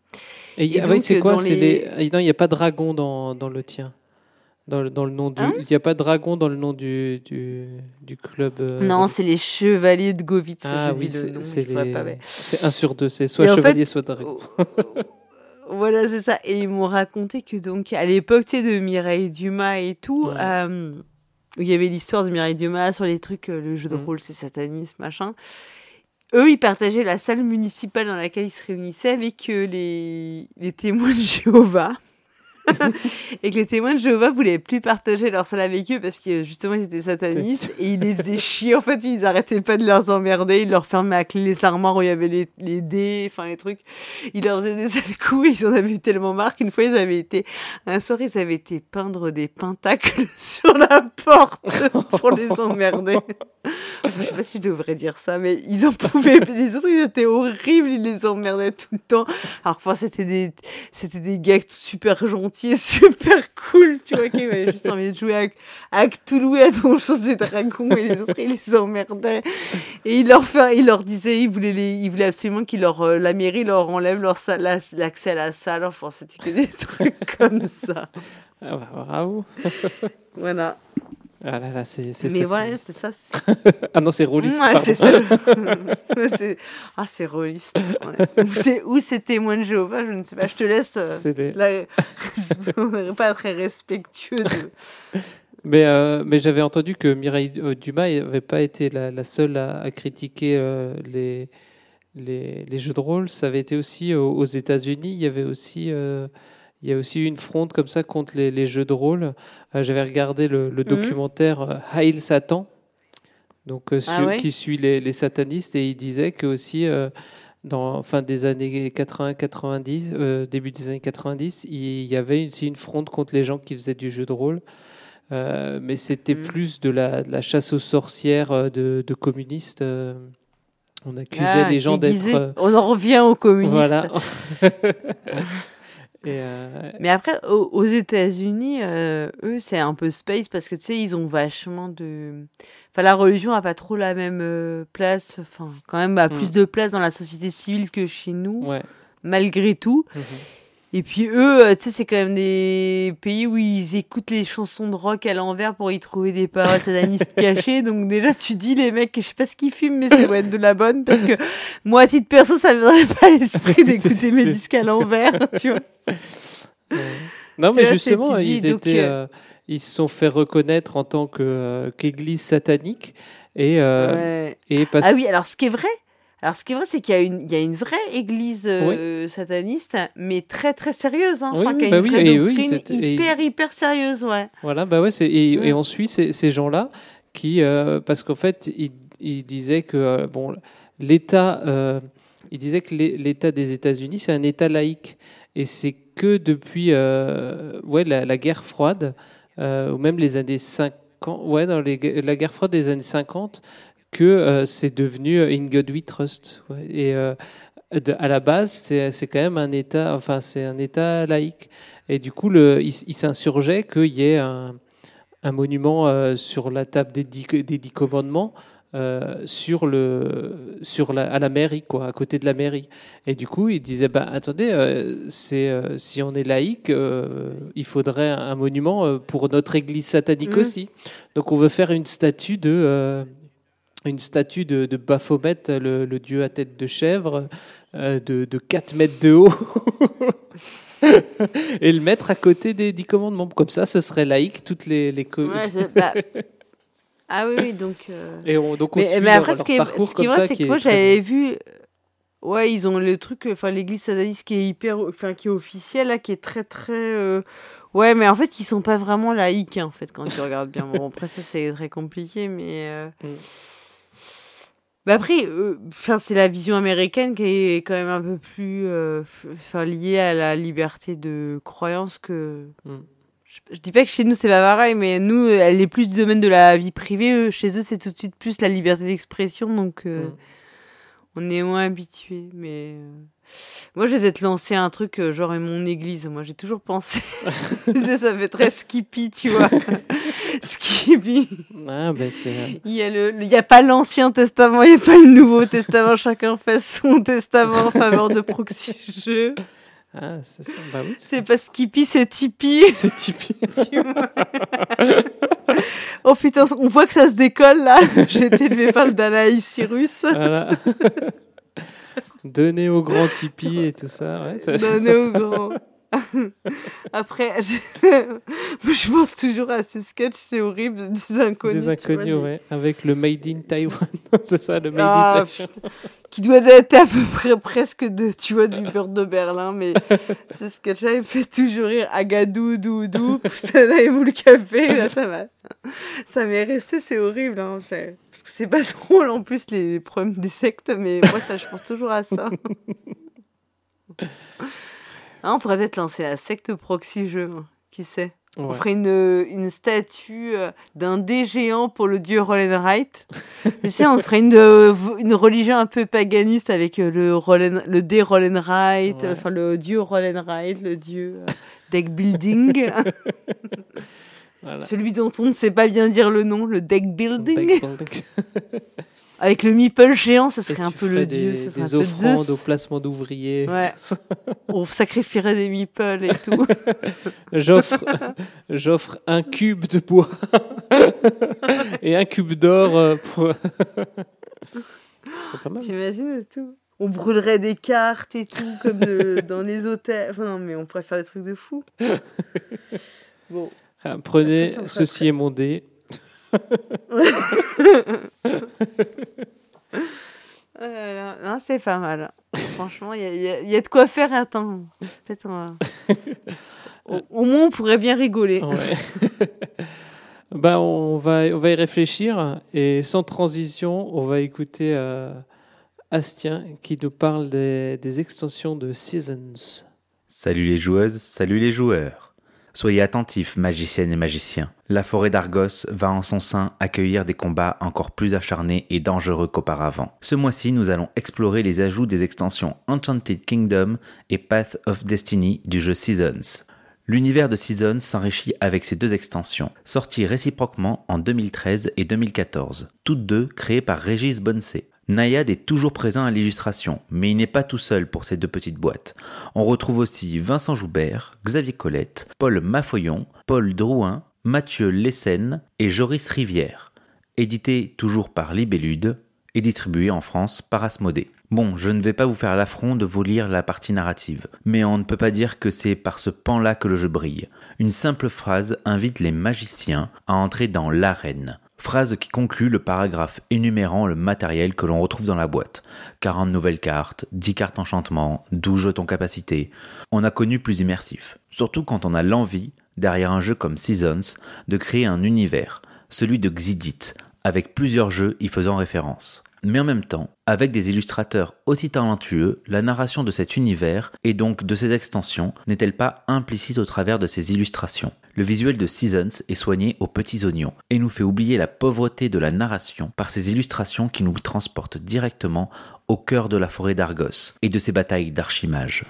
Et, Et ah oui, c'est quoi? les- des... ah, Non, il n'y a pas de dragon dans, dans le tien. Dans le, dans le nom du. Hein Il n'y a pas de dragon dans le nom du, du, du club. euh, non, c'est les chevaliers de Govitz. Ah oui, c'est c'est un sur deux, c'est soit Et en chevalier, fait, soit dragon. Voilà, c'est ça. Et ils m'ont raconté que donc à l'époque, tu sais, de Mireille Dumas et tout, Ouais. euh, où il y avait l'histoire de Mireille Dumas sur les trucs, euh, le jeu de Mm. rôle, c'est satanisme, machin. Eux, ils partageaient la salle municipale dans laquelle ils se réunissaient avec euh, les, les témoins de Jéhovah. <laughs> et que les témoins de Jéhovah voulaient plus partager leur salle avec eux parce que justement ils étaient satanistes et ils les faisaient chier. En fait, ils arrêtaient pas de leur emmerder. Ils leur fermaient à clé les armoires où il y avait les, les dés, enfin les trucs. Ils leur faisaient des sales coups et ils en avaient tellement marre qu'une fois ils avaient été, un soir ils avaient été peindre des pentacles <laughs> sur la porte pour les emmerder. Je sais pas si je devrais dire ça, mais ils en pouvaient. Les autres, ils étaient horribles, ils les emmerdaient tout le temps. Alors, enfin, c'était des, c'était des gars super gentils, <laughs> super cool, tu vois, qui avaient juste envie de jouer avec, avec Toulouse et à Donjons et Dragons, et les autres, ils les emmerdaient. Et ils leur, fait, ils leur disaient, ils voulaient, les, ils voulaient absolument qu'ils leur, euh, la mairie leur enlève leur salle, la- l'accès à la salle. Enfin, c'était que des <laughs> trucs comme ça. Ah bah, bravo. Voilà. Ah là là, c'est Mais ça voilà, qui- c'est ça. c'est- <laughs> ah non, c'est rôliste. Pardon. c'est ça. <laughs> <laughs> Ah, c'est rôliste. ouais. Ou c'est témoin de Jéhovah, je ne sais pas. Je te laisse. euh, là, on pas très respectueux de. Mais, euh, mais j'avais entendu que Mireille euh, Dumas n'avait pas été la, la seule à, à critiquer euh, les, les, les jeux de rôle. Ça avait été aussi aux, aux États-Unis. Il y avait aussi, il y a aussi une fronde comme ça contre les, les jeux de rôle. Euh, j'avais regardé le, le Mhm. documentaire euh, Hail Satan, donc euh, Ah ouais qui suit les, les satanistes, et il disait que aussi euh, dans fin des années 80-90, euh, début des années 90, il y avait aussi une fronde contre les gens qui faisaient du jeu de rôle. Mais c'était Mm. plus de la, de la chasse aux sorcières de, de communistes. on accusait Ah, les gens d'être. On en revient aux communistes. Voilà. <laughs> Et, euh, Mais après, aux, aux États-Unis, euh, eux, c'est un peu space parce que tu sais, ils ont vachement de. Enfin, la religion a pas trop la même euh, place. Enfin, quand même, a plus Mm. de place dans la société civile que chez nous, ouais. malgré tout. Mhm. Et puis eux, euh, tu sais, c'est quand même des pays où ils écoutent les chansons de rock à l'envers pour y trouver des paroles satanistes <laughs> cachées. Donc déjà, tu dis les mecs, je sais pas ce qu'ils fument, mais ça doit être de la bonne parce que moi, à titre perso, ça me viendrait pas à l'esprit <laughs> d'écouter mes disques à l'envers, <laughs> tu vois. Non, mais justement, dis, ils étaient, euh, euh, ils se sont fait reconnaître en tant que euh, qu'église satanique et euh, Ouais. et parce Ah oui, alors ce qui est vrai, alors ce qui est vrai, c'est qu'il y a une, il y a une vraie église euh, sataniste, mais très très sérieuse, hein, Oui, enfin, oui, qui a bah une oui, vraie oui, doctrine c'était- et- hyper hyper sérieuse, ouais. Voilà, bah ouais, et, et on suit ces, ces gens-là qui, euh, parce qu'en fait, il, il disait que euh, bon, l'État, euh, il disait que l'É- l'État des États-Unis, c'est un État laïque, et c'est que depuis, euh, ouais, la, la guerre froide, euh, ou même les années 50, ouais, dans les, la guerre froide des années 50, que euh, c'est devenu euh, In God We Trust. ouais. Et euh, de- à la base, c'est quand même un État, enfin, c'est un État laïque. Et du coup, le, il, s'insurgeait qu'il y ait un, un monument euh, sur la table des dix, des dix commandements. euh, sur le sur la, à la mairie quoi à côté de la mairie et du coup il disait bah attendez euh, c'est si on est laïque il faudrait un monument pour notre église satanique Mhm. aussi donc on veut faire une statue de une statue de, de Baphomet, le, le dieu à tête de chèvre, euh, de, de 4 mètres de haut, <laughs> et le mettre à côté des dix commandements. Comme ça, ce serait laïque, toutes les... les co- Ouais, c'est- bah, <laughs> Ah oui, oui, donc. euh, Et on- donc on mais, suit mais leur- après, leur ce qui est, parcours ce qui est comme vrai, c'est que moi, j'avais vu. euh, Ouais, ils ont le truc, enfin, l'église sataniste qui est hyper. Enfin, qui est officielle, là, qui est très, très. euh, Ouais, mais en fait, ils sont pas vraiment laïques, hein, en fait, quand tu regardes bien. Bon, <laughs> après, ça, c'est très compliqué, mais. euh, Mm. Mais après, euh, c'est la vision américaine qui est quand même un peu plus euh, liée à la liberté de croyance que. Mm. Je, je dis pas que chez nous c'est pas pareil, mais nous, elle est plus du domaine de la vie privée. chez eux, c'est tout de suite plus la liberté d'expression, donc euh, Mm. on est moins habitué. Mais euh, moi, je vais peut-être lancer un truc euh, genre mon église. Moi, j'ai toujours pensé. <laughs> ça fait très skippy, tu vois. <laughs> skippy. Ah, ben, c'est... Il y a le, il y a pas l'Ancien Testament, il y a pas le Nouveau Testament. <laughs> Chacun fait son testament en faveur de proxy jeu. Ah, c'est ça. Bah oui, C'est pas Skippy, c'est Tipeee. C'est Tipeee. Oh putain, on voit que ça se décolle là. J'ai été élevé par le Cyrus. Voilà. Donner au grand Tipeee et tout ça. Ouais, ça- Donner au grand. <laughs> Après, <laughs> je... pense toujours à ce sketch, c'est horrible, des inconnus. Des vois, inconnus, ouais. Avec le Made in Taiwan. <laughs> c'est ça, le Made Ah, in Taiwan. putain. qui doit être à peu près presque de, tu vois, du beurre de Berlin, mais ce sketch-là, il fait toujours rire. Agadou, doudou, vous le café, là, ça m'a, ça m'est resté, c'est horrible, hein, c'est, que c'est pas <laughs> drôle, en plus, les problèmes des sectes, mais moi, ça, je pense toujours à ça. Ah, <laughs> on pourrait peut-être lancer la secte proxy jeu, hein, qui sait. On ferait une, une statue euh, d'un dé géant pour le dieu Rollenreit. <laughs> tu sais, on ferait une, euh, une religion un peu paganiste avec euh, le, Rollen, le dé Rollenreit, Ouais. enfin le dieu Rollenreit, le dieu deck building. Voilà. Celui dont on ne sait pas bien dire le nom, le deck building. Deck building. <laughs> Avec le meeple géant, ce serait un peu le dieu, des, ce serait des un peu offrandes Zeus. au placement d'ouvriers. Ouais. <laughs> On sacrifierait des meeples et tout. <laughs> J'offre, j'offre un cube de bois et un cube d'or euh, pour. C'est pas mal. T'imagines tout On brûlerait des cartes et tout, comme de- dans les hôtels. Enfin, non, mais on pourrait faire des trucs de fou. Bon. Ah, Prenez, façon, ceci est mon dé. <laughs> Non, c'est pas mal. Franchement, il y a, y y de quoi faire. Attends, peut-être on va- au, au moins, on pourrait bien rigoler. Ouais. <laughs> bah, on va, on va y réfléchir et sans transition, on va écouter euh, Astien qui nous parle des, des extensions de Seasons. Salut les joueuses, salut les joueurs. Soyez attentifs, magiciennes et magiciens. La forêt d'Argos va en son sein accueillir des combats encore plus acharnés et dangereux qu'auparavant. Ce mois-ci, nous allons explorer les ajouts des extensions Enchanted Kingdom et Path of Destiny du jeu Seasons. L'univers de Seasons s'enrichit avec ces deux extensions, sorties réciproquement en 2013 et 2014, toutes deux créées par Régis Bonsey. Nayad est toujours présent à l'illustration, mais il n'est pas tout seul pour ces deux petites boîtes. On retrouve aussi Vincent Joubert, Xavier Colette, Paul Maffoyon, Paul Drouin, Mathieu Lessen et Joris Rivière. Édité toujours par Libellude et distribué en France par Asmodée. Bon, je ne vais pas vous faire l'affront de vous lire la partie narrative, mais on ne peut pas dire que c'est par ce pan-là que le jeu brille. Une simple phrase invite les magiciens à entrer dans l'arène. Phrase qui conclut le paragraphe énumérant le matériel que l'on retrouve dans la boîte. 40 nouvelles cartes, 10 cartes enchantement, 12 jetons capacité. On a connu plus immersif. Surtout quand on a l'envie, derrière un jeu comme Seasons, de créer un univers, celui de Xidit, avec plusieurs jeux y faisant référence. Mais en même temps, avec des illustrateurs aussi talentueux, la narration de cet univers et donc de ses extensions n'est-elle pas implicite au travers de ces illustrations? Le visuel de Seasons est soigné aux petits oignons et nous fait oublier la pauvreté de la narration par ces illustrations qui nous transportent directement au cœur de la forêt d'Argos et de ses batailles d'archimage.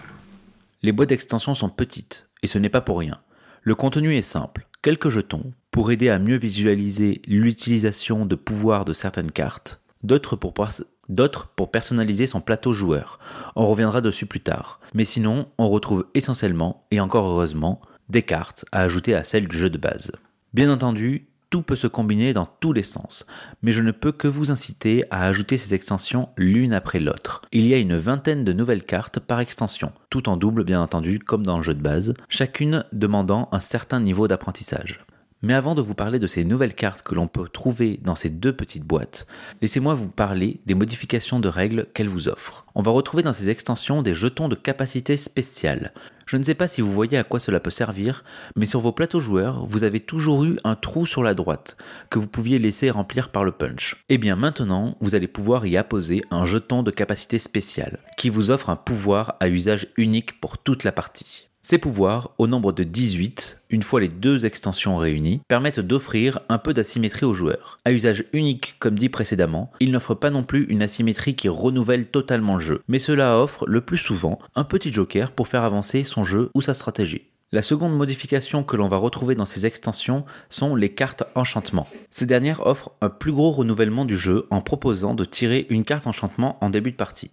Les boîtes d'extension sont petites et ce n'est pas pour rien. Le contenu est simple, quelques jetons pour aider à mieux visualiser l'utilisation de pouvoirs de certaines cartes, d'autres pour, personnaliser son plateau joueur. On reviendra dessus plus tard. Mais sinon, on retrouve essentiellement, et encore heureusement, des cartes à ajouter à celles du jeu de base. Bien entendu, tout peut se combiner dans tous les sens, mais je ne peux que vous inciter à ajouter ces extensions l'une après l'autre. Il y a une vingtaine de nouvelles cartes par extension, tout en double bien entendu comme dans le jeu de base, chacune demandant un certain niveau d'apprentissage. Mais avant de vous parler de ces nouvelles cartes que l'on peut trouver dans ces deux petites boîtes, laissez-moi vous parler des modifications de règles qu'elles vous offrent. On va retrouver dans ces extensions des jetons de capacité spéciale. Je ne sais pas si vous voyez à quoi cela peut servir, mais sur vos plateaux joueurs, vous avez toujours eu un trou sur la droite, que vous pouviez laisser remplir par le punch. Et bien maintenant, vous allez pouvoir y apposer un jeton de capacité spéciale, qui vous offre un pouvoir à usage unique pour toute la partie. Ces pouvoirs, au nombre de 18, une fois les deux extensions réunies, permettent d'offrir un peu d'asymétrie aux joueurs. À usage unique, comme dit précédemment, ils n'offrent pas non plus une asymétrie qui renouvelle totalement le jeu, mais cela offre le plus souvent un petit joker pour faire avancer son jeu ou sa stratégie. La seconde modification que l'on va retrouver dans ces extensions sont les cartes enchantement. Ces dernières offrent un plus gros renouvellement du jeu en proposant de tirer une carte enchantement en début de partie.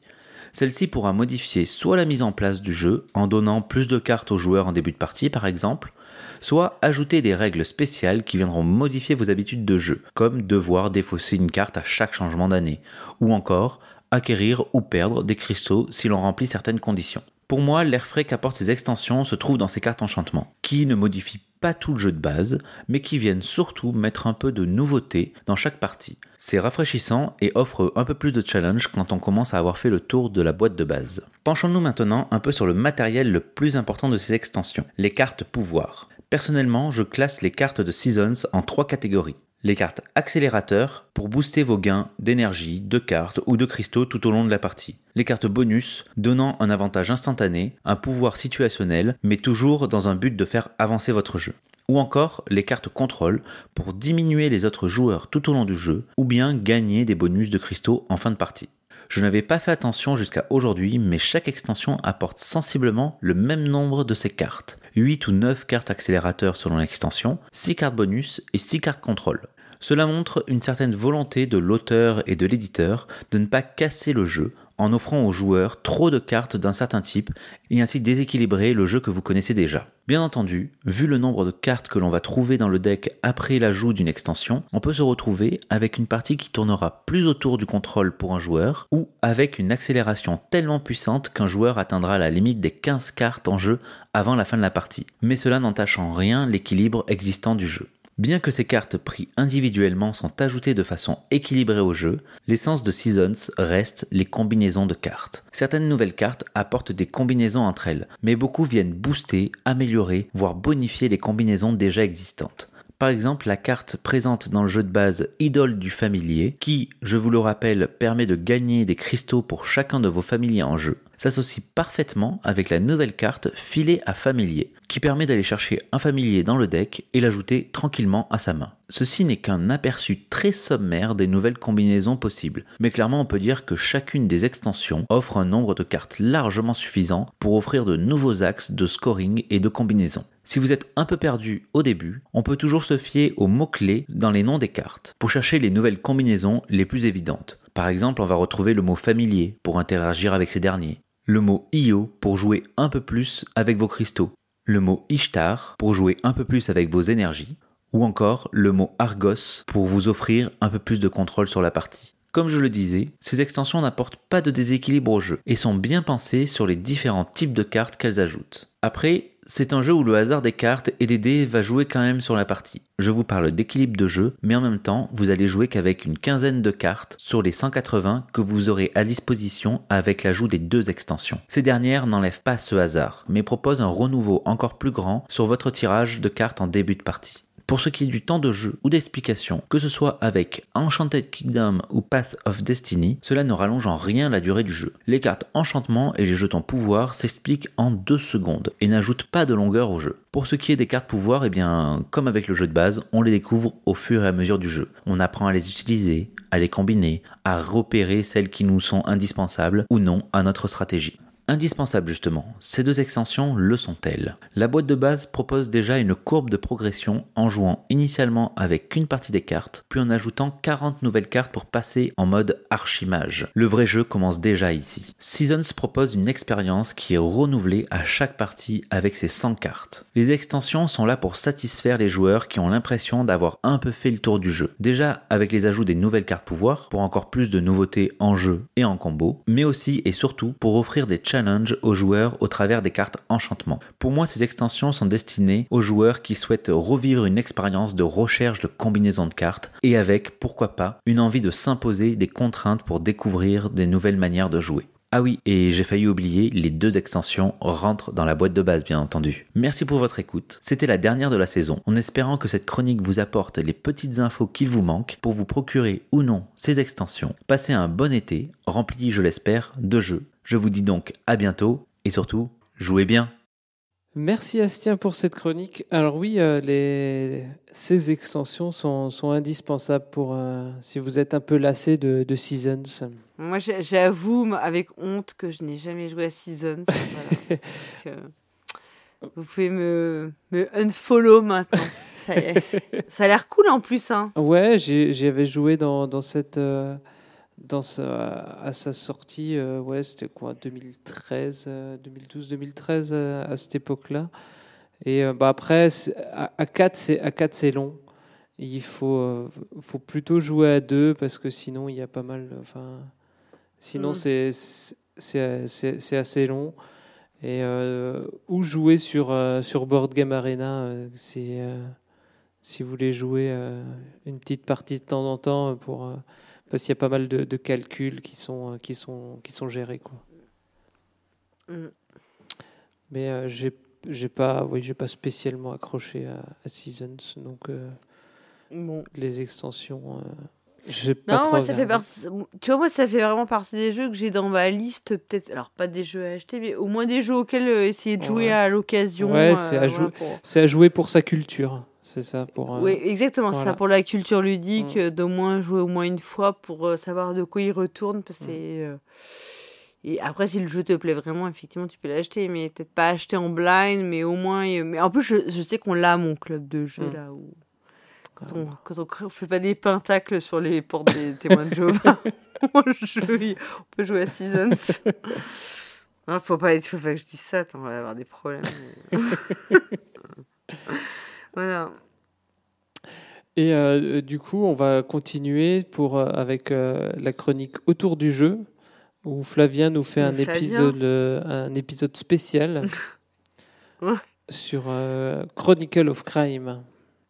Celle-ci pourra modifier soit la mise en place du jeu en donnant plus de cartes aux joueurs en début de partie par exemple, soit ajouter des règles spéciales qui viendront modifier vos habitudes de jeu, comme devoir défausser une carte à chaque changement d'année, ou encore acquérir ou perdre des cristaux si l'on remplit certaines conditions. Pour moi, l'air frais qu'apportent ces extensions se trouve dans ces cartes enchantement, qui ne modifient pas tout le jeu de base, mais qui viennent surtout mettre un peu de nouveauté dans chaque partie. C'est rafraîchissant et offre un peu plus de challenge quand on commence à avoir fait le tour de la boîte de base. Penchons-nous maintenant un peu sur le matériel le plus important de ces extensions, les cartes pouvoir. Personnellement, je classe les cartes de Seasons en trois catégories les cartes accélérateurs pour booster vos gains d'énergie, de cartes ou de cristaux tout au long de la partie. Les cartes bonus donnant un avantage instantané, un pouvoir situationnel, mais toujours dans un but de faire avancer votre jeu. Ou encore les cartes contrôle pour diminuer les autres joueurs tout au long du jeu, ou bien gagner des bonus de cristaux en fin de partie. Je n'avais pas fait attention jusqu'à aujourd'hui, mais chaque extension apporte sensiblement le même nombre de ces cartes. 8 ou 9 cartes accélérateurs selon l'extension, 6 cartes bonus et 6 cartes contrôle. Cela montre une certaine volonté de l'auteur et de l'éditeur de ne pas casser le jeu en offrant aux joueurs trop de cartes d'un certain type et ainsi déséquilibrer le jeu que vous connaissez déjà. Bien entendu, vu le nombre de cartes que l'on va trouver dans le deck après l'ajout d'une extension, on peut se retrouver avec une partie qui tournera plus autour du contrôle pour un joueur ou avec une accélération tellement puissante qu'un joueur atteindra la limite des 15 cartes en jeu avant la fin de la partie. Mais cela n'entache en rien l'équilibre existant du jeu. Bien que ces cartes prises individuellement sont ajoutées de façon équilibrée au jeu, l'essence de Seasons reste les combinaisons de cartes. Certaines nouvelles cartes apportent des combinaisons entre elles, mais beaucoup viennent booster, améliorer, voire bonifier les combinaisons déjà existantes. Par exemple, la carte présente dans le jeu de base Idole du familier, qui, je vous le rappelle, permet de gagner des cristaux pour chacun de vos familiers en jeu, s'associe parfaitement avec la nouvelle carte Filet à familier, qui permet d'aller chercher un familier dans le deck et l'ajouter tranquillement à sa main. Ceci n'est qu'un aperçu très sommaire des nouvelles combinaisons possibles, mais clairement on peut dire que chacune des extensions offre un nombre de cartes largement suffisant pour offrir de nouveaux axes de scoring et de combinaisons. Si vous êtes un peu perdu au début, on peut toujours se fier aux mots-clés dans les noms des cartes pour chercher les nouvelles combinaisons les plus évidentes. Par exemple, on va retrouver le mot familier pour interagir avec ces derniers, le mot Io pour jouer un peu plus avec vos cristaux, le mot Ishtar pour jouer un peu plus avec vos énergies, ou encore le mot Argos pour vous offrir un peu plus de contrôle sur la partie. Comme je le disais, ces extensions n'apportent pas de déséquilibre au jeu et sont bien pensées sur les différents types de cartes qu'elles ajoutent. Après, c'est un jeu où le hasard des cartes et des dés va jouer quand même sur la partie. Je vous parle d'équilibre de jeu, mais en même temps, vous allez jouer qu'avec une quinzaine de cartes sur les 180 que vous aurez à disposition avec l'ajout des deux extensions. Ces dernières n'enlèvent pas ce hasard, mais proposent un renouveau encore plus grand sur votre tirage de cartes en début de partie. Pour ce qui est du temps de jeu ou d'explication, que ce soit avec Enchanted Kingdom ou Path of Destiny, cela ne rallonge en rien la durée du jeu. Les cartes enchantement et les jetons pouvoir s'expliquent en deux secondes et n'ajoutent pas de longueur au jeu. Pour ce qui est des cartes pouvoir, eh bien, comme avec le jeu de base, on les découvre au fur et à mesure du jeu. On apprend à les utiliser, à les combiner, à repérer celles qui nous sont indispensables ou non à notre stratégie. Indispensable justement, ces deux extensions le sont-elles? La boîte de base propose déjà une courbe de progression en jouant initialement avec qu'une partie des cartes, puis en ajoutant 40 nouvelles cartes pour passer en mode archimage. Le vrai jeu commence déjà ici. Seasons propose une expérience qui est renouvelée à chaque partie avec ses 100 cartes. Les extensions sont là pour satisfaire les joueurs qui ont l'impression d'avoir un peu fait le tour du jeu. Déjà avec les ajouts des nouvelles cartes pouvoir, pour encore plus de nouveautés en jeu et en combo, mais aussi et surtout pour offrir des challenge aux joueurs au travers des cartes enchantement. Pour moi, ces extensions sont destinées aux joueurs qui souhaitent revivre une expérience de recherche de combinaisons de cartes et avec, pourquoi pas, une envie de s'imposer des contraintes pour découvrir des nouvelles manières de jouer. Ah oui, et j'ai failli oublier, les deux extensions rentrent dans la boîte de base bien entendu. Merci pour votre écoute. C'était la dernière de la saison, en espérant que cette chronique vous apporte les petites infos qu'il vous manque pour vous procurer ou non ces extensions. Passez un bon été, rempli, je l'espère, de jeux. Je vous dis donc à bientôt, et surtout, jouez bien Merci Astien pour cette chronique. Alors oui, euh, les... ces extensions sont, sont indispensables pour euh, si vous êtes un peu lassé de, de Seasons. Moi, j'avoue avec honte que je n'ai jamais joué à Seasons. <laughs> voilà. Donc, euh, vous pouvez me, me unfollow maintenant. Ça, <laughs> a l'air cool en plus. Hein. Ouais, j'y avais joué dans, dans cette dans sa, à sa sortie. euh, ouais, c'était quoi 2013, 2012, 2013 euh, à cette époque-là. Et euh, bah après, à, à 4 c'est à 4 c'est long. Il faut euh, faut plutôt jouer à 2 parce que sinon il y a pas mal. Enfin, sinon Mm. c'est assez long. Et ou jouer sur sur Board Game Arena, euh, si vous voulez jouer une petite partie de temps en temps pour parce qu'il y a pas mal de, de calculs qui sont euh, qui sont qui sont gérés quoi. Mm. Mais euh, j'ai j'ai pas oui j'ai pas spécialement accroché à, à Seasons donc euh, Bon. les extensions euh, pas Non, trop moi, ça fait partie. Tu vois, moi, ça fait vraiment partie des jeux que j'ai dans ma liste. Peut-être, alors pas des jeux à acheter, mais au moins des jeux auxquels euh, essayer de jouer Ouais. à l'occasion. Ouais, c'est à voilà, pour- c'est à jouer pour sa culture c'est ça pour euh, Oui, exactement, c'est voilà. ça pour la culture ludique, Mm. euh, d'au moins jouer au moins une fois pour euh, savoir de quoi il retourne. Parce euh, Et après, si le jeu te plaît vraiment, effectivement, tu peux l'acheter, mais peut-être pas acheter en blind, mais au moins. Mais en plus, je, je sais qu'on l'a, mon club de jeu, Mm. là, où. Quand on, quand on fait pas des pentacles sur les portes des témoins de Jéhovah, <laughs> <laughs> on, on peut jouer à Seasons. <laughs> Ah, faut pas, faut pas que je dise ça, attends, on va avoir des problèmes. Voilà. Et euh, du coup, on va continuer pour, euh, avec euh, la chronique autour du jeu, où Flavien nous fait un Flavien. épisode, euh, un épisode spécial <laughs> Ouais. sur euh, Chronicle of Crime.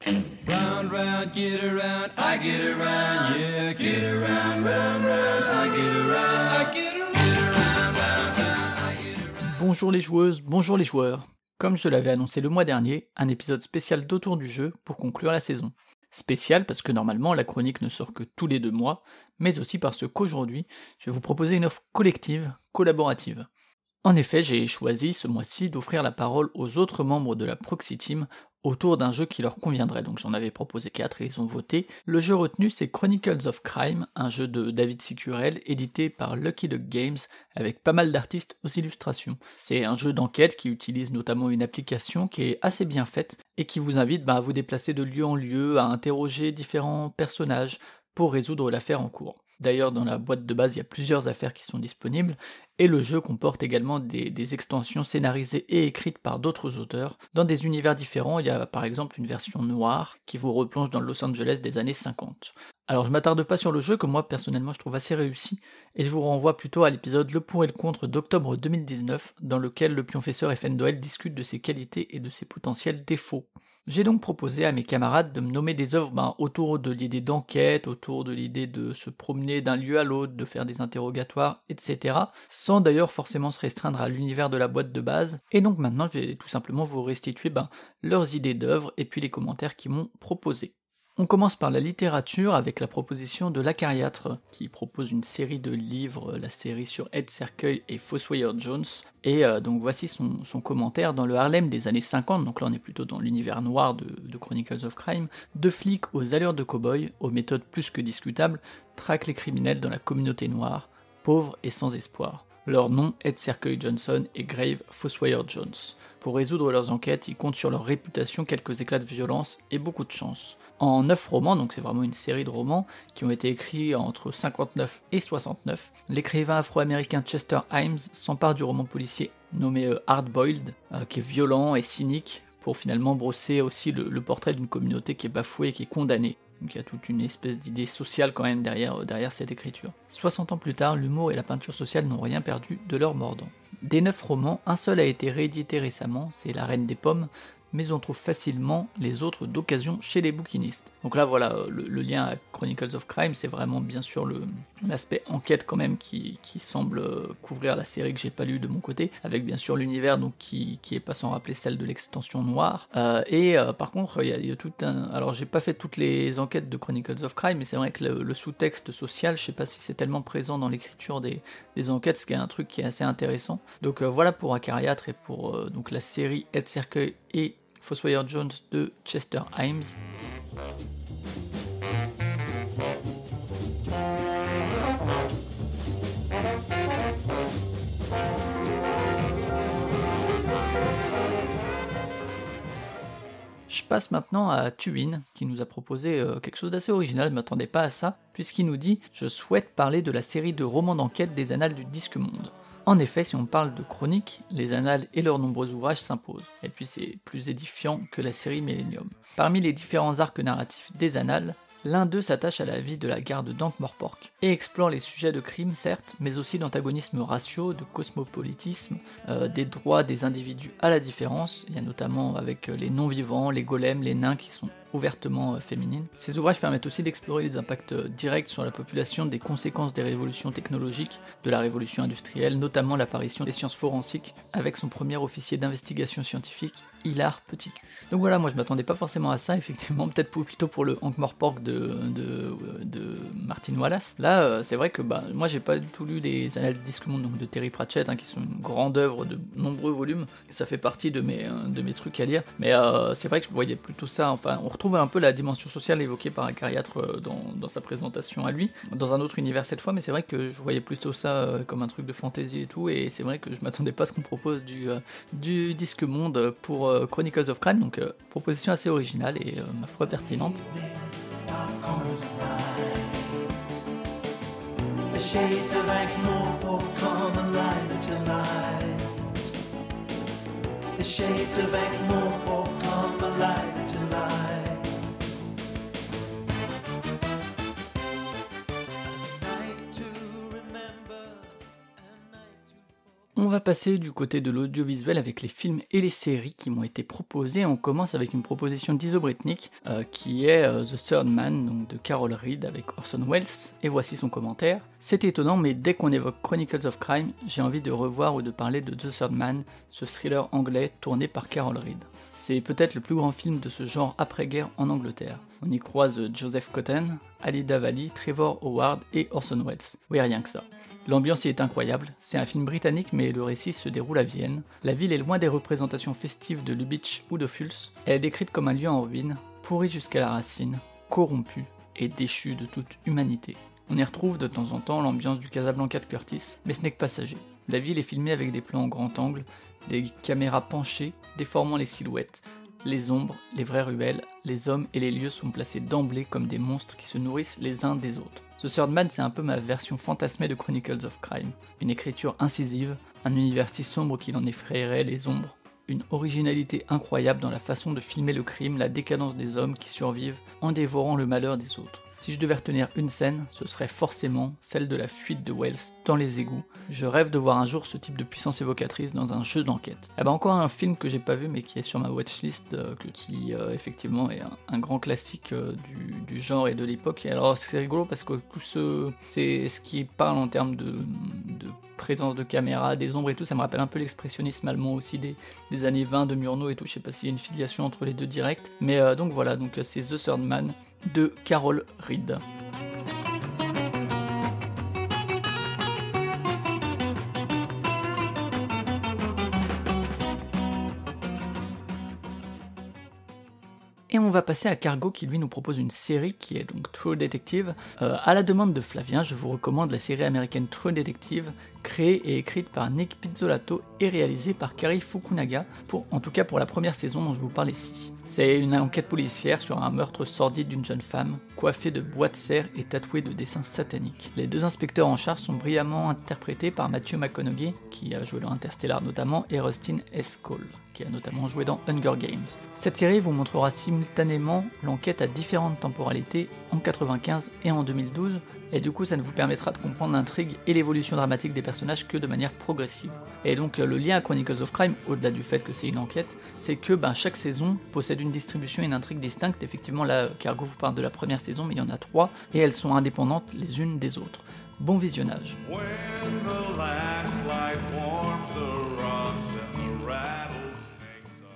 Round, round, get around, I get around, yeah, get around, round, round, I get around, I get around, round, round, I get around. Bonjour les joueuses, bonjour les joueurs. Comme je l'avais annoncé le mois dernier, un épisode spécial d'Autour du jeu pour conclure la saison. Spécial parce que normalement la chronique ne sort que tous les deux mois, mais aussi parce qu'aujourd'hui, je vais vous proposer une offre collective, collaborative. En effet, j'ai choisi ce mois-ci d'offrir la parole aux autres membres de la Proxy Team autour d'un jeu qui leur conviendrait. Donc j'en avais proposé quatre et ils ont voté. Le jeu retenu c'est Chronicles of Crime, un jeu de David Sicurel édité par Lucky Luke Games avec pas mal d'artistes aux illustrations. C'est un jeu d'enquête qui utilise notamment une application qui est assez bien faite et qui vous invite bah, à vous déplacer de lieu en lieu, à interroger différents personnages pour résoudre l'affaire en cours. D'ailleurs, dans la boîte de base, il y a plusieurs affaires qui sont disponibles, et le jeu comporte également des, extensions scénarisées et écrites par d'autres auteurs. Dans des univers différents, il y a par exemple une version noire qui vous replonge dans Los Angeles des années 50. Alors je m'attarde pas sur le jeu que moi personnellement je trouve assez réussi, et je vous renvoie plutôt à l'épisode Le pour et le contre d'octobre 2019, dans lequel le pionfesseur et Fendoel discute de ses qualités et de ses potentiels défauts. J'ai donc proposé à mes camarades de me nommer des œuvres ben, autour de l'idée d'enquête, autour de l'idée de se promener d'un lieu à l'autre, de faire des interrogatoires, etc. Sans d'ailleurs forcément se restreindre à l'univers de la boîte de base. Et donc maintenant, je vais tout simplement vous restituer ben, leurs idées d'œuvres et puis les commentaires qu'ils m'ont proposés. On commence par la littérature avec la proposition de l'Acariâtre, qui propose une série de livres, la série sur Ed Cercueil et Fossoyeur Jones. Et euh, donc voici son, commentaire dans le Harlem des années 50, donc là on est plutôt dans l'univers noir de, de, Chronicles of Crime. Deux flics aux allures de cow-boy, aux méthodes plus que discutables, traquent les criminels dans la communauté noire, pauvres et sans espoir. Leur nom, Ed Cercueil Johnson et Grave Fossoyeur Jones. Pour résoudre leurs enquêtes, ils comptent sur leur réputation, quelques éclats de violence et beaucoup de chance en 9 romans, donc c'est vraiment une série de romans qui ont été écrits entre 59 et 69. L'écrivain afro-américain Chester Himes s'empare du roman policier nommé euh, Hard Boiled, euh, qui est violent et cynique, pour finalement brosser aussi le, portrait d'une communauté qui est bafouée et qui est condamnée. Donc il y a toute une espèce d'idée sociale quand même derrière, euh, derrière cette écriture. 60 ans plus tard, l'humour et la peinture sociale n'ont rien perdu de leur mordant. Des neuf romans, un seul a été réédité récemment, c'est La Reine des Pommes, mais on trouve facilement les autres d'occasion chez les bouquinistes. Donc là voilà, euh, le, lien à Chronicles of Crime, c'est vraiment bien sûr l'aspect enquête quand même qui, semble euh, couvrir la série que j'ai pas lu de mon côté, avec bien sûr l'univers donc qui, qui est pas sans rappeler celle de l'extension noire. Euh, et par contre, il y, a tout un... Alors j'ai pas fait toutes les enquêtes de Chronicles of Crime, mais c'est vrai que le, sous-texte social, je sais pas si c'est tellement présent dans l'écriture des, enquêtes, ce qui est un truc qui est assez intéressant. Donc voilà pour Acariâtre et pour donc la série Ed Cercueil et Fossoyeur Jones de Chester Himes. Je passe maintenant à Tuin, qui nous a proposé euh, quelque chose d'assez original, ne m'attendais pas à ça, puisqu'il nous dit Je souhaite parler de la série de romans d'enquête des annales du Disque Monde. En effet, si on parle de chronique, les annales et leurs nombreux ouvrages s'imposent, et puis c'est plus édifiant que la série Millennium. Parmi les différents arcs narratifs des annales, l'un d'eux s'attache à la vie de la garde d'Ankh-Morpork, et explore les sujets de crime certes, mais aussi d'antagonisme ratio, de cosmopolitisme, euh, des droits des individus à la différence, il y a notamment avec les non-vivants, les golems, les nains qui sont ouvertement euh, féminine. Ces ouvrages permettent aussi d'explorer les impacts euh, directs sur la population des conséquences des révolutions technologiques, de la révolution industrielle, notamment l'apparition des sciences forensiques, avec son premier officier d'investigation scientifique, Hilar Petitu. Donc voilà, moi je m'attendais pas forcément à ça, <laughs> effectivement, peut-être plutôt pour le Hank Morpork de, de, de, Martin Wallace. Là, euh, c'est vrai que bah, moi j'ai pas du tout lu des annales du disque monde donc de Terry Pratchett, hein, qui sont une grande œuvre de nombreux volumes, ça fait partie de mes, de mes trucs à lire, mais c'est vrai que je voyais plutôt ça, enfin, on retrouve un peu la dimension sociale évoquée par Acariâtre euh, dans, sa présentation à lui, dans un autre univers cette fois, mais c'est vrai que je voyais plutôt ça euh, comme un truc de fantasy et tout, et c'est vrai que je m'attendais pas à ce qu'on propose du, euh, disque monde pour Chronicles of Crime, donc proposition assez originale et ma foi pertinente. On va passer du côté de l'audiovisuel avec les films et les séries qui m'ont été proposés. On commence avec une proposition d'Isobretnik euh, qui est euh, The Third Man, donc de Carol Reed avec Orson Welles. Et voici son commentaire. C'est étonnant, mais dès qu'on évoque Chronicles of Crime, j'ai envie de revoir ou de parler de The Third Man, ce thriller anglais tourné par Carol Reed. C'est peut-être le plus grand film de ce genre après-guerre en Angleterre. On y croise Joseph Cotton, Ali Davali, Trevor Howard et Orson Welles. Oui, rien que ça. L'ambiance y est incroyable, c'est un film britannique mais le récit se déroule à Vienne. La ville est loin des représentations festives de Lubitsch ou de Fulz, elle est décrite comme un lieu en ruine, pourri jusqu'à la racine, corrompu et déchu de toute humanité. On y retrouve de temps en temps l'ambiance du Casablanca de Curtis, mais ce n'est que passager. La ville est filmée avec des plans en grand angle, des caméras penchées déformant les silhouettes, les ombres, les vraies ruelles, les hommes et les lieux sont placés d'emblée comme des monstres qui se nourrissent les uns des autres. The Third Man, c'est un peu ma version fantasmée de Chronicles of Crime. Une écriture incisive, un univers si sombre qu'il en effrayerait les ombres, une originalité incroyable dans la façon de filmer le crime, la décadence des hommes qui survivent en dévorant le malheur des autres. Si je devais retenir une scène, ce serait forcément celle de la fuite de Wells dans les égouts. Je rêve de voir un jour ce type de puissance évocatrice dans un jeu d'enquête. Eh ben encore un film que j'ai pas vu mais qui est sur ma watchlist, euh, qui euh, effectivement est un, grand classique euh, du, genre et de l'époque. Alors c'est rigolo parce que tout ce, c'est ce qui parle en termes de, présence de caméra, des ombres et tout, ça me rappelle un peu l'expressionnisme allemand aussi des, années 20 de Murnau et tout. Je sais pas s'il y a une filiation entre les deux directs, mais donc voilà, donc c'est The Third Man de Carol Reed. Va passer à Cargo qui lui nous propose une série qui est donc True Detective. Euh, à la demande de Flavien, je vous recommande la série américaine True Detective, créée et écrite par Nick Pizzolatto et réalisée par Kari Fukunaga, pour, en tout cas pour la première saison dont je vous parle ici. C'est une enquête policière sur un meurtre sordide d'une jeune femme, coiffée de bois de serre et tatouée de dessins sataniques. Les deux inspecteurs en charge sont brillamment interprétés par Matthew McConaughey, qui a joué dans Interstellar notamment, et Rustin S. Cole qui a notamment joué dans Hunger Games. Cette série vous montrera simultanément l'enquête à différentes temporalités en 95 et en 2012, et du coup ça ne vous permettra de comprendre l'intrigue et l'évolution dramatique des personnages que de manière progressive. Et donc le lien à Chronicles of Crime, au-delà du fait que c'est une enquête, c'est que ben, chaque saison possède une distribution et une intrigue distincte. Effectivement là, Cargo vous parle de la première saison, mais il y en a trois, et elles sont indépendantes les unes des autres. Bon visionnage.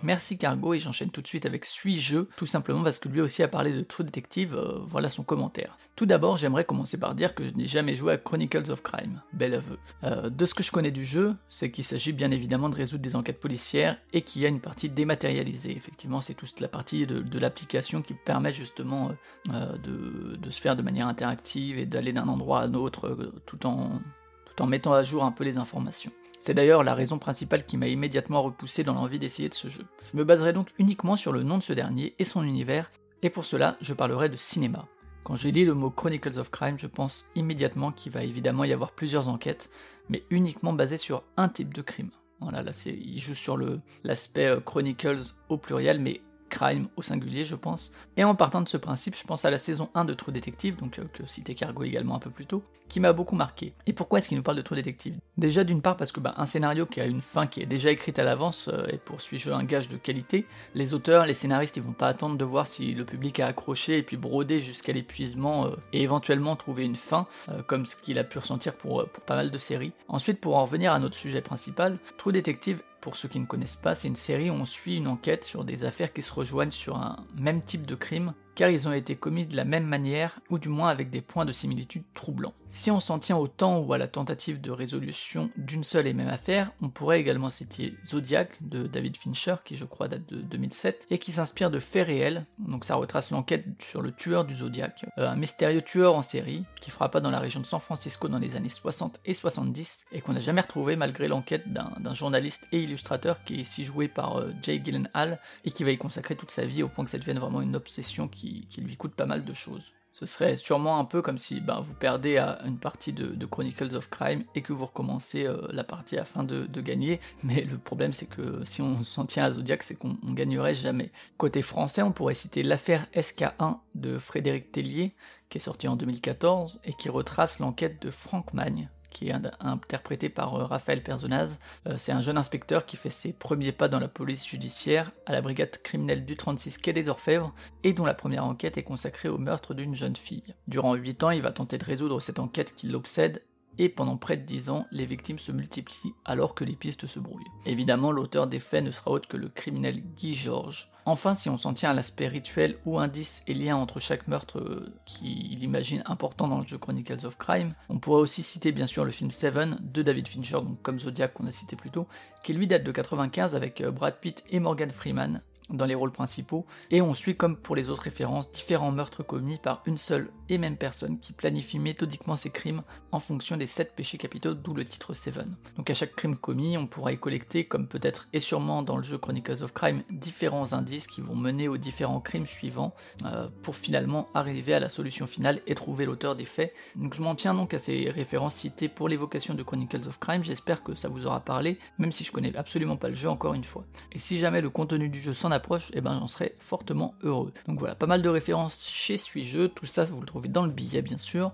Merci Cargo et j'enchaîne tout de suite avec Suis-je, tout simplement parce que lui aussi a parlé de True Detective, euh, voilà son commentaire. Tout d'abord, j'aimerais commencer par dire que je n'ai jamais joué à Chronicles of Crime, bel aveu. Euh, de ce que je connais du jeu, c'est qu'il s'agit bien évidemment de résoudre des enquêtes policières et qu'il y a une partie dématérialisée. Effectivement, c'est toute la partie de, l'application qui permet justement euh, de, de, se faire de manière interactive et d'aller d'un endroit à un autre tout en, tout en mettant à jour un peu les informations. C'est d'ailleurs la raison principale qui m'a immédiatement repoussé dans l'envie d'essayer de ce jeu. Je me baserai donc uniquement sur le nom de ce dernier et son univers, et pour cela je parlerai de cinéma. Quand je lis le mot Chronicles of Crime, je pense immédiatement qu'il va évidemment y avoir plusieurs enquêtes, mais uniquement basées sur un type de crime. Voilà, là il joue sur l'aspect euh, Chronicles au pluriel, mais crime au singulier, je pense. Et en partant de ce principe, je pense à la saison 1 de True Detective, donc euh, que citait Cargo également un peu plus tôt, qui m'a beaucoup marqué. Et pourquoi est-ce qu'il nous parle de True Detective Déjà d'une part parce que bah, un scénario qui a une fin qui est déjà écrite à l'avance euh, et poursuit un gage de qualité, les auteurs, les scénaristes, ils vont pas attendre de voir si le public a accroché et puis broder jusqu'à l'épuisement euh, et éventuellement trouver une fin, comme ce qu'il a pu ressentir pour, pour pas mal de séries. Ensuite, pour en revenir à notre sujet principal, True Detective pour ceux qui ne connaissent pas, c'est une série où on suit une enquête sur des affaires qui se rejoignent sur un même type de crime, car ils ont été commis de la même manière, ou du moins avec des points de similitude troublants. Si on s'en tient au temps ou à la tentative de résolution d'une seule et même affaire, on pourrait également citer Zodiac de David Fincher, qui je crois date de 2007, et qui s'inspire de faits réels, donc ça retrace l'enquête sur le tueur du Zodiac, euh, un mystérieux tueur en série, qui frappa dans la région de San Francisco dans les années 60 et 70, et qu'on n'a jamais retrouvé malgré l'enquête d'un journaliste et illustrateur qui est ici joué par euh, Jay Gyllenhaal, et qui va y consacrer toute sa vie au point que ça devienne vraiment une obsession qui, qui lui coûte pas mal de choses. Ce serait sûrement un peu comme si ben, vous perdez à une partie de, Chronicles of Crime et que vous recommencez euh, la partie afin de, de, gagner. Mais le problème, c'est que si on s'en tient à Zodiac, c'est qu'on gagnerait jamais. Côté français, on pourrait citer l'affaire SK1 de Frédéric Tellier, qui est sorti en 2014 et qui retrace l'enquête de Franck Magne, qui est interprété par euh, Raphaël Perzonaz. Euh, c'est un jeune inspecteur qui fait ses premiers pas dans la police judiciaire à la brigade criminelle du 36 Quai des Orfèvres et dont la première enquête est consacrée au meurtre d'une jeune fille. Durant 8 ans, il va tenter de résoudre cette enquête qui l'obsède et pendant près de 10 ans, les victimes se multiplient alors que les pistes se brouillent. Évidemment, l'auteur des faits ne sera autre que le criminel Guy Georges. Enfin, si on s'en tient à l'aspect rituel ou indice et lien entre chaque meurtre euh, qu'il imagine important dans le jeu Chronicles of Crime, on pourrait aussi citer bien sûr le film Seven de David Fincher, comme Zodiac qu'on a cité plus tôt, qui lui date de 95 avec euh, Brad Pitt et Morgan Freeman, dans les rôles principaux, et on suit comme pour les autres références différents meurtres commis par une seule et même personne qui planifie méthodiquement ses crimes en fonction des 7 péchés capitaux, d'où le titre Seven. Donc à chaque crime commis, on pourra y collecter, comme peut-être et sûrement dans le jeu Chronicles of Crime, différents indices qui vont mener aux différents crimes suivants euh, pour finalement arriver à la solution finale et trouver l'auteur des faits. Donc je m'en tiens donc à ces références citées pour l'évocation de Chronicles of Crime, j'espère que ça vous aura parlé, même si je connais absolument pas le jeu encore une fois. Et si jamais le contenu du jeu s'en approche, eh ben j'en serais fortement heureux. Donc voilà, pas mal de références chez Suis-Jeu, tout ça vous le dans le billet bien sûr.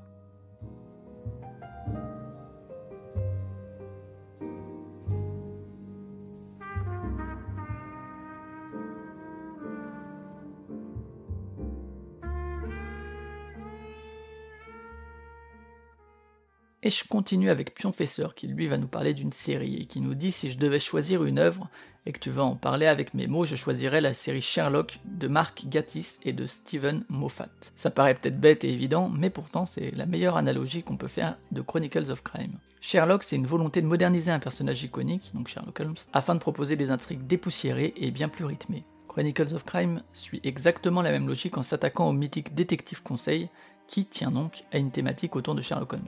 Et je continue avec Pionfesseur qui lui va nous parler d'une série et qui nous dit si je devais choisir une œuvre et que tu vas en parler avec mes mots, je choisirais la série Sherlock de Mark Gatiss et de Stephen Moffat. Ça paraît peut-être bête et évident, mais pourtant c'est la meilleure analogie qu'on peut faire de Chronicles of Crime. Sherlock, c'est une volonté de moderniser un personnage iconique, donc Sherlock Holmes, afin de proposer des intrigues dépoussiérées et bien plus rythmées. Chronicles of Crime suit exactement la même logique en s'attaquant au mythique détective conseil, qui tient donc à une thématique autour de Sherlock Holmes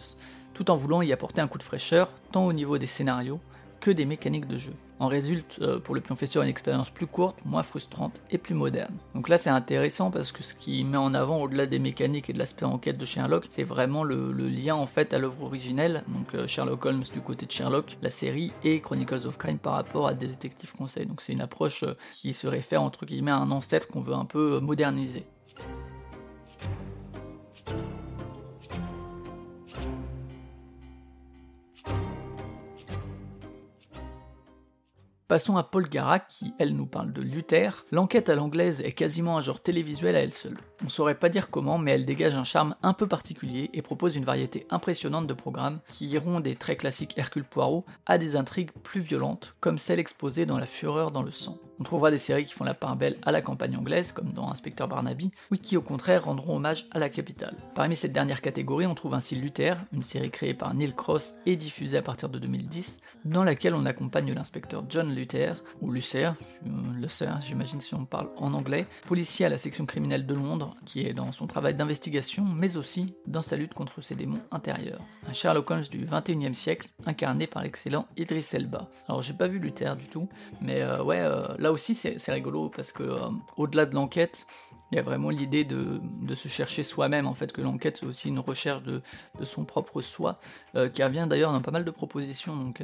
tout en voulant y apporter un coup de fraîcheur, tant au niveau des scénarios que des mécaniques de jeu. En résulte euh, pour le pionfesseur une expérience plus courte, moins frustrante et plus moderne. Donc là c'est intéressant parce que ce qui met en avant au-delà des mécaniques et de l'aspect enquête de Sherlock, c'est vraiment le, lien en fait à l'œuvre originelle, donc euh, Sherlock Holmes du côté de Sherlock, la série, et Chronicles of Crime par rapport à des détectives conseils. Donc c'est une approche euh, qui se réfère entre guillemets à un ancêtre qu'on veut un peu moderniser. Passons à Paul Gara qui, elle, nous parle de Luther. L'enquête à l'anglaise est quasiment un genre télévisuel à elle seule. On saurait pas dire comment, mais elle dégage un charme un peu particulier et propose une variété impressionnante de programmes qui iront des très classiques Hercule Poirot à des intrigues plus violentes, comme celle exposée dans La Fureur dans le sang. On trouvera des séries qui font la part belle à la campagne anglaise, comme dans Inspecteur Barnaby, ou qui au contraire rendront hommage à la capitale. Parmi cette dernière catégorie, on trouve ainsi Luther, une série créée par Neil Cross et diffusée à partir de 2010, dans laquelle on accompagne l'inspecteur John Luther, ou Lucer, Lucer j'imagine si on parle en anglais, policier à la section criminelle de Londres, qui est dans son travail d'investigation, mais aussi dans sa lutte contre ses démons intérieurs. Un Sherlock Holmes du 21e siècle, incarné par l'excellent Idris Elba. Alors j'ai pas vu Luther du tout, mais euh, ouais, euh, là aussi c'est rigolo parce que euh, au-delà de l'enquête, il y a vraiment l'idée de, se chercher soi-même en fait, que l'enquête c'est aussi une recherche de, son propre soi, qui revient d'ailleurs dans pas mal de propositions, donc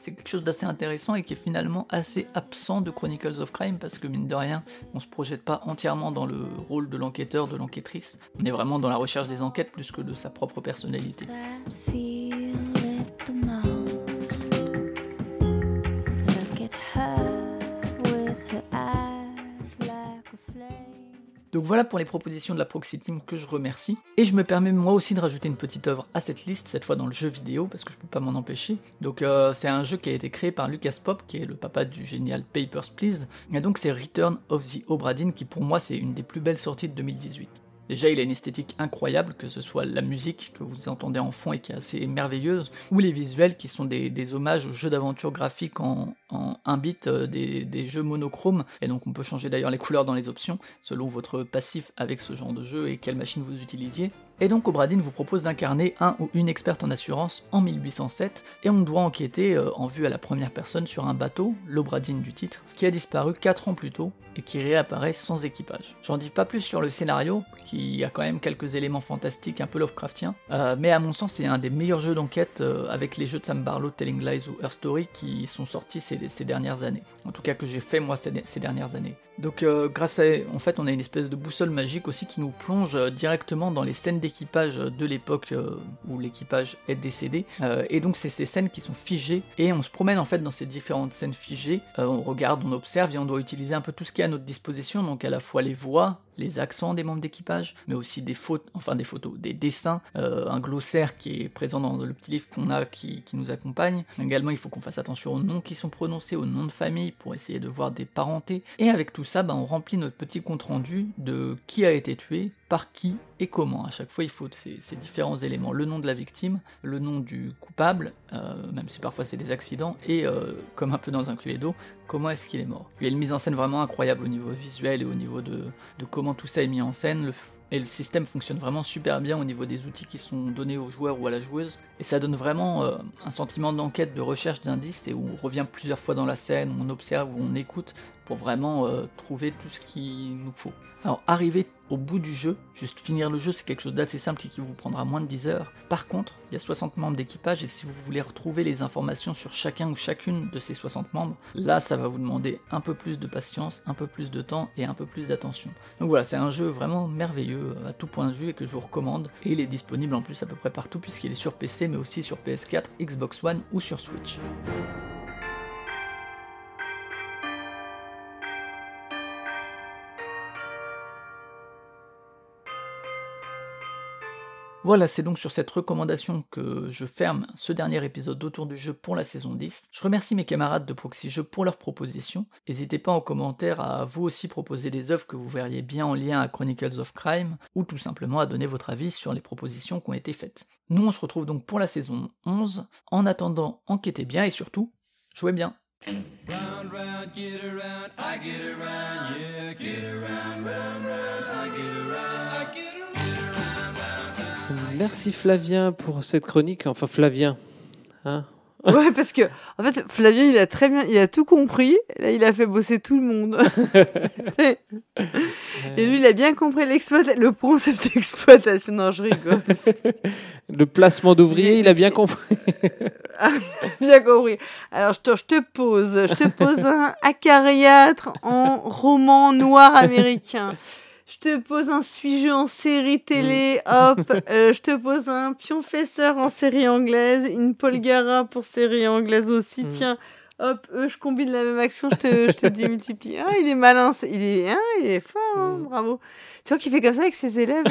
c'est quelque chose d'assez intéressant et qui est finalement assez absent de Chronicles of Crime parce que mine de rien, on se projette pas entièrement dans le rôle de l'enquêteur, de l'enquêtrice, on est vraiment dans la recherche des enquêtes plus que de sa propre personnalité. Donc voilà pour les propositions de la Proxy Team que je remercie. Et je me permets moi aussi de rajouter une petite œuvre à cette liste, cette fois dans le jeu vidéo, parce que je peux pas m'en empêcher. Donc euh, c'est un jeu qui a été créé par Lucas Pop, qui est le papa du génial Papers, Please. Et donc c'est Return of the Obra Dinn, qui pour moi c'est une des plus belles sorties de 2018. Déjà, il a une esthétique incroyable, que ce soit la musique que vous entendez en fond et qui est assez merveilleuse, ou les visuels qui sont des, hommages aux jeux d'aventure graphiques en, en 1 bit, euh, des, jeux monochromes, et donc on peut changer d'ailleurs les couleurs dans les options, selon votre passif avec ce genre de jeu et quelle machine vous utilisiez. Et donc Obradine vous propose d'incarner un ou une experte en assurance en 1807, et on doit enquêter euh, en vue à la première personne sur un bateau, l'Obradine du titre, qui a disparu 4 ans plus tôt et qui réapparaît sans équipage. J'en dis pas plus sur le scénario, qui a quand même quelques éléments fantastiques un peu Lovecraftiens, euh, mais à mon ssens c'est un des meilleurs jeux d'enquête euh, avec les jeux de Sam Barlow, Telling Lies ou Her Story qui sont sortis ces, dernières années. En tout cas que j'ai fait moi ces, dernières années. Donc grâce à... En fait on a une espèce de boussole magique aussi qui nous plonge directement dans les scènes équipage de l'époque euh, où l'équipage est décédé. Euh, et donc c'est ces scènes qui sont figées et on se promène en fait dans ces différentes scènes figées. Euh, on regarde, on observe et on doit utiliser un peu tout ce qui est à notre disposition, donc à la fois les voix, les accents des membres d'équipage, mais aussi des photos, enfin des photos, des dessins, un glossaire qui est présent dans le petit livre qu'on a qui, qui, nous accompagne. Également, il faut qu'on fasse attention aux noms qui sont prononcés, aux noms de famille pour essayer de voir des parentés. Et avec tout ça, bah, on remplit notre petit compte rendu de qui a été tué, par qui et comment. À chaque fois, il faut ces, différents éléments. Le nom de la victime, le nom du coupable, euh, même si parfois c'est des accidents, et euh, comme un peu dans un Cluedo, comment est-ce qu'il est mort. Il y a une mise en scène vraiment incroyable au niveau visuel et au niveau de, comment tout ça est mis en scène. Et le système fonctionne vraiment super bien au niveau des outils qui sont donnés aux joueurs ou à la joueuse. Et ça donne vraiment euh, un sentiment d'enquête, de recherche d'indices, et où on revient plusieurs fois dans la scène, on observe, où on écoute, pour vraiment euh, trouver tout ce qu'il nous faut. Alors arriver au bout du jeu, juste finir le jeu, c'est quelque chose d'assez simple et qui vous prendra moins de 10 heures. Par contre, il y a 60 membres d'équipage et si vous voulez retrouver les informations sur chacun ou chacune de ces 60 membres, là ça va vous demander un peu plus de patience, un peu plus de temps et un peu plus d'attention. Donc voilà, c'est un jeu vraiment merveilleux merveilleux à tout point de vue et que je vous recommande. Et il est disponible en plus à peu près partout puisqu'il est sur PC mais aussi sur PS4, Xbox One ou sur Switch. Voilà, c'est donc sur cette recommandation que je ferme ce dernier épisode d'Autour du jeu pour la saison 10. Je remercie mes camarades de Proxy Jeux pour leurs propositions. N'hésitez pas en commentaire à vous aussi proposer des œuvres que vous verriez bien en lien à Chronicles of Crime, ou tout simplement à donner votre avis sur les propositions qui ont été faites. Nous on se retrouve donc pour la saison 11. En attendant, enquêtez bien et surtout, jouez bien. Merci Flavien pour cette chronique. Enfin Flavien. Hein <laughs> Ouais, parce que en fait, Flavien, il a très bien, il a tout compris. Là, il a fait bosser tout le monde. <laughs> Et lui, il a bien compris le concept <laughs> d'exploitation. Non, je rigole. Le placement d'ouvriers, il a bien compris. bien compris. Alors, je te, je te pose, je te pose un acariâtre en roman noir américain. Je te pose un sujet en série télé, hop. Euh, je te pose un pionfesseur en série anglaise, une Polgara pour série anglaise aussi. Tiens, hop, je combine la même action, je te, je te démultiplie. Ah, il est malin, il est, hein, il est fort, hein, bravo. Tu vois qu'il fait comme ça avec ses élèves.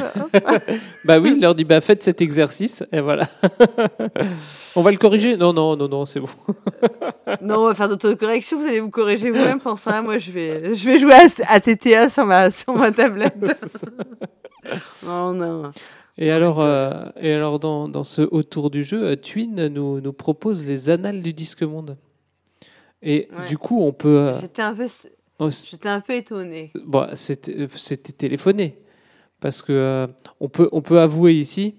<laughs> bah oui, il leur dit bah faites cet exercice et voilà. <laughs> On va le corriger Non non non non, c'est bon. <laughs> non, on va faire d'autocorrection, vous allez vous corriger vous-même pour ça. Moi, je vais, je vais jouer à, à TTA sur ma, sur ma tablette. non, non. Et alors, euh, et alors dans, dans ce autour du jeu, euh, Twin nous, nous propose les annales du disque monde. Et Ouais. du coup, on peut. euh, J'étais un peu, s- j'étais un peu étonnée. bon, c'était euh, c'était téléphoné. Parce que euh, on, peut, on peut avouer ici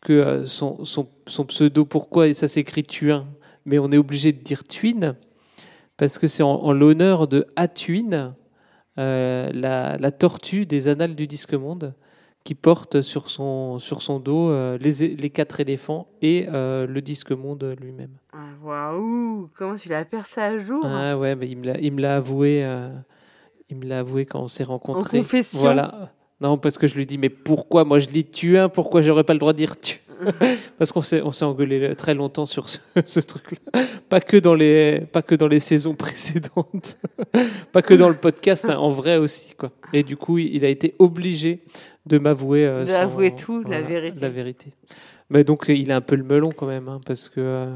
que euh, son, son, son pseudo, pourquoi, et ça s'écrit Tuin, mais on est obligé de dire Twin, parce que c'est en, en l'honneur de Atwin, euh, la, la tortue des annales du disque monde, qui porte sur son, sur son dos euh, les, les quatre éléphants et euh, le disque monde lui-même. Ah, Waouh, comment tu l'as percé à jour Ah ouais, mais il me l'a, avoué. euh, il me l'a avoué quand on s'est rencontrés. confession Voilà. Non, parce que je lui dis, mais pourquoi? Moi je lis tu un, pourquoi j'aurais pas le droit de dire tu? <laughs> Parce qu'on s'est, on s'est engueulé très longtemps sur ce, <laughs> ce truc-là. Pas que dans les, pas que dans les saisons <laughs> précédentes, pas que dans le podcast, hein, en vrai aussi quoi. Et du coup, il a été obligé de m'avouer. euh, son- D'avouer tout, la vérité. La vérité. Mais donc il a un peu le melon quand même, hein, parce que euh,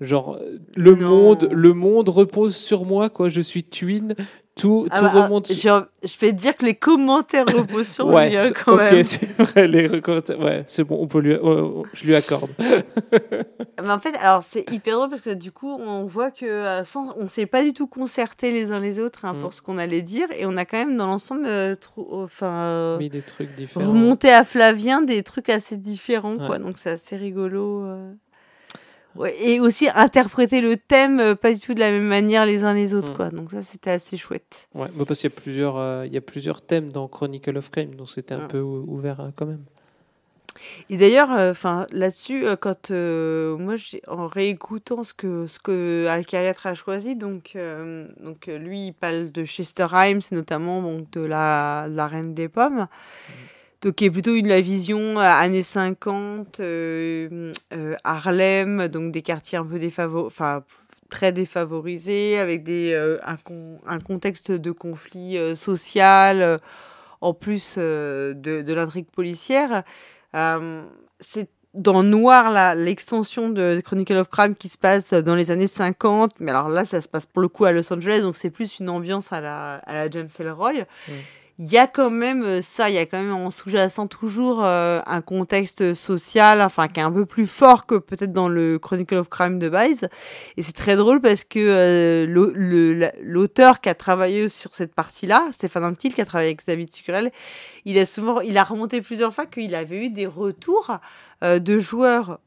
genre le monde, le monde repose sur moi quoi. Je suis twin, tout, Ah tout bah, remonte. ah, j'ai- je vais te dire que les commentaires reposent sur ouais, lui quand ok, même. c'est vrai. Les recommanda- ouais, c'est bon, on peut lui, je lui accorde. <laughs> Mais en fait, alors c'est hyper drôle parce que du coup, on voit que euh, sans, on s'est pas du tout concerté les uns les autres hein, Mm. pour ce qu'on allait dire et on a quand même dans l'ensemble, euh, enfin, euh, Oui, des trucs différents. remonté à Flavien des trucs assez différents, quoi. Donc c'est assez rigolo. Et aussi interpréter le thème euh, pas du tout de la même manière les uns les autres, Mm. quoi. Donc ça, c'était assez chouette. Ouais, bah, parce qu'il y a plusieurs, euh, il y a plusieurs thèmes dans Chronicle of Crime, donc c'était un Mm. peu ou- ouvert euh, quand même. Et d'ailleurs, enfin là-dessus, quand moi, en réécoutant ce que ce que Alcariatre a choisi, donc donc lui, il parle de Chester Himes, notamment donc de la la Reine des Pommes, donc qui est plutôt une la vision euh, années 50, euh, euh, Harlem, donc des quartiers un peu défavorisés, enfin très défavorisés, avec des euh, un, con- un contexte de conflit euh, social, euh, en plus de, de l'intrigue policière. C'est dans Noir, là, l'extension de Chronicle of Crime qui se passe dans les années 50, mais alors là, ça se passe pour le coup à Los Angeles, donc c'est plus une ambiance à la, à la James Ellroy. Il y a quand même euh, ça, il y a quand même en sous-jacent toujours euh, un contexte social, enfin qui est un peu plus fort que peut-être dans le Chronicle of Crime de Baez. Et c'est très drôle parce que euh, l'auteur qui a travaillé sur cette partie-là, Stéphane Anctil, qui a travaillé avec David Sucrel, il a souvent, il a remonté plusieurs fois qu'il avait eu des retours euh, de joueurs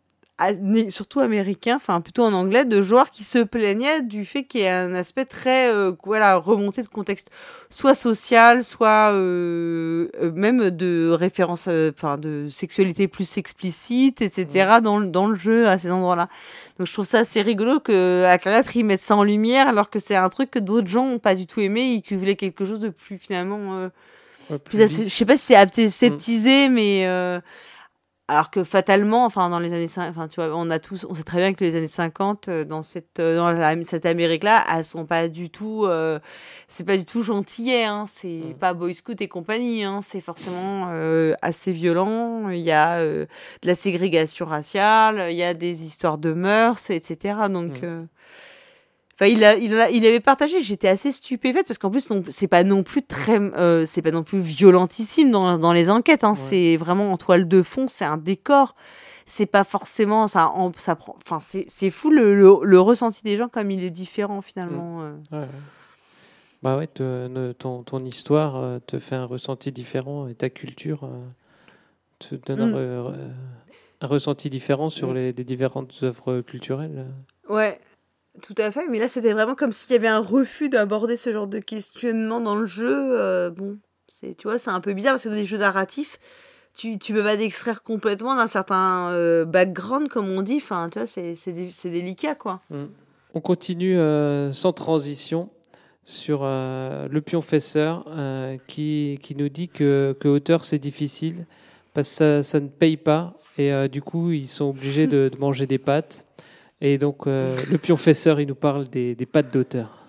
surtout américains, enfin plutôt en anglais, de joueurs qui se plaignaient du fait qu'il y ait un aspect très euh, voilà remonté de contexte, soit social, soit euh, euh, même de référence, euh, enfin de sexualité plus explicite, etc. dans le dans le jeu à ces endroits-là. Donc je trouve ça assez rigolo que à Clariette ils mettent ça en lumière alors que c'est un truc que d'autres gens ont pas du tout aimé et qui voulaient quelque chose de plus finalement euh, Plus assez- je sais pas si c'est aseptisé, mais euh, alors que fatalement, enfin dans les années 50, enfin tu vois, on a tous, on sait très bien que les années 50 euh, dans cette euh, dans la- cette Amérique-là, elles sont pas du tout, euh, c'est pas du tout gentillet, hein, c'est pas Boy Scout et compagnie, hein, c'est forcément euh, assez violent. Il y a euh, de la ségrégation raciale, il y a des histoires de mœurs, etc. Donc euh, Enfin, il, a, il, a- il avait partagé, j'étais assez stupéfaite parce qu'en plus, c'est pas non plus très, euh, c'est pas non plus violentissime dans, dans les enquêtes. Hein, C'est vraiment en toile de fond, c'est un décor. C'est pas forcément ça. en- ça prend, enfin, c'est fou le, le, le ressenti des gens comme il est différent finalement. euh. Ouais, ouais. Bah ouais, te- ton, ton histoire euh, te fait un ressenti différent et ta culture te donne un, Mm. un ressenti différent sur les, les différentes œuvres culturelles. Ouais, tout à fait. Mais là, c'était vraiment comme s'il y avait un refus d'aborder ce genre de questionnement dans le jeu. euh, bon, c'est, tu vois, c'est un peu bizarre parce que dans des jeux narratifs, tu, tu peux pas t'extraire complètement d'un certain euh, background, comme on dit. Enfin, tu vois, c'est, c'est, dé- c'est délicat, quoi. On continue euh, sans transition sur le pionfesseur euh, qui, nous dit que, que auteur c'est difficile parce que ça, ne paye pas et du coup ils sont obligés de manger des pâtes. Et donc euh, le pionfesseur il nous parle des, des pâtes d'auteur.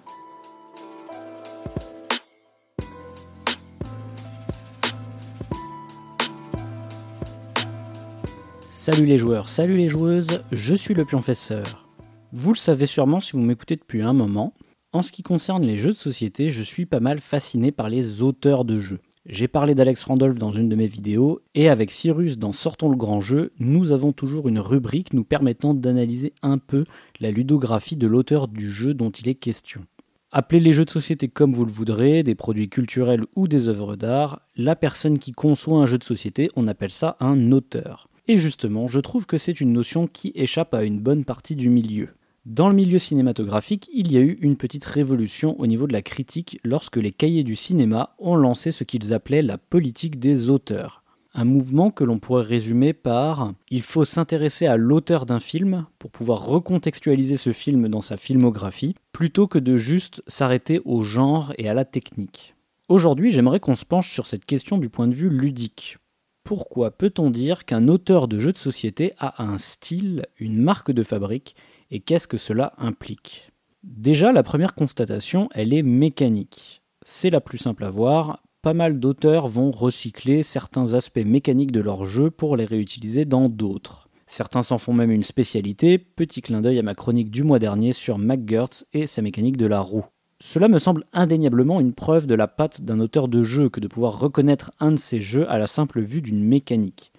Salut les joueurs, salut les joueuses, je suis le pionfesseur. Vous le savez sûrement si vous m'écoutez depuis un moment, en ce qui concerne les jeux de société, je suis pas mal fasciné par les auteurs de jeux. J'ai parlé d'Alex Randolph dans une de mes vidéos, et avec Cyrus dans Sortons le grand jeu, nous avons toujours une rubrique nous permettant d'analyser un peu la ludographie de l'auteur du jeu dont il est question. Appelez les jeux de société comme vous le voudrez, des produits culturels ou des œuvres d'art, la personne qui conçoit un jeu de société, on appelle ça un auteur. Et justement, je trouve que c'est une notion qui échappe à une bonne partie du milieu. Dans le milieu cinématographique, il y a eu une petite révolution au niveau de la critique lorsque les cahiers du cinéma ont lancé ce qu'ils appelaient la politique des auteurs. Un mouvement que l'on pourrait résumer par il faut s'intéresser à l'auteur d'un film pour pouvoir recontextualiser ce film dans sa filmographie, plutôt que de juste s'arrêter au genre et à la technique. Aujourd'hui, j'aimerais qu'on se penche sur cette question du point de vue ludique. Pourquoi peut-on dire qu'un auteur de jeu de société a un style, une marque de fabrique, et qu'est-ce que cela implique? Déjà, la première constatation, elle est mécanique. C'est la plus simple à voir. Pas mal d'auteurs vont recycler certains aspects mécaniques de leur jeu pour les réutiliser dans d'autres. Certains s'en font même une spécialité, petit clin d'œil à ma chronique du mois dernier sur McGurts et sa mécanique de la roue. Cela me semble indéniablement une preuve de la patte d'un auteur de jeu que de pouvoir reconnaître un de ses jeux à la simple vue d'une mécanique.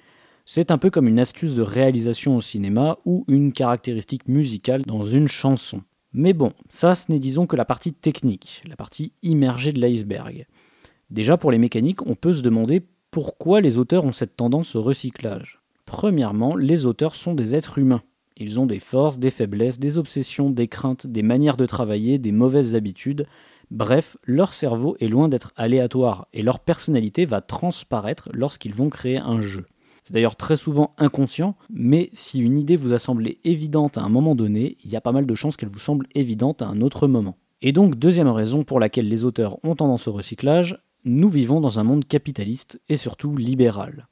C'est un peu comme une astuce de réalisation au cinéma ou une caractéristique musicale dans une chanson. Mais bon, ça ce n'est disons que la partie technique, la partie immergée de l'iceberg. Déjà pour les mécaniques, on peut se demander pourquoi les auteurs ont cette tendance au recyclage. Premièrement, les auteurs sont des êtres humains. Ils ont des forces, des faiblesses, des obsessions, des craintes, des manières de travailler, des mauvaises habitudes. Bref, leur cerveau est loin d'être aléatoire et leur personnalité va transparaître lorsqu'ils vont créer un jeu. C'est d'ailleurs très souvent inconscient, mais si une idée vous a semblé évidente à un moment donné, il y a pas mal de chances qu'elle vous semble évidente à un autre moment. Et donc, deuxième raison pour laquelle les auteurs ont tendance au recyclage, nous vivons dans un monde capitaliste et surtout libéral.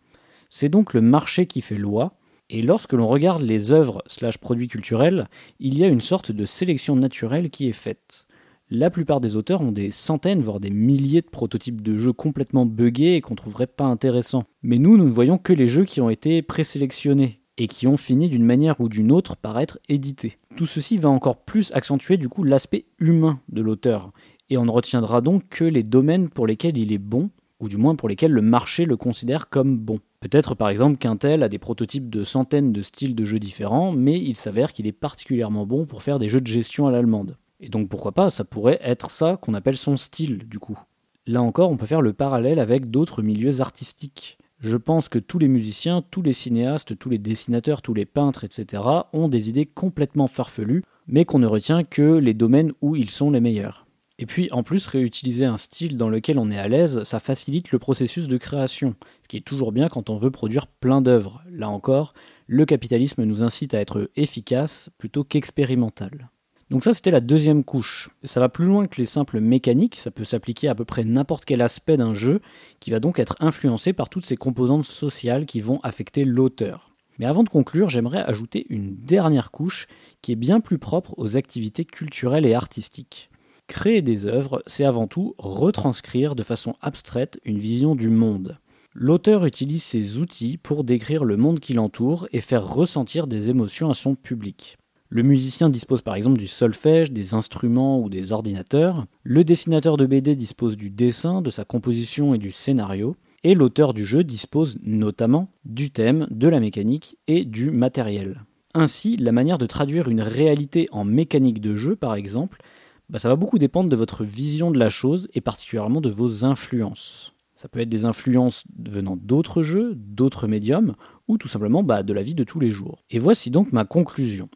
C'est donc le marché qui fait loi, et lorsque l'on regarde les œuvres slash produits culturels, il y a une sorte de sélection naturelle qui est faite. La plupart des auteurs ont des centaines, voire des milliers de prototypes de jeux complètement buggés et qu'on trouverait pas intéressants. Mais nous, nous ne voyons que les jeux qui ont été présélectionnés et qui ont fini d'une manière ou d'une autre par être édités. Tout ceci va encore plus accentuer du coup l'aspect humain de l'auteur, et on ne retiendra donc que les domaines pour lesquels il est bon, ou du moins pour lesquels le marché le considère comme bon. Peut-être par exemple qu'un tel a des prototypes de centaines de styles de jeux différents, mais il s'avère qu'il est particulièrement bon pour faire des jeux de gestion à l'allemande. Et donc pourquoi pas, ça pourrait être ça qu'on appelle son style du coup. Là encore, on peut faire le parallèle avec d'autres milieux artistiques. Je pense que tous les musiciens, tous les cinéastes, tous les dessinateurs, tous les peintres, etc. ont des idées complètement farfelues, mais qu'on ne retient que les domaines où ils sont les meilleurs. Et puis en plus, réutiliser un style dans lequel on est à l'aise, ça facilite le processus de création, ce qui est toujours bien quand on veut produire plein d'œuvres. Là encore, le capitalisme nous incite à être efficace plutôt qu'expérimental. Donc ça, c'était la deuxième couche. Ça va plus loin que les simples mécaniques, ça peut s'appliquer à peu près n'importe quel aspect d'un jeu, qui va donc être influencé par toutes ces composantes sociales qui vont affecter l'auteur. Mais avant de conclure, j'aimerais ajouter une dernière couche qui est bien plus propre aux activités culturelles et artistiques. Créer des œuvres, c'est avant tout retranscrire de façon abstraite une vision du monde. L'auteur utilise ces outils pour décrire le monde qui l'entoure et faire ressentir des émotions à son public. Le musicien dispose par exemple du solfège, des instruments ou des ordinateurs. Le dessinateur de BD dispose du dessin, de sa composition et du scénario. Et l'auteur du jeu dispose notamment du thème, de la mécanique et du matériel. Ainsi, la manière de traduire une réalité en mécanique de jeu, par exemple, bah, ça va beaucoup dépendre de votre vision de la chose et particulièrement de vos influences. Ça peut être des influences venant d'autres jeux, d'autres médiums, ou tout simplement bah, de la vie de tous les jours. Et voici donc ma conclusion.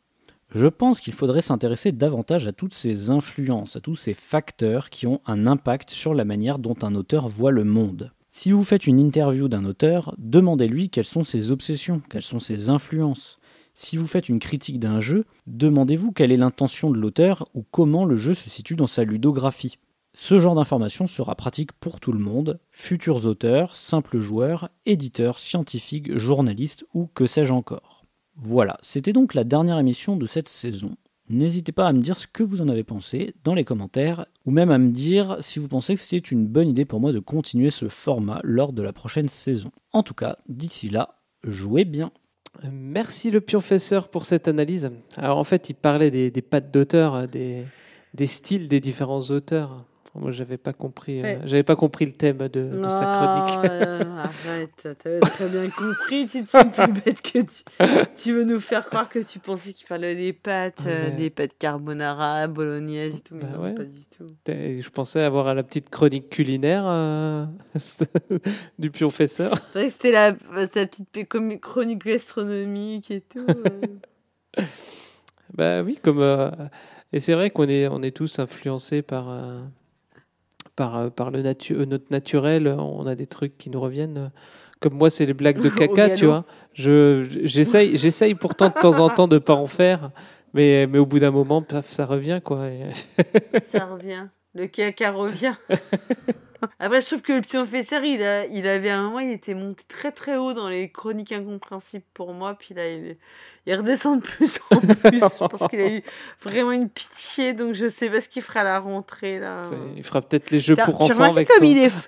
Je pense qu'il faudrait s'intéresser davantage à toutes ces influences, à tous ces facteurs qui ont un impact sur la manière dont un auteur voit le monde. Si vous faites une interview d'un auteur, demandez-lui quelles sont ses obsessions, quelles sont ses influences. Si vous faites une critique d'un jeu, demandez-vous quelle est l'intention de l'auteur ou comment le jeu se situe dans sa ludographie. Ce genre d'information sera pratique pour tout le monde, futurs auteurs, simples joueurs, éditeurs, scientifiques, journalistes ou que sais-je encore. Voilà, c'était donc la dernière émission de cette saison. N'hésitez pas à me dire ce que vous en avez pensé dans les commentaires, ou même à me dire si vous pensez que c'était une bonne idée pour moi de continuer ce format lors de la prochaine saison. En tout cas, d'ici là, jouez bien. Merci le pionfesseur pour cette analyse. Alors en fait, il parlait des, pattes d'auteur, des, des styles des différents auteurs. Moi, j'avais pas compris. Euh, j'avais pas compris le thème de, de sa chronique. Euh, arrête, t'avais très bien compris. Tu es plus bête que tu. Tu veux nous faire croire que tu pensais qu'il parlait des pâtes, euh, des pâtes carbonara, bolognaise et tout, mais bah pas du tout. Je pensais avoir la petite chronique culinaire <laughs> du professeur. C'était la ta petite chronique gastronomique et tout. <laughs> bah oui, comme et c'est vrai qu'on est on est tous influencés par par, euh, par le natu euh, notre naturel, on a des trucs qui nous reviennent. Comme moi, c'est les blagues de <laughs> caca, tu vois. Je, j'essaye, j'essaye pourtant de temps en temps de pas en faire, mais, mais au bout d'un moment, paf, ça revient, quoi. ça revient. Le caca revient. <laughs> Après, je trouve que le professeur, il, a, il avait un moment, il était monté très très haut dans les chroniques incompréhensibles pour moi, puis là, il, il redescend de plus en plus parce qu'il a eu vraiment une pitié, donc je sais pas ce qu'il fera à la rentrée là. Il fera peut-être les jeux pour enfants avec comme toi. il est. <laughs>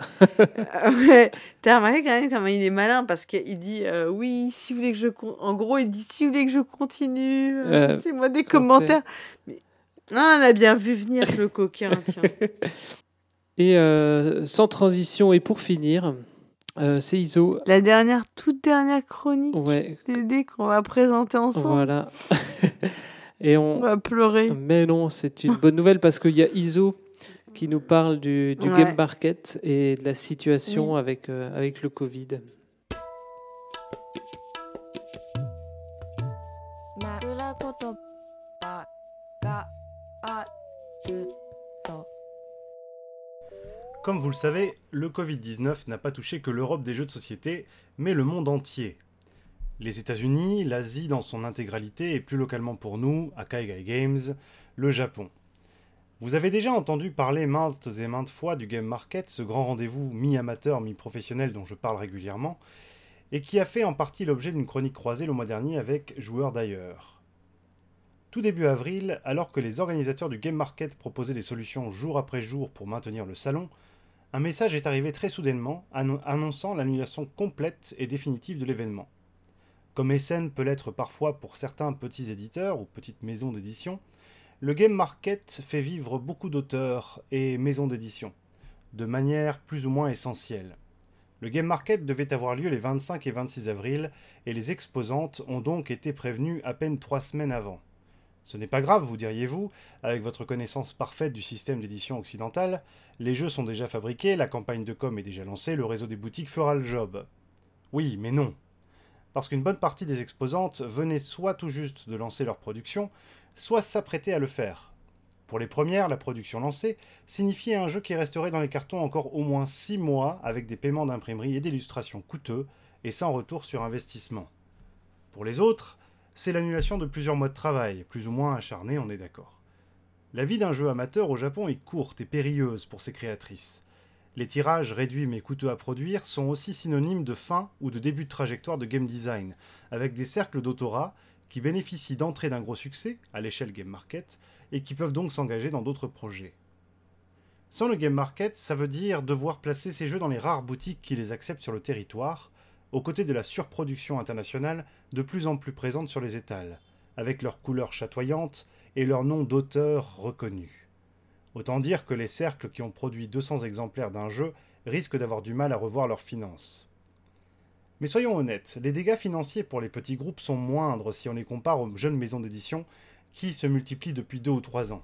Euh, t'as remarqué quand même comment il est malin parce qu'il dit euh, oui, si vous voulez que je en gros il dit si vous voulez que je continue, euh, c'est moi des commentaires. Mais... Ah, on a bien vu venir le coquin. <laughs> Tiens. Et sans transition et pour finir, euh, c'est Iso. La dernière, toute dernière chronique ouais. qu'on va présenter ensemble. Voilà. <laughs> Et on... va pleurer. Mais non, c'est une bonne nouvelle parce qu'il y a Iso qui nous parle du, du game market et de la situation avec, euh, avec le Covid. Comme vous le savez, le Covid-19 n'a pas touché que l'Europe des jeux de société, mais le monde entier. Les États-Unis, l'Asie dans son intégralité et plus localement pour nous, à Kaigai Games, le Japon. Vous avez déjà entendu parler maintes et maintes fois du Game Market, ce grand rendez-vous mi-amateur, mi-professionnel dont je parle régulièrement, et qui a fait en partie l'objet d'une chronique croisée le mois dernier avec Joueurs d'ailleurs. Tout début avril, alors que les organisateurs du Game Market proposaient des solutions jour après jour pour maintenir le salon, un message est arrivé très soudainement annonçant l'annulation complète et définitive de l'événement. Comme SN peut l'être parfois pour certains petits éditeurs ou petites maisons d'édition, le Game Market fait vivre beaucoup d'auteurs et maisons d'édition, de manière plus ou moins essentielle. Le Game Market devait avoir lieu les 25 et 26 avril, et les exposantes ont donc été prévenues à peine trois semaines avant. Ce n'est pas grave, vous diriez-vous, avec votre connaissance parfaite du système d'édition occidental, les jeux sont déjà fabriqués, la campagne de com est déjà lancée, le réseau des boutiques fera le job. Oui, mais non. Parce qu'une bonne partie des exposantes venaient soit tout juste de lancer leur production, soit s'apprêter à le faire. Pour les premières, la production lancée signifiait un jeu qui resterait dans les cartons encore au moins 6 mois avec des paiements d'imprimerie et d'illustration coûteux et sans retour sur investissement. Pour les autres, c'est l'annulation de plusieurs mois de travail, plus ou moins acharnés, on est d'accord. La vie d'un jeu amateur au Japon est courte et périlleuse pour ses créatrices. Les tirages réduits mais coûteux à produire sont aussi synonymes de fin ou de début de trajectoire de game design, avec des cercles d'autorat qui bénéficient d'entrée d'un gros succès, à l'échelle game market, et qui peuvent donc s'engager dans d'autres projets. Sans le game market, ça veut dire devoir placer ces jeux dans les rares boutiques qui les acceptent sur le territoire, aux côtés de la surproduction internationale de plus en plus présente sur les étals, avec leurs couleurs chatoyantes et leurs noms d'auteurs reconnus. Autant dire que les cercles qui ont produit 200 exemplaires d'un jeu risquent d'avoir du mal à revoir leurs finances. Mais soyons honnêtes, les dégâts financiers pour les petits groupes sont moindres si on les compare aux jeunes maisons d'édition qui se multiplient depuis deux ou trois ans.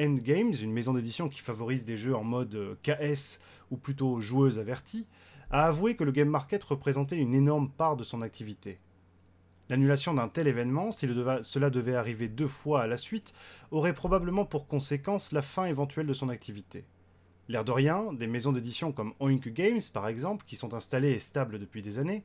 Endgames, une maison d'édition qui favorise des jeux en mode KS ou plutôt joueuse avertie, a avoué que le game market représentait une énorme part de son activité. L'annulation d'un tel événement, si cela devait arriver deux fois à la suite, aurait probablement pour conséquence la fin éventuelle de son activité. L'air de rien, des maisons d'édition comme Oink Games, par exemple, qui sont installées et stables depuis des années,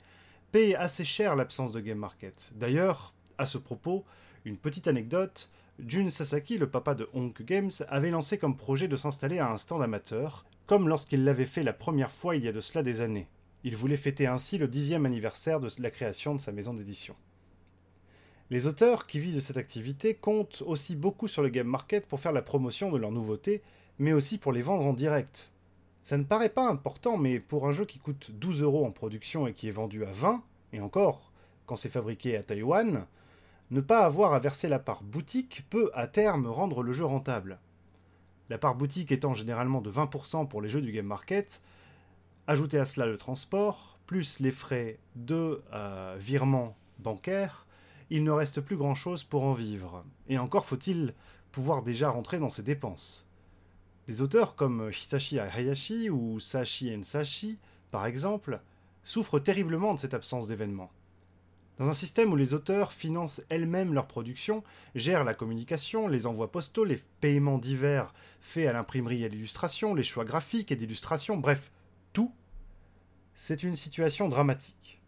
payent assez cher l'absence de game market. D'ailleurs, à ce propos, une petite anecdote, Jun Sasaki, le papa de Honk Games, avait lancé comme projet de s'installer à un stand amateur, comme lorsqu'il l'avait fait la première fois il y a de cela des années. Il voulait fêter ainsi le dixième anniversaire de la création de sa maison d'édition. Les auteurs qui vivent de cette activité comptent aussi beaucoup sur le game market pour faire la promotion de leurs nouveautés, mais aussi pour les vendre en direct. Ça ne paraît pas important, mais pour un jeu qui coûte 12 euros en production et qui est vendu à 20, et encore, quand c'est fabriqué à Taïwan, ne pas avoir à verser la part boutique peut à terme rendre le jeu rentable. La part boutique étant généralement de 20% pour les jeux du game market, ajoutez à cela le transport, plus les frais de euh, virement bancaire, il ne reste plus grand-chose pour en vivre. Et encore faut-il pouvoir déjà rentrer dans ses dépenses. Des auteurs comme Hisashi Hayashi ou Sashi Sashi, par exemple, souffrent terriblement de cette absence d'événements. Dans un système où les auteurs financent elles-mêmes leur production, gèrent la communication, les envois postaux, les paiements divers faits à l'imprimerie et à l'illustration, les choix graphiques et d'illustration, bref, tout, c'est une situation dramatique.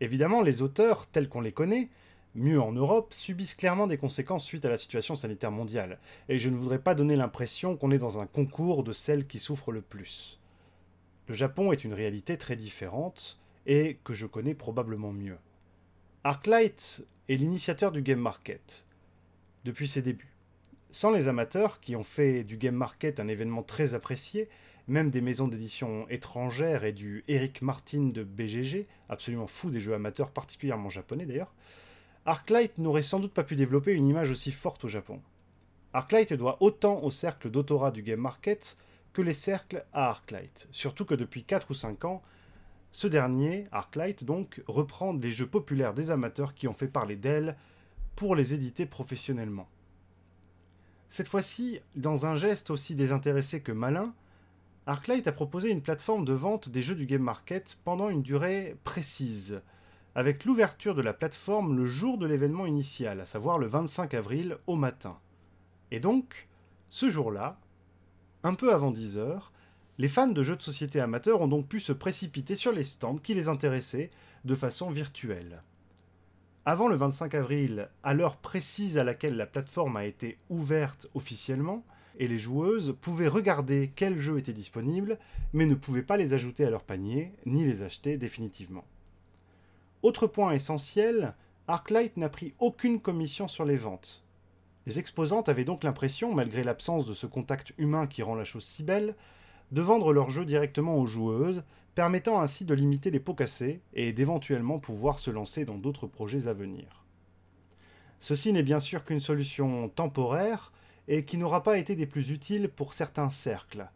Évidemment, les auteurs, tels qu'on les connaît, mieux en Europe, subissent clairement des conséquences suite à la situation sanitaire mondiale, et je ne voudrais pas donner l'impression qu'on est dans un concours de celles qui souffrent le plus. Le Japon est une réalité très différente, et que je connais probablement mieux. Arclight est l'initiateur du game market, depuis ses débuts. Sans les amateurs, qui ont fait du game market un événement très apprécié, même des maisons d'édition étrangères et du Eric Martin de BGG, absolument fou des jeux amateurs, particulièrement japonais d'ailleurs, Arclight n'aurait sans doute pas pu développer une image aussi forte au Japon. Arclight doit autant au cercle d'autorat du game market que les cercles à Arclight, surtout que depuis 4 ou 5 ans, ce dernier, Arclight donc, reprend les jeux populaires des amateurs qui ont fait parler d'elle pour les éditer professionnellement. Cette fois-ci, dans un geste aussi désintéressé que malin, Arclight a proposé une plateforme de vente des jeux du game market pendant une durée précise, avec l'ouverture de la plateforme le jour de l'événement initial, à savoir le 25 avril au matin. Et donc, ce jour-là, un peu avant 10 heures, les fans de jeux de société amateurs ont donc pu se précipiter sur les stands qui les intéressaient de façon virtuelle. Avant le 25 avril, à l'heure précise à laquelle la plateforme a été ouverte officiellement, et les joueuses pouvaient regarder quels jeux étaient disponibles, mais ne pouvaient pas les ajouter à leur panier, ni les acheter définitivement. Autre point essentiel, Arclight n'a pris aucune commission sur les ventes. Les exposantes avaient donc l'impression, malgré l'absence de ce contact humain qui rend la chose si belle, de vendre leurs jeux directement aux joueuses, permettant ainsi de limiter les pots cassés et d'éventuellement pouvoir se lancer dans d'autres projets à venir. Ceci n'est bien sûr qu'une solution temporaire, et qui n'aura pas été des plus utiles pour certains cercles,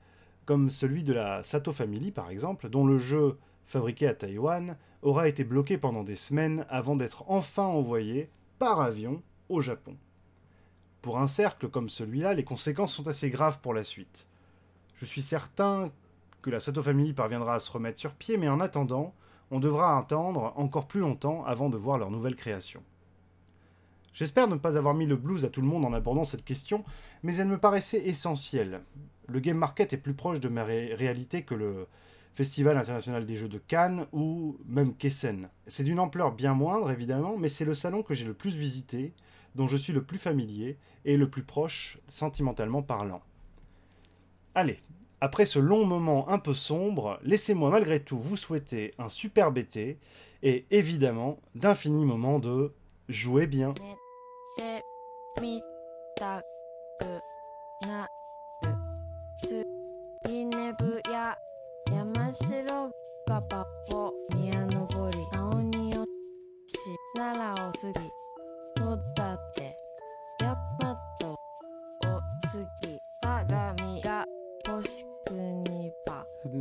comme celui de la Sato Family par exemple, dont le jeu, fabriqué à Taïwan, aura été bloqué pendant des semaines avant d'être enfin envoyé, par avion, au Japon. Pour un cercle comme celui-là, les conséquences sont assez graves pour la suite. Je suis certain que la Sato Family parviendra à se remettre sur pied, mais en attendant, on devra attendre encore plus longtemps avant de voir leur nouvelle création. J'espère ne pas avoir mis le blues à tout le monde en abordant cette question, mais elle me paraissait essentielle. Le game market est plus proche de ma réalité que le Festival international des jeux de Cannes ou même Kessen. C'est d'une ampleur bien moindre évidemment, mais c'est le salon que j'ai le plus visité, dont je suis le plus familier et le plus proche sentimentalement parlant. Allez, après ce long moment un peu sombre, laissez-moi malgré tout vous souhaiter un superbe été et évidemment d'infinis moments de jouer bien.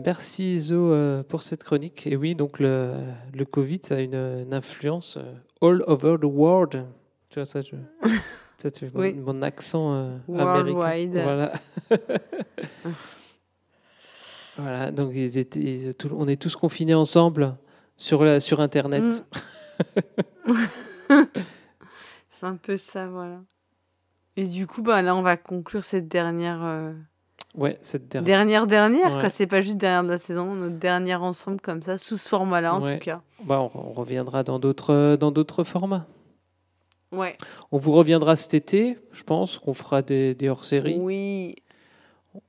Merci Zo euh, pour cette chronique. Et oui, donc le, le Covid, a une, une influence euh, all over the world. Tu vois ça, je, <laughs> ça, tu vois, Oui. mon, mon accent euh, américain. Voilà. <laughs> voilà, donc ils étaient, ils- tout- on est tous confinés ensemble sur, la, sur Internet. <laughs> C'est un peu ça, voilà. Et du coup, bah, là, on va conclure cette dernière. euh, Ouais, cette dernière. Dernière, dernière, Ouais. quoi. C'est pas juste dernière de la saison, notre dernière ensemble comme ça, sous ce format-là, en Ouais. tout cas. Bah, on, on reviendra dans d'autres dans d'autres formats. Ouais. On vous reviendra cet été, je pense qu'on fera des, des hors-séries. Oui.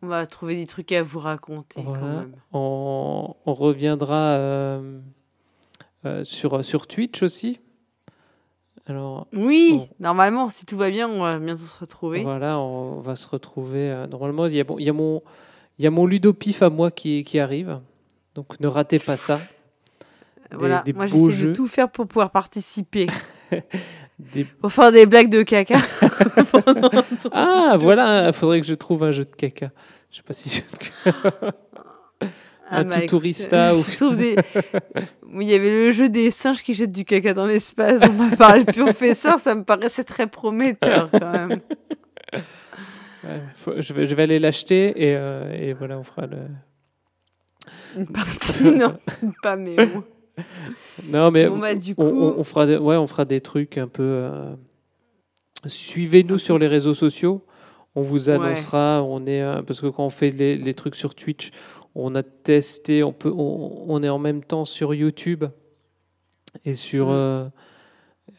On va trouver des trucs à vous raconter, quand Voilà. même. On, on reviendra euh, euh, sur, sur Twitch aussi. Alors, Oui, normalement, si tout va bien, on va bientôt se retrouver. voilà, on va se retrouver. euh, normalement, il y, a, bon- il y, a mon- il y a mon ludopif à moi qui, qui arrive. Donc ne ratez pas ça. Des- voilà, des moi j'essaie de tout faire pour pouvoir participer. <laughs> Des- Pour faire des blagues de caca. <laughs> <laughs> Ah, voilà, il faudrait que je trouve un jeu de caca. Je sais pas si je... Ah un bah, tuturista ou des- Il y avait le jeu des singes qui jettent du caca dans l'espace. On m'a parlé le professeur, ça me paraissait très prometteur quand même. Ouais, faut- je, vais, je vais aller l'acheter et, euh, et voilà, on fera le. Une partie, <laughs> non, pas mais bon. Non, mais Bon, bah, du on, coup- on- on fera, des- ouais, on fera des trucs un peu. euh, Suivez-nous sur les réseaux sociaux. On vous annoncera. On est euh, parce que quand on fait les, les trucs sur Twitch, on a testé. On peut. On, on est en même temps sur YouTube et sur. Euh,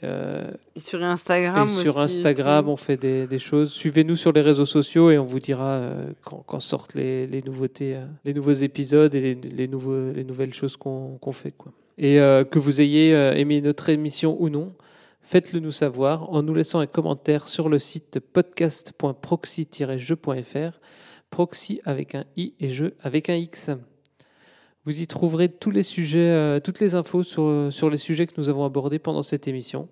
euh, Et sur Instagram et sur aussi, Instagram, on fait des, des choses. Suivez-nous sur les réseaux sociaux et on vous dira euh, quand, quand sortent les, les nouveautés, euh, les nouveaux épisodes et les, les, nouveaux, les nouvelles choses qu'on fait. Quoi. Et que vous ayez aimé notre émission ou non, faites-le nous savoir en nous laissant un commentaire sur le site podcast.proxy-jeu.fr. Proxy avec un i et jeu avec un x. Vous y trouverez tous les sujets, euh, toutes les infos sur, sur les sujets que nous avons abordés pendant cette émission.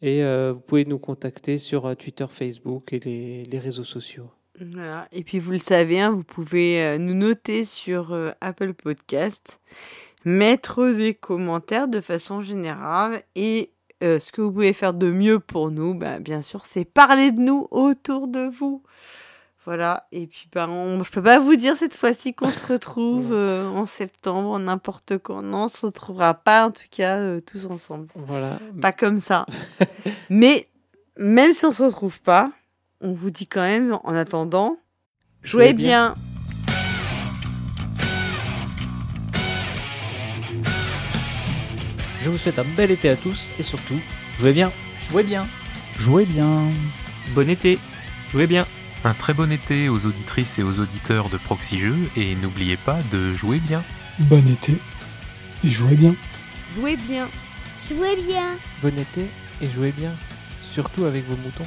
Et euh, vous pouvez nous contacter sur euh, Twitter, Facebook et les, les réseaux sociaux. Et puis vous le savez, hein, vous pouvez nous noter sur Apple Podcast, mettre des commentaires de façon générale et ce que vous pouvez faire de mieux pour nous, bah, bien sûr, c'est parler de nous autour de vous. Voilà, et puis bah, on... je peux pas vous dire cette fois-ci qu'on se retrouve euh, en septembre, n'importe quand. Non, on se retrouvera pas en tout cas euh, tous ensemble. Voilà. Pas comme ça. <laughs> Mais même si on se retrouve pas, on vous dit quand même en attendant, jouez, Jouez bien. bien. Je vous souhaite un bel été à tous et surtout, jouez bien. Jouez bien. Jouez bien. Bon été. Jouez bien. Un très bon été aux auditrices et aux auditeurs de Proxy Jeux et n'oubliez pas de jouer bien. Bon été. Et jouez bien. Jouez bien. Jouez bien. Bon été et jouez bien, surtout avec vos moutons.